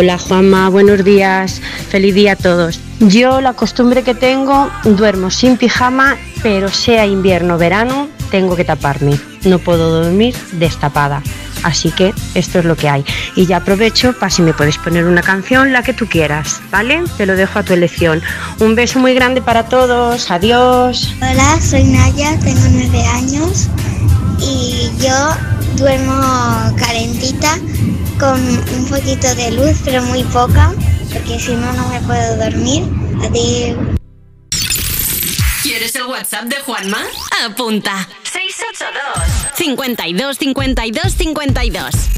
Hola Juanma, buenos días, feliz día a todos. Yo la costumbre que tengo, duermo sin pijama, pero sea invierno o verano, tengo que taparme. No puedo dormir destapada. Así que esto es lo que hay. Y ya aprovecho para si me puedes poner una canción, la que tú quieras, ¿vale? Te lo dejo a tu elección. Un beso muy grande para todos, adiós. Hola, soy Naya, tengo nueve años y yo duermo calentita con un poquito de luz, pero muy poca, porque si no, no me puedo dormir. Adiós. ¿Quieres el WhatsApp de Juanma? Apunta. 682 52 52 52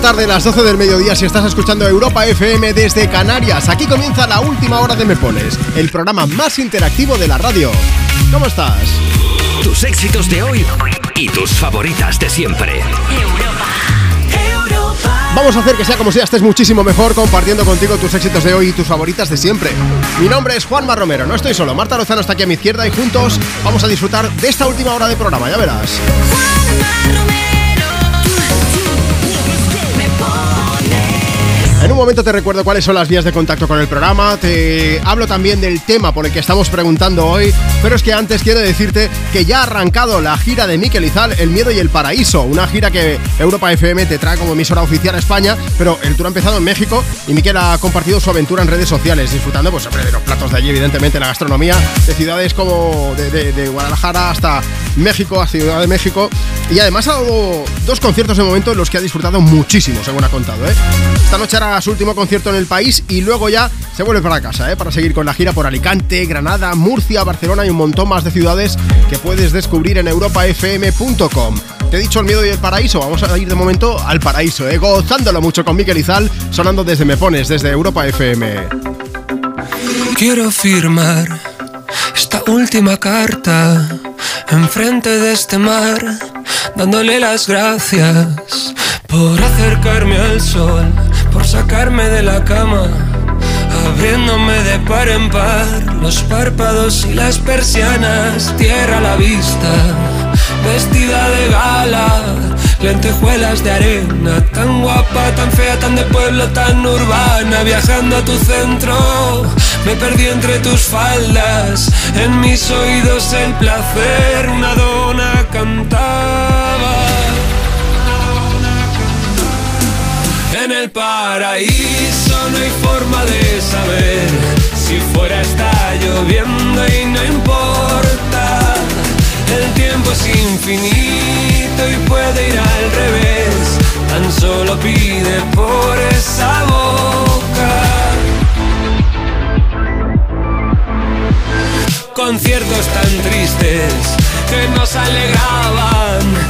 tarde, las 12 del mediodía, si estás escuchando Europa FM desde Canarias. Aquí comienza la última hora de Me Pones, el programa más interactivo de la radio. ¿Cómo estás? Tus éxitos de hoy y tus favoritas de siempre. Vamos a hacer que sea como sea, estés muchísimo mejor compartiendo contigo tus éxitos de hoy y tus favoritas de siempre. Mi nombre es Juanma Romero, no estoy solo, Marta Lozano está aquí a mi izquierda y juntos vamos a disfrutar de esta última hora de programa, ya verás. En un momento te recuerdo cuáles son las vías de contacto con el programa, te hablo también del tema por el que estamos preguntando hoy, pero es que antes quiero decirte que ya ha arrancado la gira de Miquel Izal, El Miedo y el Paraíso, una gira que Europa FM te trae como emisora oficial a España, pero el tour ha empezado en México y Miquel ha compartido su aventura en redes sociales, disfrutando pues de los platos de allí, evidentemente la gastronomía, de ciudades como de, de- de Guadalajara hasta México, a Ciudad de México, y además ha dado dos conciertos de momento en los que ha disfrutado muchísimo, según ha contado. ¿eh? Esta noche hará su último concierto en el país y luego ya se vuelve para casa, ¿eh? para seguir con la gira por Alicante, Granada, Murcia, Barcelona y un montón más de ciudades que puedes descubrir en europafm.com. Te he dicho el miedo y el paraíso, vamos a ir de momento al paraíso, ¿eh? gozándolo mucho con Miquel Izal, sonando desde Me Pones, desde Europa FM. Quiero firmar esta última carta enfrente de este mar, dándole las gracias por acercarme al sol, por sacarme de la cama, abriéndome de par en par los párpados y las persianas, tierra a la vista, vestida de gala. Lentejuelas de arena, tan guapa, tan fea, tan de pueblo, tan urbana, viajando a tu centro. Me perdí entre tus faldas, en mis oídos el placer, una dona cantaba. En el paraíso no hay forma de saber si fuera está lloviendo y no importa. El tiempo es infinito y puede ir al revés. Tan solo pide por esa boca. Conciertos tan tristes que nos alegraban.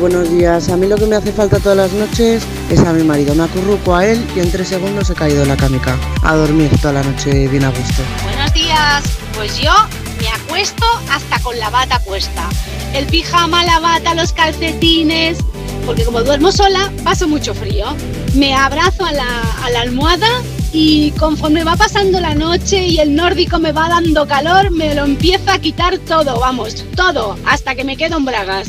buenos días. A mí lo que me hace falta todas las noches es a mi marido. Me acurruco a él y en tres segundos he caído en la camica. A dormir toda la noche bien a gusto. Buenos días. Pues yo me acuesto hasta con la bata puesta. El pijama, la bata, los calcetines. Porque como duermo sola, paso mucho frío. Me abrazo a la, almohada y conforme va pasando la noche y el nórdico me va dando calor, me lo empiezo a quitar todo, vamos, todo, hasta que me quedo en bragas.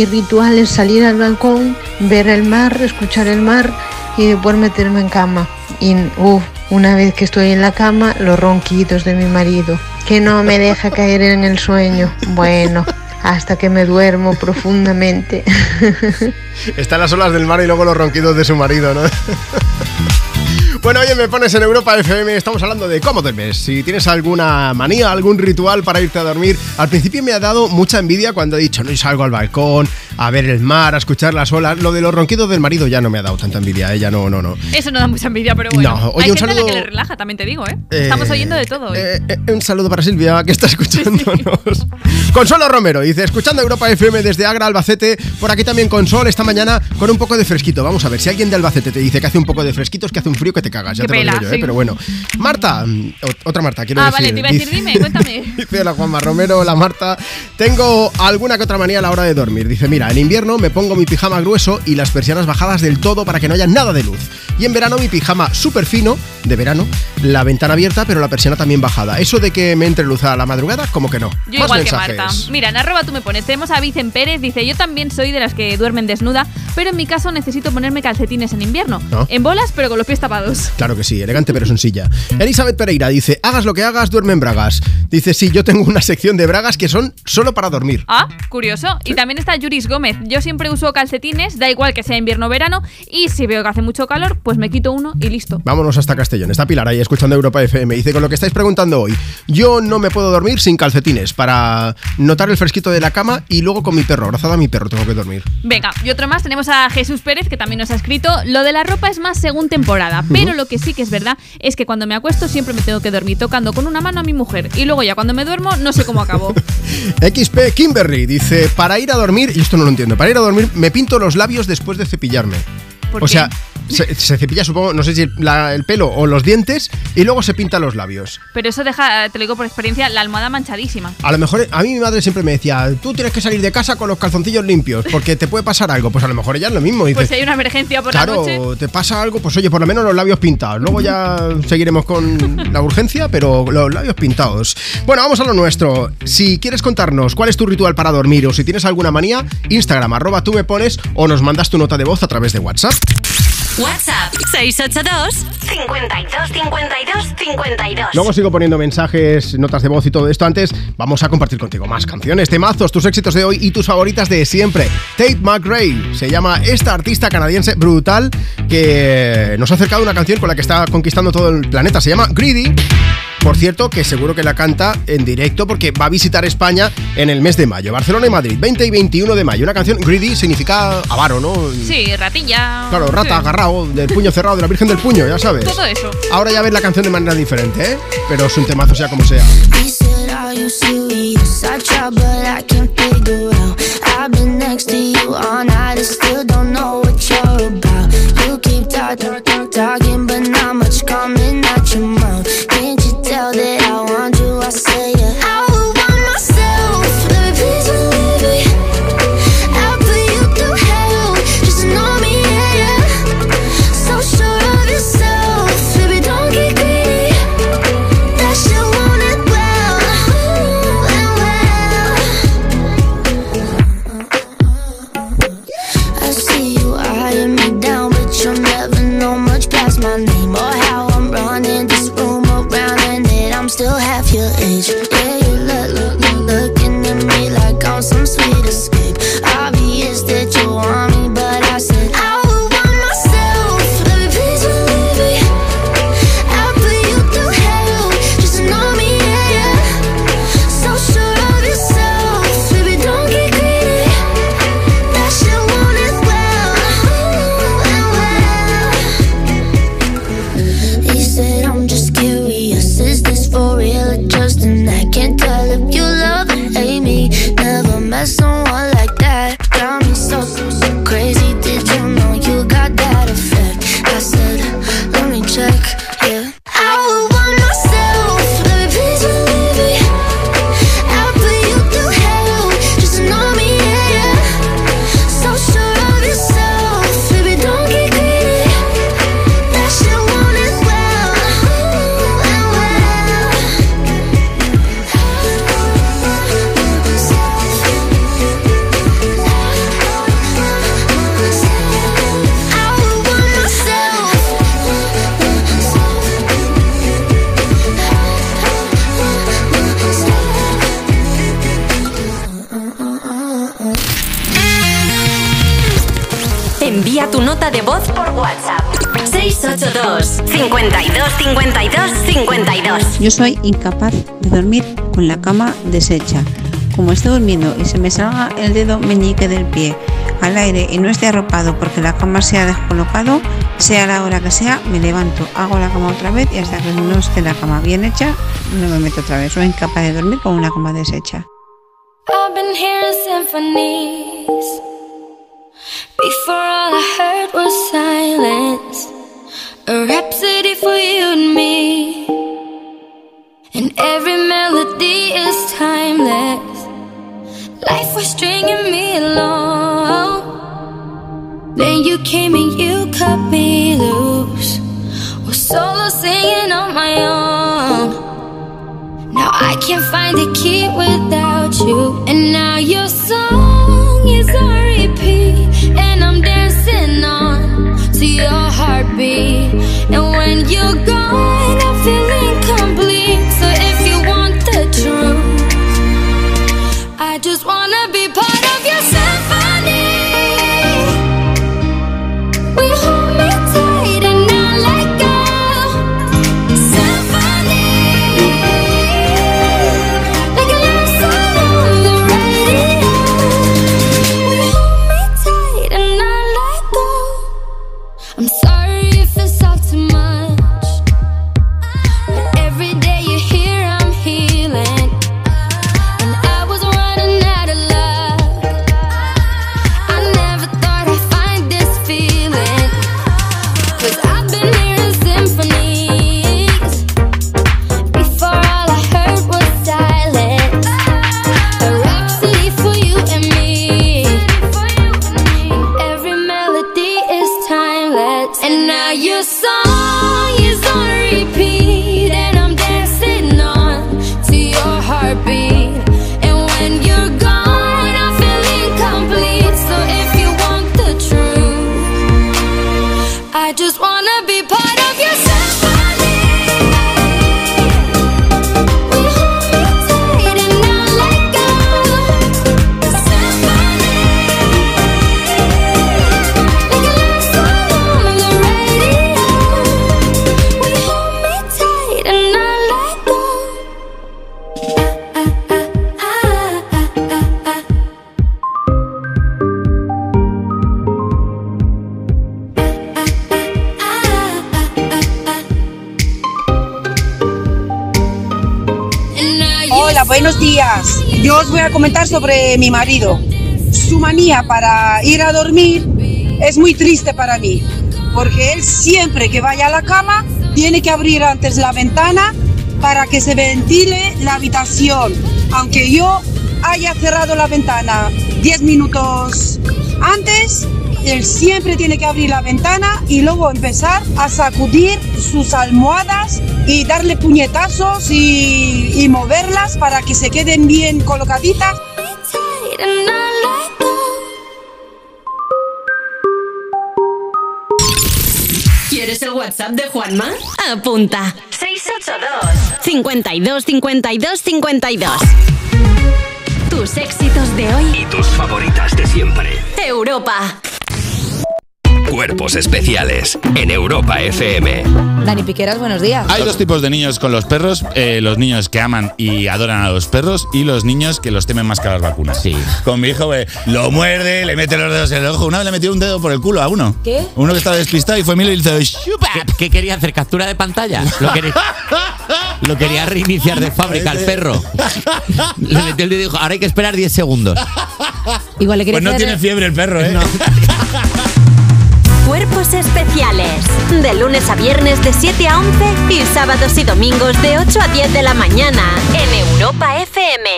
mi ritual es salir al balcón, ver el mar, escuchar el mar y después meterme en cama. Y uf, una vez que estoy en la cama, los ronquidos de mi marido, que no me deja caer en el sueño. Bueno, hasta que me duermo profundamente. Están las olas del mar y luego los ronquidos de su marido, ¿no? Bueno, oye, me pones en Europa FM, estamos hablando de cómo duermes. Si tienes alguna manía, algún ritual para irte a dormir. Al principio me ha dado mucha envidia cuando he dicho, no, salgo al balcón, a ver el mar, a escuchar las olas. Lo de los ronquidos del marido ya no me ha dado tanta envidia, ella no, no, no. Eso no da mucha envidia, pero bueno. No, oye, Hay un gente a la saludo- que le relaja, también te digo, ¿eh? Eh, Estamos oyendo de todo hoy. Eh, eh, un saludo para Silvia, que está escuchándonos. Consuelo Romero dice, escuchando Europa FM desde Agra, Albacete. Por aquí también Consol, esta mañana con un poco de fresquito. Vamos a ver, si alguien de Albacete te dice que hace un poco de fresquito, es que hace un frío que te cagas. Ya te lo digo yo, ¿eh? Pero bueno. Marta, otra Marta, quiero ah, decir. vale, te iba a decir, dice- dime, cuéntame. Dice la Juanma Romero, hola Marta. Tengo alguna que otra manía a la hora de dormir. Dice, mira, en invierno me pongo mi pijama grueso y las persianas bajadas del todo para que no haya nada de luz. Y en verano mi pijama súper fino, de verano, la ventana abierta pero la persiana también bajada. Eso de que me entre luz a la madrugada, como que no. Yo Más igual mensajes. que Marta. Mira, en arroba tú me pones. Tenemos a Vicen Pérez. Dice, yo también soy de las que duermen desnuda, pero en mi caso necesito ponerme calcetines en invierno. ¿No? En bolas, pero con los pies tapados. Claro que sí, elegante pero sencilla. Elizabeth Pereira dice, hagas lo que hagas, duerme en bragas. Dice, sí, yo tengo una sección de bragas que son solo para dormir. Ah, curioso. Y también está Yuris Gómez. Yo siempre uso calcetines, da igual que sea invierno o verano, y si veo que hace mucho calor, pues me quito uno y listo. Vámonos hasta Castellón. Está Pilar ahí escuchando Europa FM. Dice, con lo que estáis preguntando hoy, yo no me puedo dormir sin calcetines para notar el fresquito de la cama y luego con mi perro, abrazada a mi perro, tengo que dormir. Venga, y otro más, tenemos a Jesús Pérez, que también nos ha escrito, lo de la ropa es más según temporada, pero lo que sí que es verdad es que cuando me acuesto siempre me tengo que dormir tocando con una mano a mi mujer, y luego ya cuando me duermo no sé cómo acabo. XP Kimberly dice, para ir a dormir, y esto no lo entiendo, para ir a dormir me pinto los labios después de cepillarme. ¿Por o qué? sea, se, se cepilla, supongo, no sé si la- el pelo o los dientes y luego se pinta los labios. Pero eso deja, te lo digo por experiencia, la almohada manchadísima. A lo mejor, a mí mi madre siempre me decía, tú tienes que salir de casa con los calzoncillos limpios porque te puede pasar algo. Pues a lo mejor ella es lo mismo. Dice, Pues si hay una emergencia por la Claro, noche. te pasa algo, pues oye, por lo menos los labios pintados. Luego ya seguiremos con la urgencia, pero los labios pintados. Bueno, vamos a lo nuestro. Si quieres contarnos cuál es tu ritual para dormir o si tienes alguna manía, Instagram, arroba tú me pones o nos mandas tu nota de voz a través de WhatsApp. WhatsApp 682 52 52 52. Luego sigo poniendo mensajes, notas de voz y todo esto. Antes vamos a compartir contigo más canciones, temazos, tus éxitos de hoy y tus favoritas de siempre. Tate McRae se llama esta artista canadiense brutal que nos ha acercado una canción con la que está conquistando todo el planeta. Se llama Greedy. Por cierto, que seguro que la canta en directo porque va a visitar España en el mes de mayo. Barcelona y Madrid, 20 y 21 de mayo. Una canción Greedy significa avaro, ¿no? Sí, ratilla. Claro, rata Sí. Del puño cerrado, de la Virgen del Puño, ya sabes. Todo eso. Ahora ya ves la canción de manera diferente, ¿eh? Pero es un temazo sea como sea. WhatsApp. 682 52 52 52 Yo soy incapaz de dormir con la cama deshecha. Como esté durmiendo y se me salga el dedo meñique del pie al aire y no esté arropado porque la cama se ha descolocado, sea la hora que sea, me levanto, hago la cama otra vez y hasta que no esté la cama bien hecha, no me meto otra vez. Soy incapaz de dormir con una cama deshecha. I've been hearing symphonies. Before all I heard was silence. A rhapsody for you and me. And every melody is timeless. Life was stringing me along. Then you came and you cut me loose. Was solo singing on my own. Now I can't find a key without you. And now your song is on you're gone, buenos días. Yo os voy a comentar sobre mi marido. Su manía para ir a dormir es muy triste para mí, porque él siempre que vaya a la cama tiene que abrir antes la ventana para que se ventile la habitación, aunque yo haya cerrado la ventana 10 minutos antes. Él siempre tiene que abrir la ventana y luego empezar a sacudir sus almohadas y darle puñetazos y, y moverlas para que se queden bien colocaditas. ¿Quieres el WhatsApp de Juanma? Apunta. 682 52 52 52 Tus éxitos de hoy. Y tus favoritas de siempre. Europa. Cuerpos especiales en Europa FM. Dani Piqueras, buenos días. Hay dos tipos de niños con los perros, eh, los niños que aman y adoran a los perros y los niños que los temen más que a las vacunas. Sí. Con mi hijo eh, lo muerde, le mete los dedos en el ojo. Una vez le metió un dedo por el culo a uno. ¿Qué? Uno que estaba despistado y fue Emilio y le hizo. ¿Qué, qué quería hacer? ¿Captura de pantalla? Lo quería, lo quería reiniciar de fábrica al perro. Le metió el dedo y dijo, ahora hay que esperar 10 segundos. Igual le Pues no tiene fiebre el perro, ¿eh? Cuerpos especiales. De lunes a viernes de 7 a 11 y sábados y domingos de 8 a 10 de la mañana en Europa FM.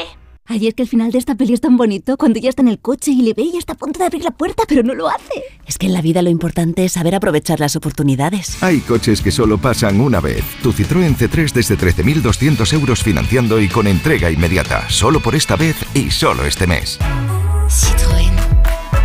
Ay, es que el final de esta peli es tan bonito cuando ella está en el coche y le ve y está a punto de abrir la puerta, pero no lo hace. Es que en la vida lo importante es saber aprovechar las oportunidades. Hay coches que solo pasan una vez. Tu Citroën C3 desde 13.200 euros financiando y con entrega inmediata. Solo por esta vez y solo este mes.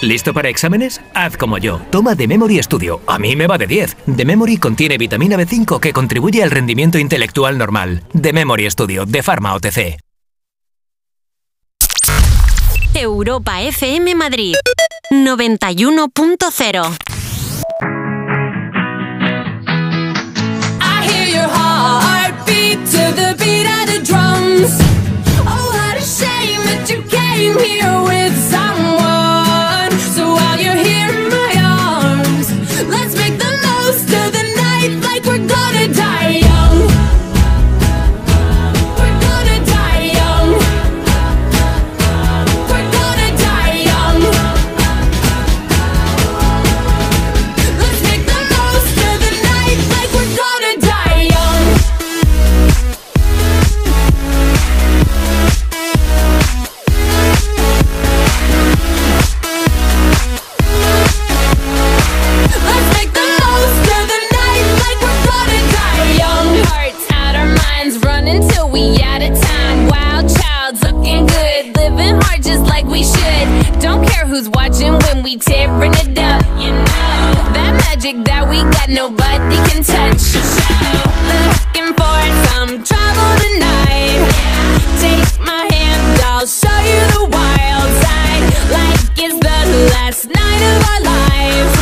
¿Listo para exámenes? Haz como yo. Toma The Memory Studio. A mí me va de 10. The Memory contiene vitamina B5 que contribuye al rendimiento intelectual normal. The Memory Studio, de Pharma OTC. Europa FM Madrid 91.0 I hear your heart beat to the beat of the drums. Oh, what a shame that you came here with someone. Who's watching when we tearing it up. You know that magic that we got, nobody can touch. Looking for some trouble tonight. Take my hand, I'll show you the wild side. Like it's the last night of our lives.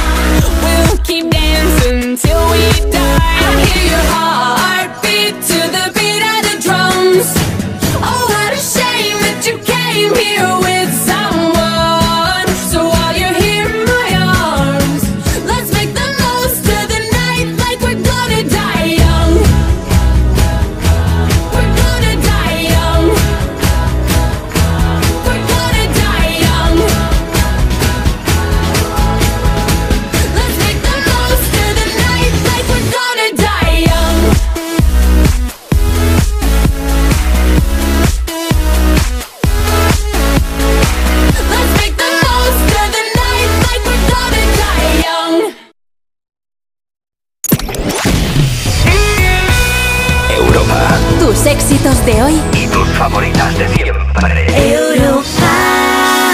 We'll keep dancing till we die. I hear your heart éxitos de hoy Y tus favoritas de siempre.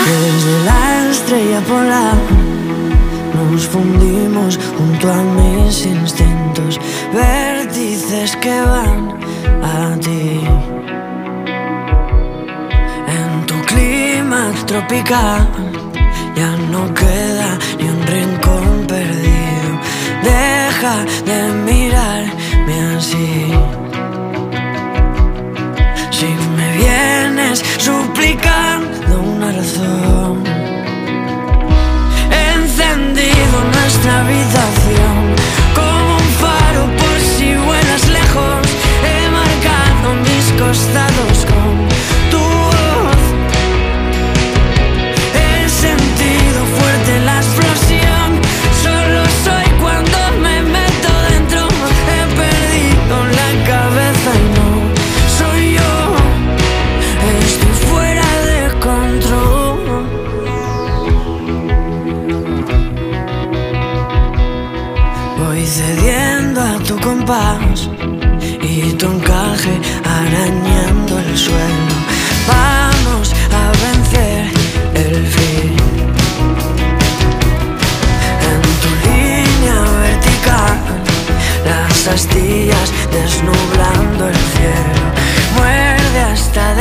Desde la estrella polar nos fundimos junto a mis instintos, vértices que van a ti. En tu clima tropical ya no queda ni un rincón perdido. Deja de suplicando una razón, he encendido nuestra habitación como un faro por si vuelas lejos. He marcado mis costados nublando el cielo, muerde hasta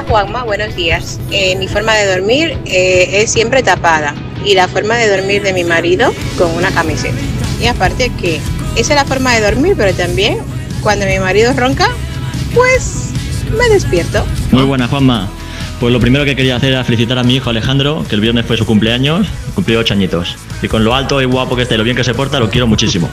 Juanma, buenos días. Eh, mi forma de dormir eh, es siempre tapada y la forma de dormir de mi marido con una camiseta. Y aparte que esa es la forma de dormir, pero también cuando mi marido ronca, pues me despierto. Muy buena, Juanma. Pues lo primero que quería hacer era felicitar a mi hijo Alejandro, que el viernes fue su cumpleaños, cumplió ocho añitos. Y con lo alto y guapo que esté, lo bien que se porta, lo quiero muchísimo.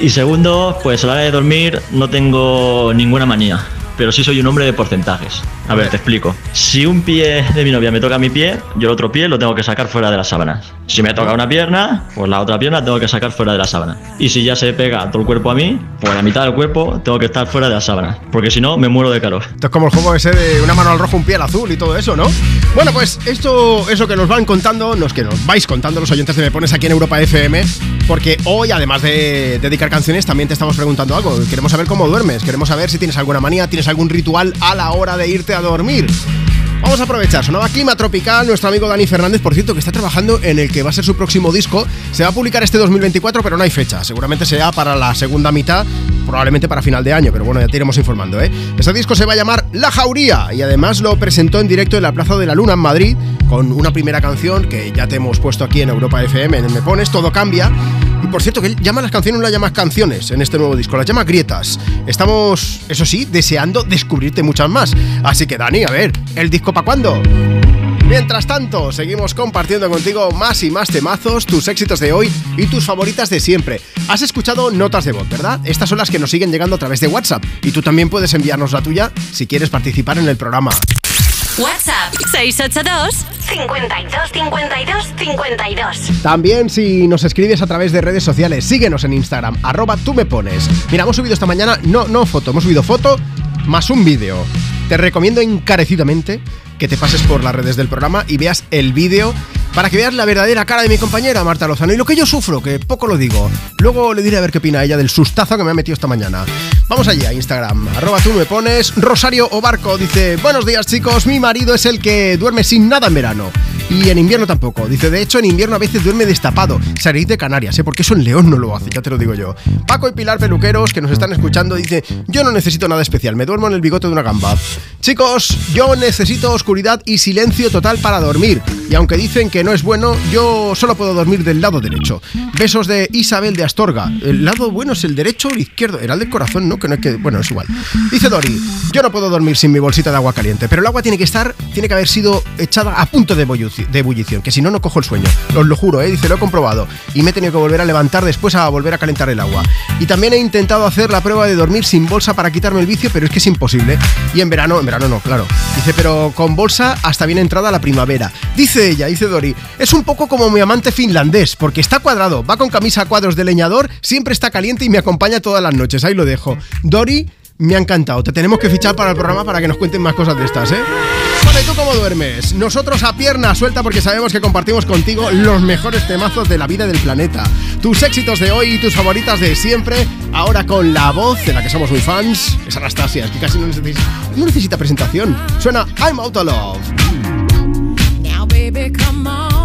Y segundo, pues a la hora de dormir no tengo ninguna manía, pero sí soy un hombre de porcentajes. A ver, te explico. Si un pie de mi novia me toca mi pie, yo el otro pie lo tengo que sacar fuera de las sábanas. Si me toca una pierna, pues la otra pierna tengo que sacar fuera de la sábana. Y si ya se pega todo el cuerpo a mí, pues la mitad del cuerpo tengo que estar fuera de las sábanas. Porque si no, me muero de calor. Esto es como el juego ese de una mano al rojo, un pie al azul y todo eso, ¿no? Bueno, pues esto, eso que nos van contando, los que nos vais contando los oyentes de Me Pones aquí en Europa FM, porque hoy, además de dedicar canciones, también te estamos preguntando algo. Queremos saber cómo duermes, queremos saber si tienes alguna manía, tienes algún ritual a la hora de irte a dormir. Vamos a aprovechar, sonaba Clima Tropical, nuestro amigo Dani Fernández, por cierto, que está trabajando en el que va a ser su próximo disco. Se va a publicar este 2024, pero no hay fecha. Seguramente sea para la segunda mitad, probablemente para final de año, pero bueno, ya te iremos informando, ¿eh? Este disco se va a llamar La Jauría y además lo presentó en directo en la Plaza de la Luna en Madrid con una primera canción que ya te hemos puesto aquí en Europa FM, en Me Pones, Todo Cambia. Y por cierto, que él llama las canciones, no las llama canciones en este nuevo disco, las llama grietas. Estamos, eso sí, deseando descubrirte muchas más. Así que Dani, a ver, ¿el disco para cuándo? Mientras tanto, seguimos compartiendo contigo más y más temazos, tus éxitos de hoy y tus favoritas de siempre. Has escuchado notas de voz, ¿verdad? Estas son las que nos siguen llegando a través de WhatsApp y tú también puedes enviarnos la tuya si quieres participar en el programa. WhatsApp 682 52 52 52. También si nos escribes a través de redes sociales, síguenos en Instagram, arroba tú me pones. Mira, hemos subido esta mañana, no, no foto, hemos subido foto más un vídeo. Te recomiendo encarecidamente que te pases por las redes del programa y veas el vídeo para que veas la verdadera cara de mi compañera Marta Lozano y lo que yo sufro, que poco lo digo. Luego le diré a ver qué opina ella del sustazo que me ha metido esta mañana. Vamos allí a Instagram, arroba tú me pones. Rosario Obarco dice, buenos días chicos, mi marido es el que duerme sin nada en verano. Y en invierno tampoco. Dice, de hecho, en invierno a veces duerme destapado. Salid de Canarias, ¿eh? Porque eso en León no lo hace, ya te lo digo yo. Paco y Pilar Peluqueros, que nos están escuchando, dice, yo no necesito nada especial, me duermo en el bigote de una gamba. Chicos, yo necesito oscuridad y silencio total para dormir. Y aunque dicen que no es bueno, yo solo puedo dormir del lado derecho. Besos de Isabel de Astorga. El lado bueno es el derecho o el izquierdo. Era el del corazón, ¿no? Que no es que. Bueno, es igual. Dice Dori, yo no puedo dormir sin mi bolsita de agua caliente, pero el agua tiene que estar, tiene que haber sido echada a punto de, ebullici- de ebullición, que si no, no cojo el sueño. Os lo juro, ¿eh? Dice, lo he comprobado. Y me he tenido que volver a levantar después a volver a calentar el agua. Y también he intentado hacer la prueba de dormir sin bolsa para quitarme el vicio, pero es que es imposible. Y en verano, en verano no, claro. Dice, pero con bolsa hasta bien entrada la primavera. Dice ella, dice Dori, es un poco como mi amante finlandés, porque está cuadrado, va con camisa a cuadros de leñador, siempre está caliente y me acompaña todas las noches. Ahí lo dejo. Dori, me ha encantado. Te tenemos que fichar para el programa para que nos cuenten más cosas de estas, ¿eh? Bueno, ¿y tú cómo duermes? Nosotros a pierna suelta porque sabemos que compartimos contigo los mejores temazos de la vida del planeta. Tus éxitos de hoy y tus favoritas de siempre, ahora con la voz de la que somos muy fans, es Anastasia, es que casi no necesita, no necesita presentación. Suena I'm Out of Love. Now, baby, come on.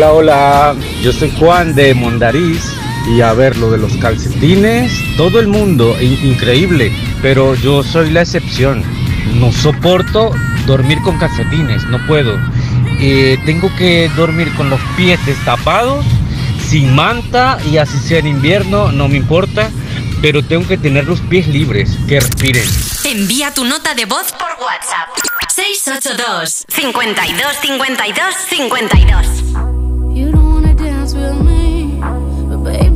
Hola, hola, yo soy Juan de Mondariz y a ver, lo de los calcetines, todo el mundo, in- increíble, pero yo soy la excepción. No soporto dormir con calcetines, no puedo. Eh, tengo que dormir con los pies destapados, sin manta y así sea en invierno, no me importa, pero tengo que tener los pies libres, que respiren. Envía tu nota de voz por WhatsApp. 682 52 52 52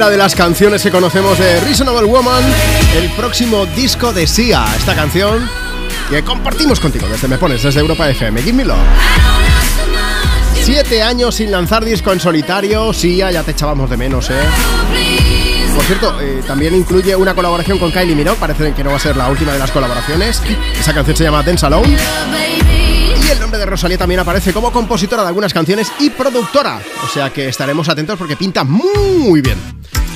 Primera de las canciones que conocemos de Reasonable Woman, el próximo disco de Sia. Esta canción que compartimos contigo desde Me Pones, desde Europa FM. Give me love. Siete años sin lanzar disco en solitario. Sia, ya te echábamos de menos, ¿eh? Por cierto, eh, también incluye una colaboración con Kylie Minogue. Parece que no va a ser la última de las colaboraciones. Esa canción se llama Dance Alone. Y el nombre de Rosalía también aparece como compositora de algunas canciones y productora. O sea que estaremos atentos porque pinta muy bien.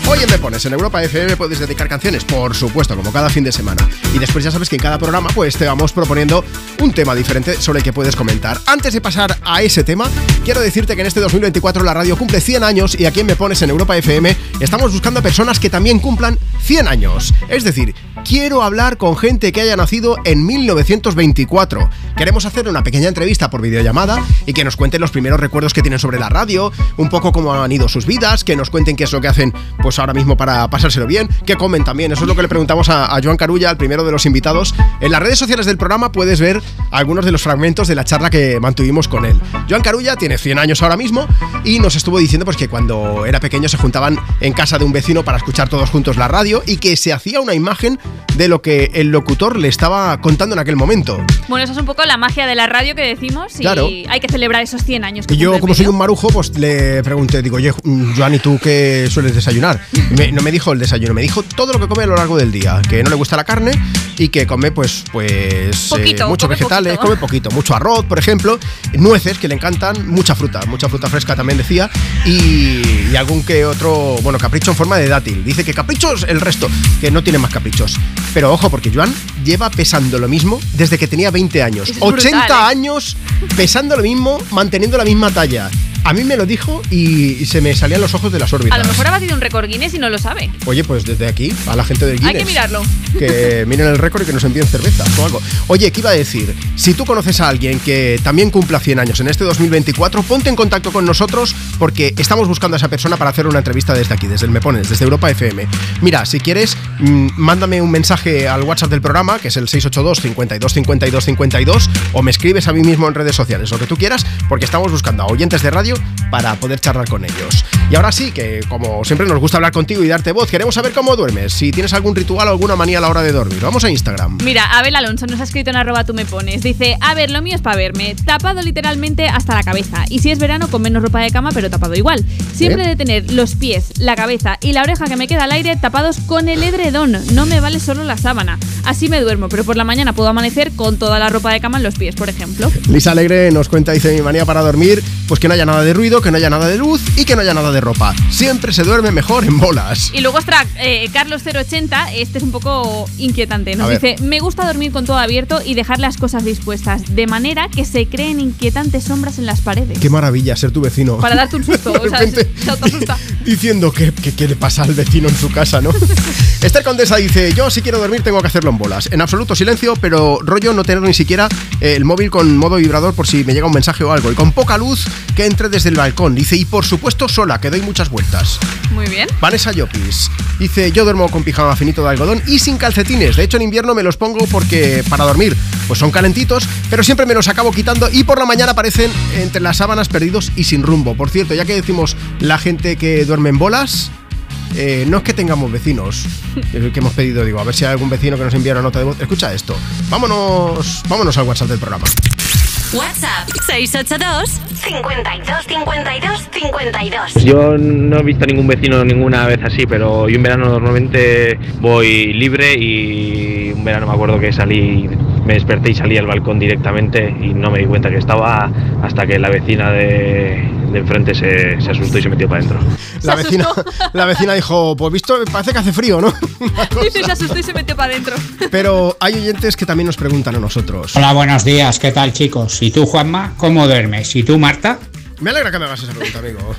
Hoy en Me Pones, en Europa FM puedes dedicar canciones, por supuesto, como cada fin de semana. Y después ya sabes que en cada programa pues te vamos proponiendo un tema diferente sobre el que puedes comentar. Antes de pasar a ese tema, quiero decirte que en este 2024 la radio cumple 100 años y aquí en Me Pones en Europa FM estamos buscando personas que también cumplan 100 años. Es decir, quiero hablar con gente que haya nacido en 1924. Queremos hacer una pequeña entrevista por videollamada y que nos cuenten los primeros recuerdos que tienen sobre la radio, un poco cómo han ido sus vidas, que nos cuenten qué es lo que hacen pues ahora mismo para pasárselo bien, que comen también. Eso es lo que le preguntamos a, Joan Carulla, el primero de los invitados. En las redes sociales del programa puedes ver algunos de los fragmentos de la charla que mantuvimos con él. Joan Carulla tiene 100 años ahora mismo y nos estuvo diciendo pues que cuando era pequeño se juntaban en casa de un vecino para escuchar todos juntos la radio y que se hacía una imagen de lo que el locutor le estaba contando en aquel momento. Bueno, eso es un poco la magia de la radio que decimos y Claro. hay que celebrar esos 100 años. que Y yo, como soy un marujo, pues le pregunté, digo, oye, mm, Joan, ¿y tú qué sueles desayunar? Me- no me dijo el desayuno, me dijo todo lo que come a lo largo del día, que no le gusta la carne y que come, pues, pues eh, Poquito, muchos come vegetales, poquito. come poquito, mucho arroz, por ejemplo, nueces que le encantan, mucha fruta, mucha fruta fresca también decía, y, y algún que otro, bueno, capricho en forma de dátil. Dice que caprichos el resto, que no tiene más caprichos. Pero ojo, porque Joan lleva pesando lo mismo desde que tenía 20 años. Es brutal, 80 ¿eh? años pesando lo mismo, manteniendo la misma talla. A mí me lo dijo y se me salían los ojos de las órbitas. A lo mejor ha batido un récord Guinness y no lo sabe. Oye, pues desde aquí, a la gente del Guinness. Hay que mirarlo. Que miren el récord y que nos envíen cervezas o algo. Oye, ¿qué iba a decir? Si tú conoces a alguien que también cumpla 100 años en este 2024, ponte en contacto con nosotros porque estamos buscando a esa persona para hacer una entrevista desde aquí, desde el Me Pones, desde Europa FM. Mira, si quieres, mándame un mensaje al WhatsApp del programa, que es el 682 52 52 52, o me escribes a mí mismo en redes sociales, lo que tú quieras, porque estamos buscando a oyentes de radio para poder charlar con ellos. Y ahora sí, que como siempre nos gusta hablar contigo y darte voz, queremos saber cómo duermes, si tienes algún ritual o alguna manía a la hora de dormir. Vamos a Instagram. Mira, Abel Alonso nos ha escrito en arroba tú me pones. Dice, a ver, lo mío es para verme, tapado literalmente hasta la cabeza. Y si es verano, con menos ropa de cama, pero tapado igual. Siempre ¿Eh? de tener los pies, la cabeza y la oreja que me queda al aire tapados con el edredón. No me vale solo la sábana. Así me duermo, pero por la mañana puedo amanecer con toda la ropa de cama en los pies, por ejemplo. Lisa Alegre nos cuenta, dice mi manía para dormir, pues que no haya nada de ruido, que no haya nada de luz y que no haya nada de ropa. Siempre se duerme mejor en bolas. Y luego está eh, Carlos 080, este es un poco inquietante. Nos dice, me gusta dormir con todo abierto y dejar las cosas dispuestas, de manera que se creen inquietantes sombras en las paredes. Qué maravilla ser tu vecino. Para darte un susto, o sea, se, se. Diciendo que, que qué le pasa al vecino en su casa, ¿no? Esther Condesa dice, yo si quiero dormir tengo que hacerlo en bolas. En absoluto silencio, pero rollo no tener ni siquiera eh, el móvil con modo vibrador por si me llega un mensaje o algo. Y con poca luz que entre desde el balcón. Dice, y por supuesto sola, que doy muchas vueltas. Muy bien. Vanessa Llopis dice: Yo duermo con pijama finito de algodón y sin calcetines. De hecho, en invierno me los pongo porque para dormir, pues son calentitos, pero siempre me los acabo quitando y por la mañana aparecen entre las sábanas perdidos y sin rumbo. Por cierto, ya que decimos la gente que duerme en bolas. eh, no es que tengamos vecinos eh, que hemos pedido, digo, a ver si hay algún vecino que nos envía una nota de voz. Escucha esto. Vámonos, vámonos al WhatsApp del programa. WhatsApp 682 52 52 52. Yo no he visto ningún vecino ninguna vez así, pero yo en verano normalmente voy libre y un verano me acuerdo que salí, me desperté y salí al balcón directamente y no me di cuenta que estaba hasta que la vecina de, de enfrente se, se asustó y se metió para adentro. La vecina, la vecina dijo: Pues visto, parece que hace frío, ¿no? Dice, se asustó y se metió para adentro. Pero hay oyentes que también nos preguntan a nosotros. Hola, buenos días, ¿qué tal chicos? ¿Y tú, Juanma? ¿Cómo duermes? ¿Y tú, Marta? Me alegra que me hagas esa pregunta, amigo.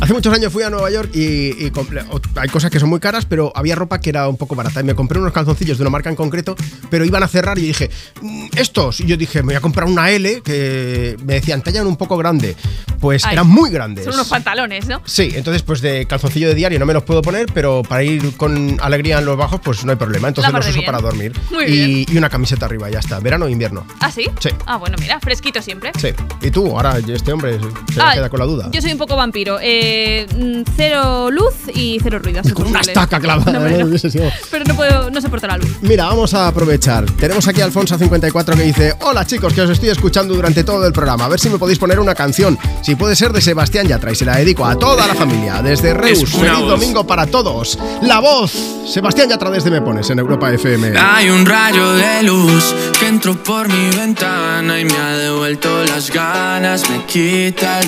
Hace muchos años fui a Nueva York y, y compré- hay cosas que son muy caras, pero había ropa que era un poco barata. Y me compré unos calzoncillos de una marca en concreto, pero iban a cerrar y dije, "Mm, estos. Y yo dije, me voy a comprar una L que me decían, tallan un poco grande. Pues Ay, eran muy grandes. Son unos pantalones, ¿no? Sí, entonces pues de calzoncillo de diario no me los puedo poner, pero para ir con alegría en los bajos pues no hay problema. Entonces los uso bien. para dormir. Muy y, y una camiseta arriba, ya está. Verano o invierno. ¿Ah, sí? Sí. Ah, bueno, mira, fresquito siempre. Sí. ¿Y tú? Ahora este hombre se Queda con la duda. Yo soy un poco vampiro. Eh, mm, cero luz y cero ruido. Con una estaca clavada, Pero no puedo, no soporto la luz. Mira, vamos a aprovechar. Tenemos aquí a Alfonso54 que dice: Hola chicos, que os estoy escuchando durante todo el programa. A ver si me podéis poner una canción. Si puede ser de Sebastián Yatra y se la dedico a toda la familia. Desde Reus, feliz voz. domingo para todos. La voz, Sebastián Yatra desde Me Pones en Europa FM. Hay un rayo de luz que entró por mi ventana y me ha devuelto las ganas, me quita el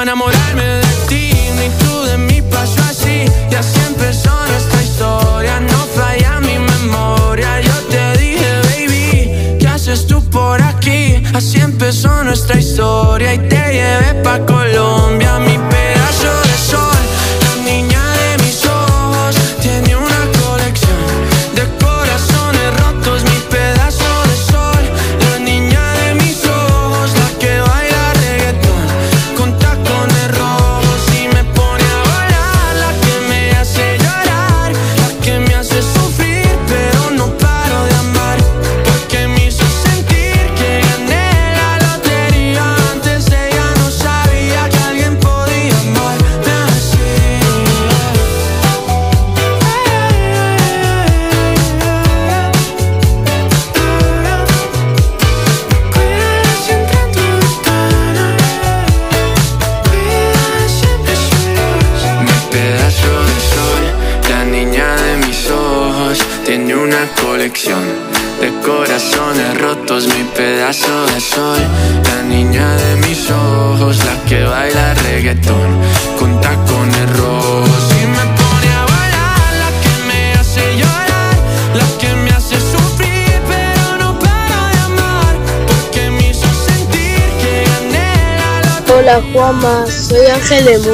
esperaba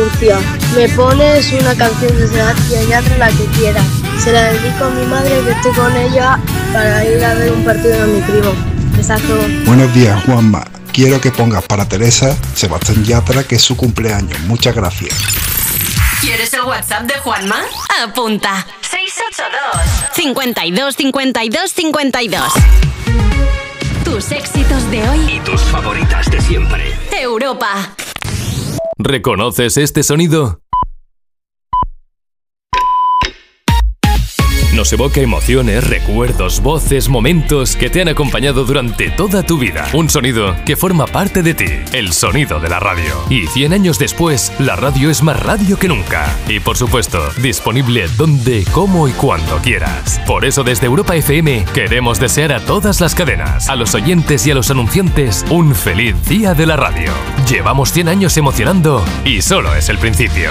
Murcia. Me pones una canción de Sebastián Yatra la que quieras. Se la dedico a mi madre que estoy con ella para ir a ver un partido de mi primo. Besazo. Buenos días, Juanma. Quiero que pongas para Teresa Sebastián Yatra, que es su cumpleaños. Muchas gracias. ¿Quieres el WhatsApp de Juanma? Apunta. 682 52 52 52 Tus éxitos de hoy. Y tus favoritas de siempre. Europa. ¿Reconoces este sonido? Nos evoca emociones, recuerdos, voces, momentos que te han acompañado durante toda tu vida. Un sonido que forma parte de ti, el sonido de la radio. Y 100 años después, la radio es más radio que nunca. Y por supuesto, disponible donde, cómo y cuando quieras. Por eso desde Europa FM queremos desear a todas las cadenas, a los oyentes y a los anunciantes un feliz día de la radio. Llevamos 100 años emocionando y solo es el principio.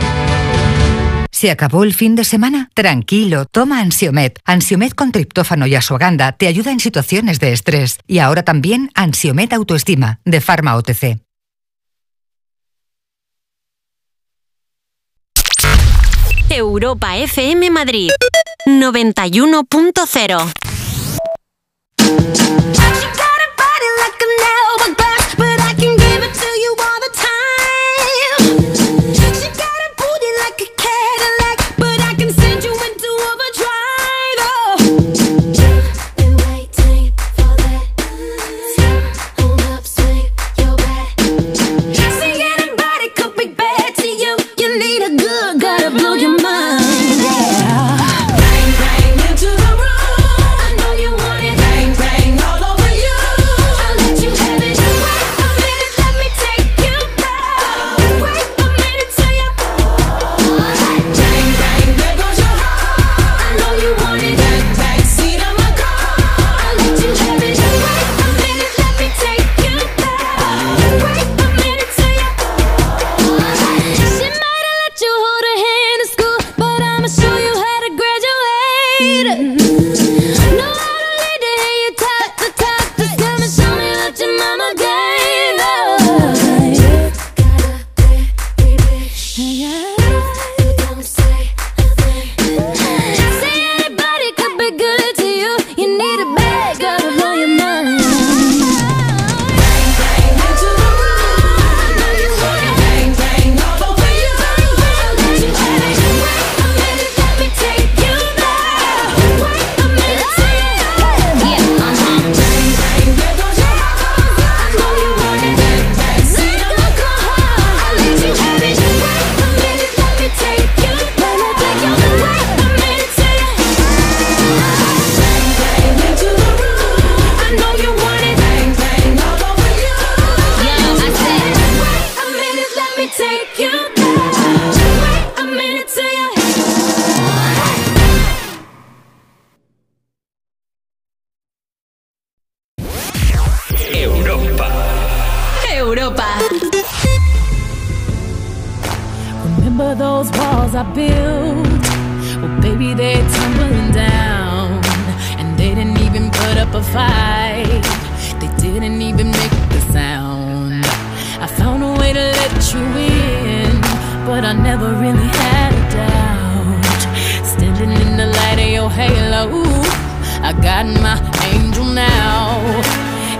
¿Se acabó el fin de semana? Tranquilo, toma Ansiomet. Ansiomet con triptófano y asuaganda te ayuda en situaciones de estrés. Y ahora también Ansiomet Autoestima, de Pharma OTC. Europa FM Madrid 91.0 I built? Well, baby, they're tumbling down. And they didn't even put up a fight. They didn't even make the sound. I found a way to let you in, but I never really had a doubt. Standing in the light of your halo, I got my angel now.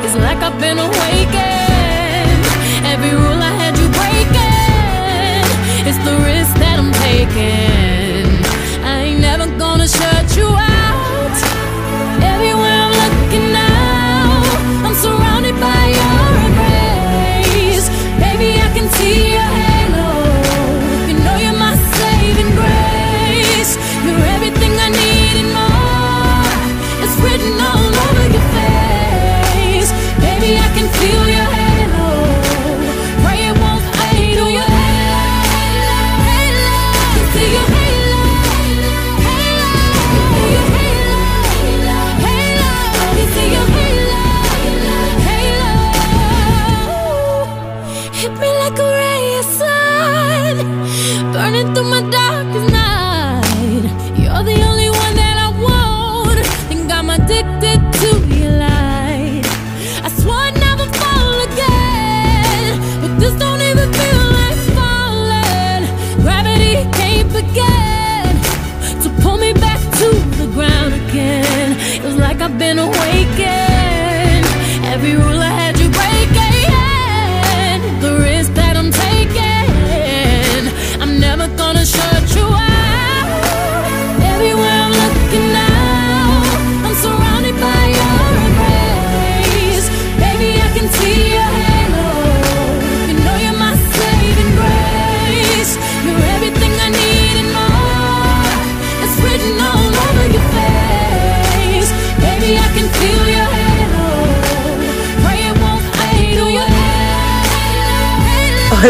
It's like I've been awakened. Every rule I had you breaking. It's the risk that I ain't never gonna shut you out.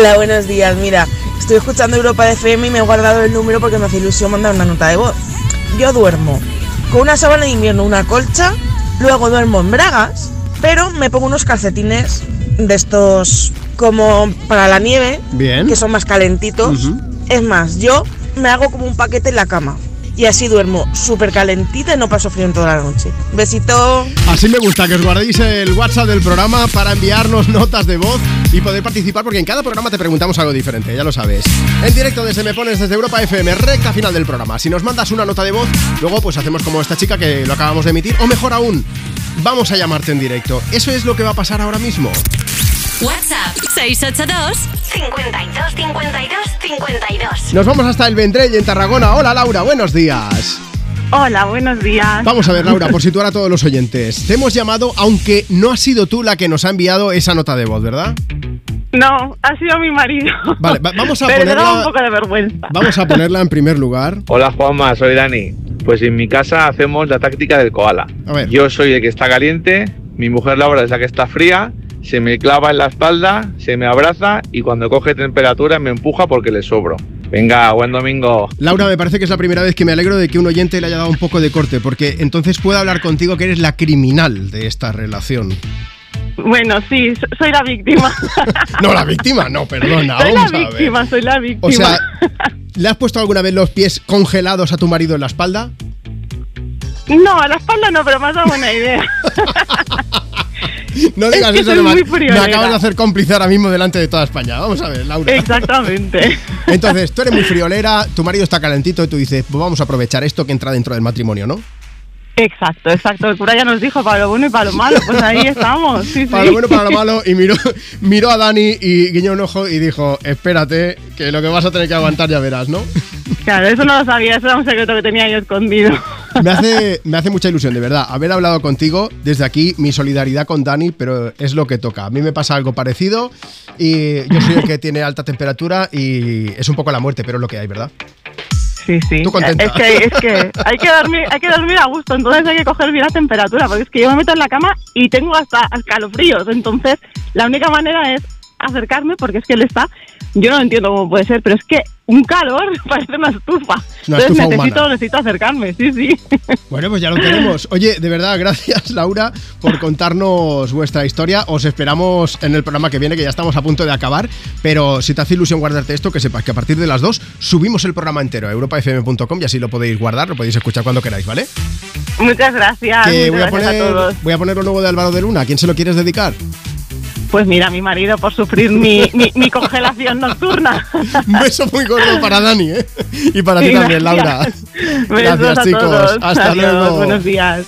Hola, buenos días. Mira, estoy escuchando Europa FM y me he guardado el número porque me hace ilusión mandar una nota de voz. Yo duermo con una sábana de invierno, una colcha, luego duermo en bragas, pero me pongo unos calcetines de estos como para la nieve, Bien. que son más calentitos. Es más, yo me hago como un paquete en la cama. Y así duermo súper calentita y no paso frío en toda la noche. Besito. Así me gusta que os guardéis el WhatsApp del programa para enviarnos notas de voz y poder participar, porque en cada programa te preguntamos algo diferente, ya lo sabes. En directo desde Me Pones desde Europa FM, recta final del programa. Si nos mandas una nota de voz, luego pues hacemos como esta chica que lo acabamos de emitir, o mejor aún, vamos a llamarte en directo. Eso es lo que va a pasar ahora mismo. WhatsApp 682 52 52 52. Nos vamos hasta el Vendrell en Tarragona. Hola Laura, buenos días. Hola, buenos días. Vamos a ver, Laura, por situar a todos los oyentes. Te hemos llamado, aunque no has sido tú la que nos ha enviado esa nota de voz, ¿verdad? No, ha sido mi marido. Vale, va- vamos a Pero me da ponerla- un poco de vergüenza. Vamos a ponerla en primer lugar. Hola Juanma, soy Dani. Pues en mi casa hacemos la táctica del koala. A ver. Yo soy el que está caliente, mi mujer Laura es la que está fría, se me clava en la espalda, se me abraza y cuando coge temperatura me empuja porque le sobro. Venga, buen domingo. Laura, me parece que es la primera vez que me alegro de que un oyente le haya dado un poco de corte, porque entonces puedo hablar contigo que eres la criminal de esta relación. Bueno, sí, so- soy la víctima. No, la víctima, no, perdona. soy la ver. víctima, soy la víctima. O sea, ¿le has puesto alguna vez los pies congelados a tu marido en la espalda? No, a la espalda no, pero me has dado buena idea. No Es digas que eso, soy me, muy me friolera. acabas de hacer cómplice ahora mismo delante de toda España. Vamos a ver, Laura. Exactamente. Entonces, tú eres muy friolera, tu marido está calentito y tú dices, pues vamos a aprovechar esto que entra dentro del matrimonio, ¿no? Exacto, exacto. El cura ya nos dijo para lo bueno y para lo malo. Pues ahí estamos. Sí, Para sí. lo bueno, para lo malo, y miró, miró a Dani y guiñó un ojo y dijo, espérate, que lo que vas a tener que aguantar ya verás, ¿no? Claro, eso no lo sabía, eso era un secreto que tenía yo escondido. Me hace, me hace mucha ilusión, de verdad, haber hablado contigo. Desde aquí, mi solidaridad con Dani, pero es lo que toca. A mí me pasa algo parecido y yo soy el que tiene alta temperatura y es un poco la muerte, pero es lo que hay, ¿verdad? Sí, sí. Tú contenta. Es que, es que hay que dormir, hay que dormir a gusto, entonces hay que coger bien la temperatura, porque es que yo me meto en la cama y tengo hasta escalofríos, entonces la única manera es acercarme, porque es que él está yo no entiendo cómo puede ser, pero es que un calor parece una estufa. Una Entonces estufa necesito, humana. necesito acercarme, sí, sí. Bueno, pues ya lo tenemos. Oye, de verdad, gracias Laura por contarnos vuestra historia. Os esperamos en el programa que viene, que ya estamos a punto de acabar. Pero si te hace ilusión guardarte esto, que sepas que a partir de las 2 subimos el programa entero a europafm.com y así lo podéis guardar, lo podéis escuchar cuando queráis, ¿vale? Muchas gracias. Muchas voy a, gracias a poner, todos. voy a poner lo nuevo de Álvaro de Luna. ¿A quién se lo quieres dedicar? Pues mira, mi marido por sufrir mi, mi, mi congelación nocturna. Un beso muy gordo para Dani, ¿eh? Y para ti también. Laura. Besos Gracias, a chicos. todos. Hasta Adiós, luego. Buenos días.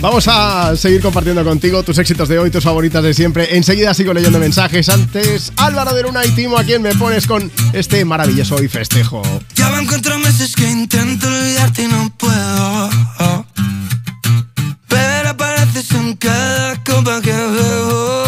Vamos a seguir compartiendo contigo tus éxitos de hoy, tus favoritas de siempre. Enseguida sigo leyendo mensajes. Antes, Álvaro de Luna y Timo, a quien me pones con este maravilloso hoy festejo. Ya van cuatro meses que intento olvidarte y no puedo. Pero apareces en cada copa que bebo.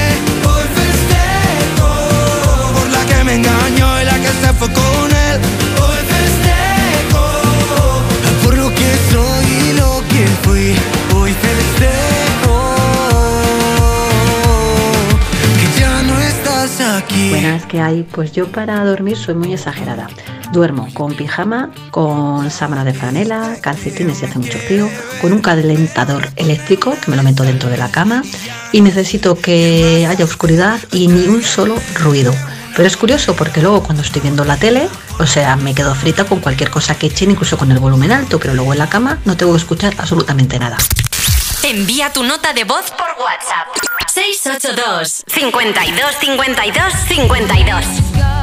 Con que. Buenas, que hay? Pues yo para dormir soy muy exagerada. Duermo con pijama, con sábana de franela, calcetines si hace mucho frío, con un calentador eléctrico que me lo meto dentro de la cama y necesito que haya oscuridad y ni un solo ruido. Pero es curioso porque luego cuando estoy viendo la tele, o sea, me quedo frita con cualquier cosa que echen, incluso con el volumen alto, pero luego en la cama no tengo que escuchar absolutamente nada. Envía tu nota de voz por WhatsApp. 682 52 52 52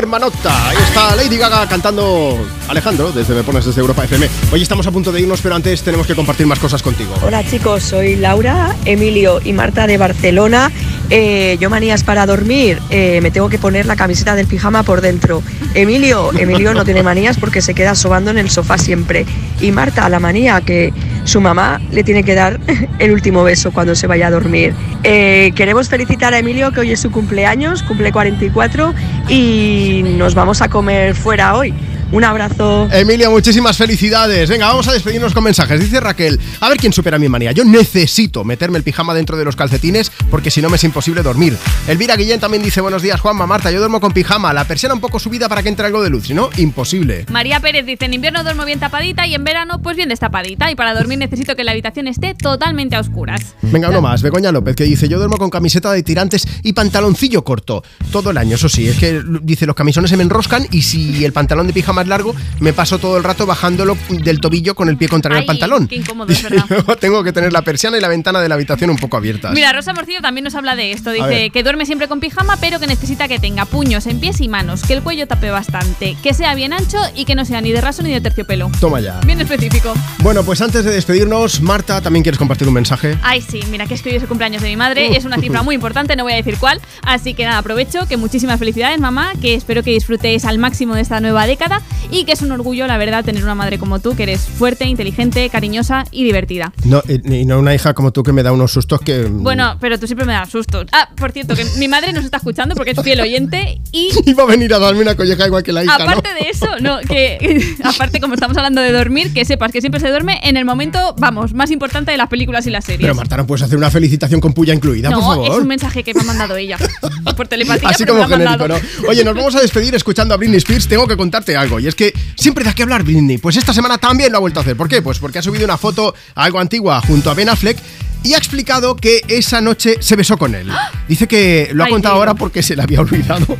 Germanotta. Ahí está Lady Gaga cantando Alejandro desde Me Pones desde Europa FM. Hoy estamos a punto de irnos, pero antes tenemos que compartir más cosas contigo. Hola chicos, soy Laura, Emilio y Marta de Barcelona. Eh, yo manías para dormir, eh, me tengo que poner la camiseta del pijama por dentro. Emilio, Emilio no tiene manías porque se queda sobando en el sofá siempre. Y Marta, la manía que su mamá le tiene que dar el último beso cuando se vaya a dormir. Eh, queremos felicitar a Emilio que hoy es su cumpleaños, cumple 44 y nos vamos a comer fuera hoy. Un abrazo. Emilia, muchísimas felicidades. Venga, vamos a despedirnos con mensajes. Dice Raquel, a ver quién supera mi manía. Yo necesito meterme el pijama dentro de los calcetines porque si no me es imposible dormir. Elvira Guillén también dice, buenos días Juanma, Marta, yo duermo con pijama. La persiana un poco subida para que entre algo de luz, si no, imposible. María Pérez dice, en invierno duermo bien tapadita y en verano pues bien destapadita. Y para dormir necesito que la habitación esté totalmente a oscuras. Venga, uno más. Begoña López que dice, yo duermo con camiseta de tirantes y pantaloncillo corto. Todo el año, eso sí. Es que dice, los camisones se me enroscan y si el pantalón de pijama es largo, me paso todo el rato bajándolo del tobillo con el pie contrario al pantalón. Qué incómodo, es verdad. Tengo que tener la persiana y la ventana de la habitación un poco abiertas. Mira, Rosa Morcillo también nos habla de esto. Dice que duerme siempre con pijama, pero que necesita que tenga puños en pies y manos, que el cuello tape bastante, que sea bien ancho y que no sea ni de raso ni de terciopelo. Toma ya. Bien específico. Bueno, pues antes de despedirnos, Marta, ¿también quieres compartir un mensaje? Ay, sí, mira que es que hoy es el cumpleaños de mi madre, es una cifra muy importante, no voy a decir cuál, así que nada, aprovecho que muchísimas felicidades, mamá, que espero que disfrutéis al máximo de esta nueva década y que es un orgullo, la verdad, tener una madre como tú, que eres fuerte, inteligente, cariñosa y divertida. No, y no una hija como tú que me da unos sustos que... Bueno, pero tú siempre me das sustos. Ah, por cierto, que mi madre nos está escuchando porque es fiel oyente y Iba a venir a darme una colleja igual que la hija, ¿no? Aparte de eso, no, que aparte como estamos hablando de dormir, que sepas que siempre se duerme en el momento, vamos, más importante de las películas y las series. Pero Marta, ¿no puedes hacer una felicitación con puya incluida, no, por favor? es un mensaje que me ha mandado ella. Por telepatía, Así pero como me lo ha genérico, ¿no? Oye, nos vamos a despedir escuchando a Britney Spears. Tengo que contarte algo. Y es que siempre da que hablar Britney. Pues esta semana también lo ha vuelto a hacer. ¿Por qué? Pues porque ha subido una foto algo antigua junto a Ben Affleck y ha explicado que esa noche se besó con él. Dice que lo ha Ay, contado tío. ahora porque se le había olvidado.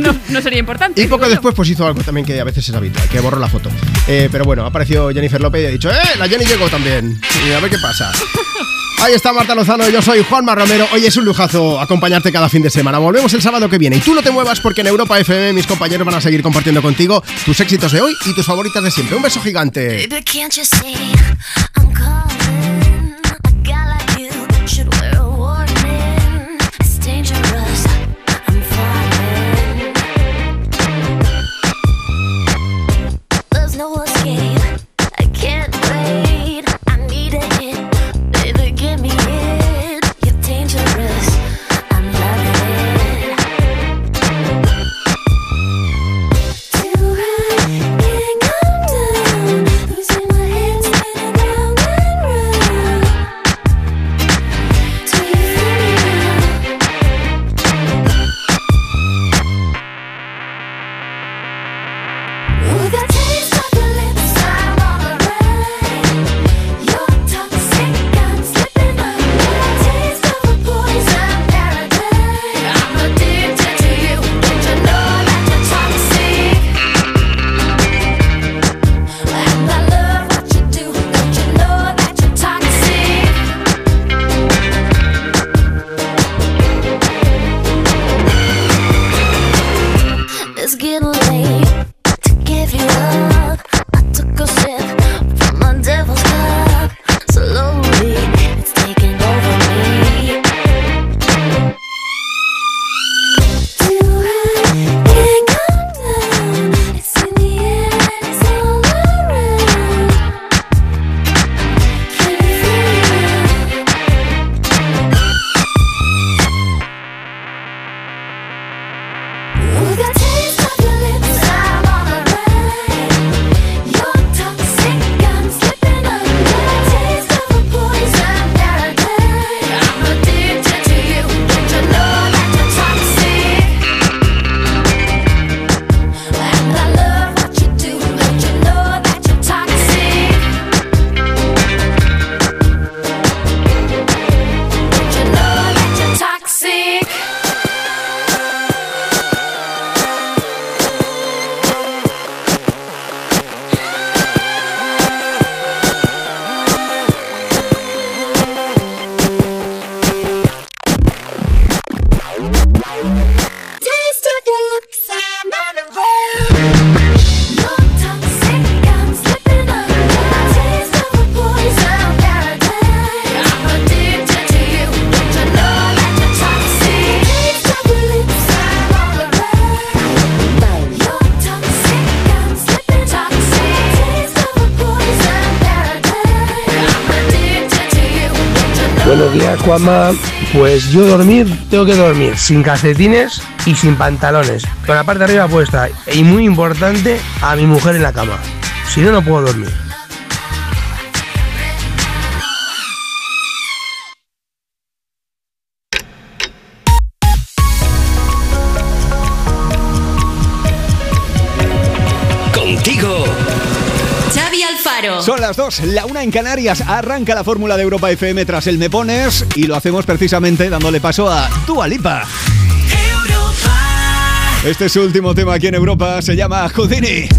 No, no sería importante. Y poco bueno. después pues hizo algo también que a veces es habitual, que borró la foto. Eh, pero bueno, ha aparecido Jennifer López y ha dicho, ¡eh! La Jenny llegó también. Y a ver qué pasa. Ahí está Marta Lozano, yo soy Juanma Romero. Hoy es un lujazo acompañarte cada fin de semana. Volvemos el sábado que viene. Y tú no te muevas porque en Europa FM mis compañeros van a seguir compartiendo contigo tus éxitos de hoy y tus favoritas de siempre. Un beso gigante. Baby, dormir, tengo que dormir sin calcetines y sin pantalones, con la parte de arriba puesta. Y muy importante, a mi mujer en la cama. Si no, no puedo dormir. Son las dos, la una en Canarias. Arranca la fórmula de Europa FM tras el Me Pones y lo hacemos precisamente dándole paso a Dua Lipa. Este es su último tema aquí en Europa, se llama Houdini.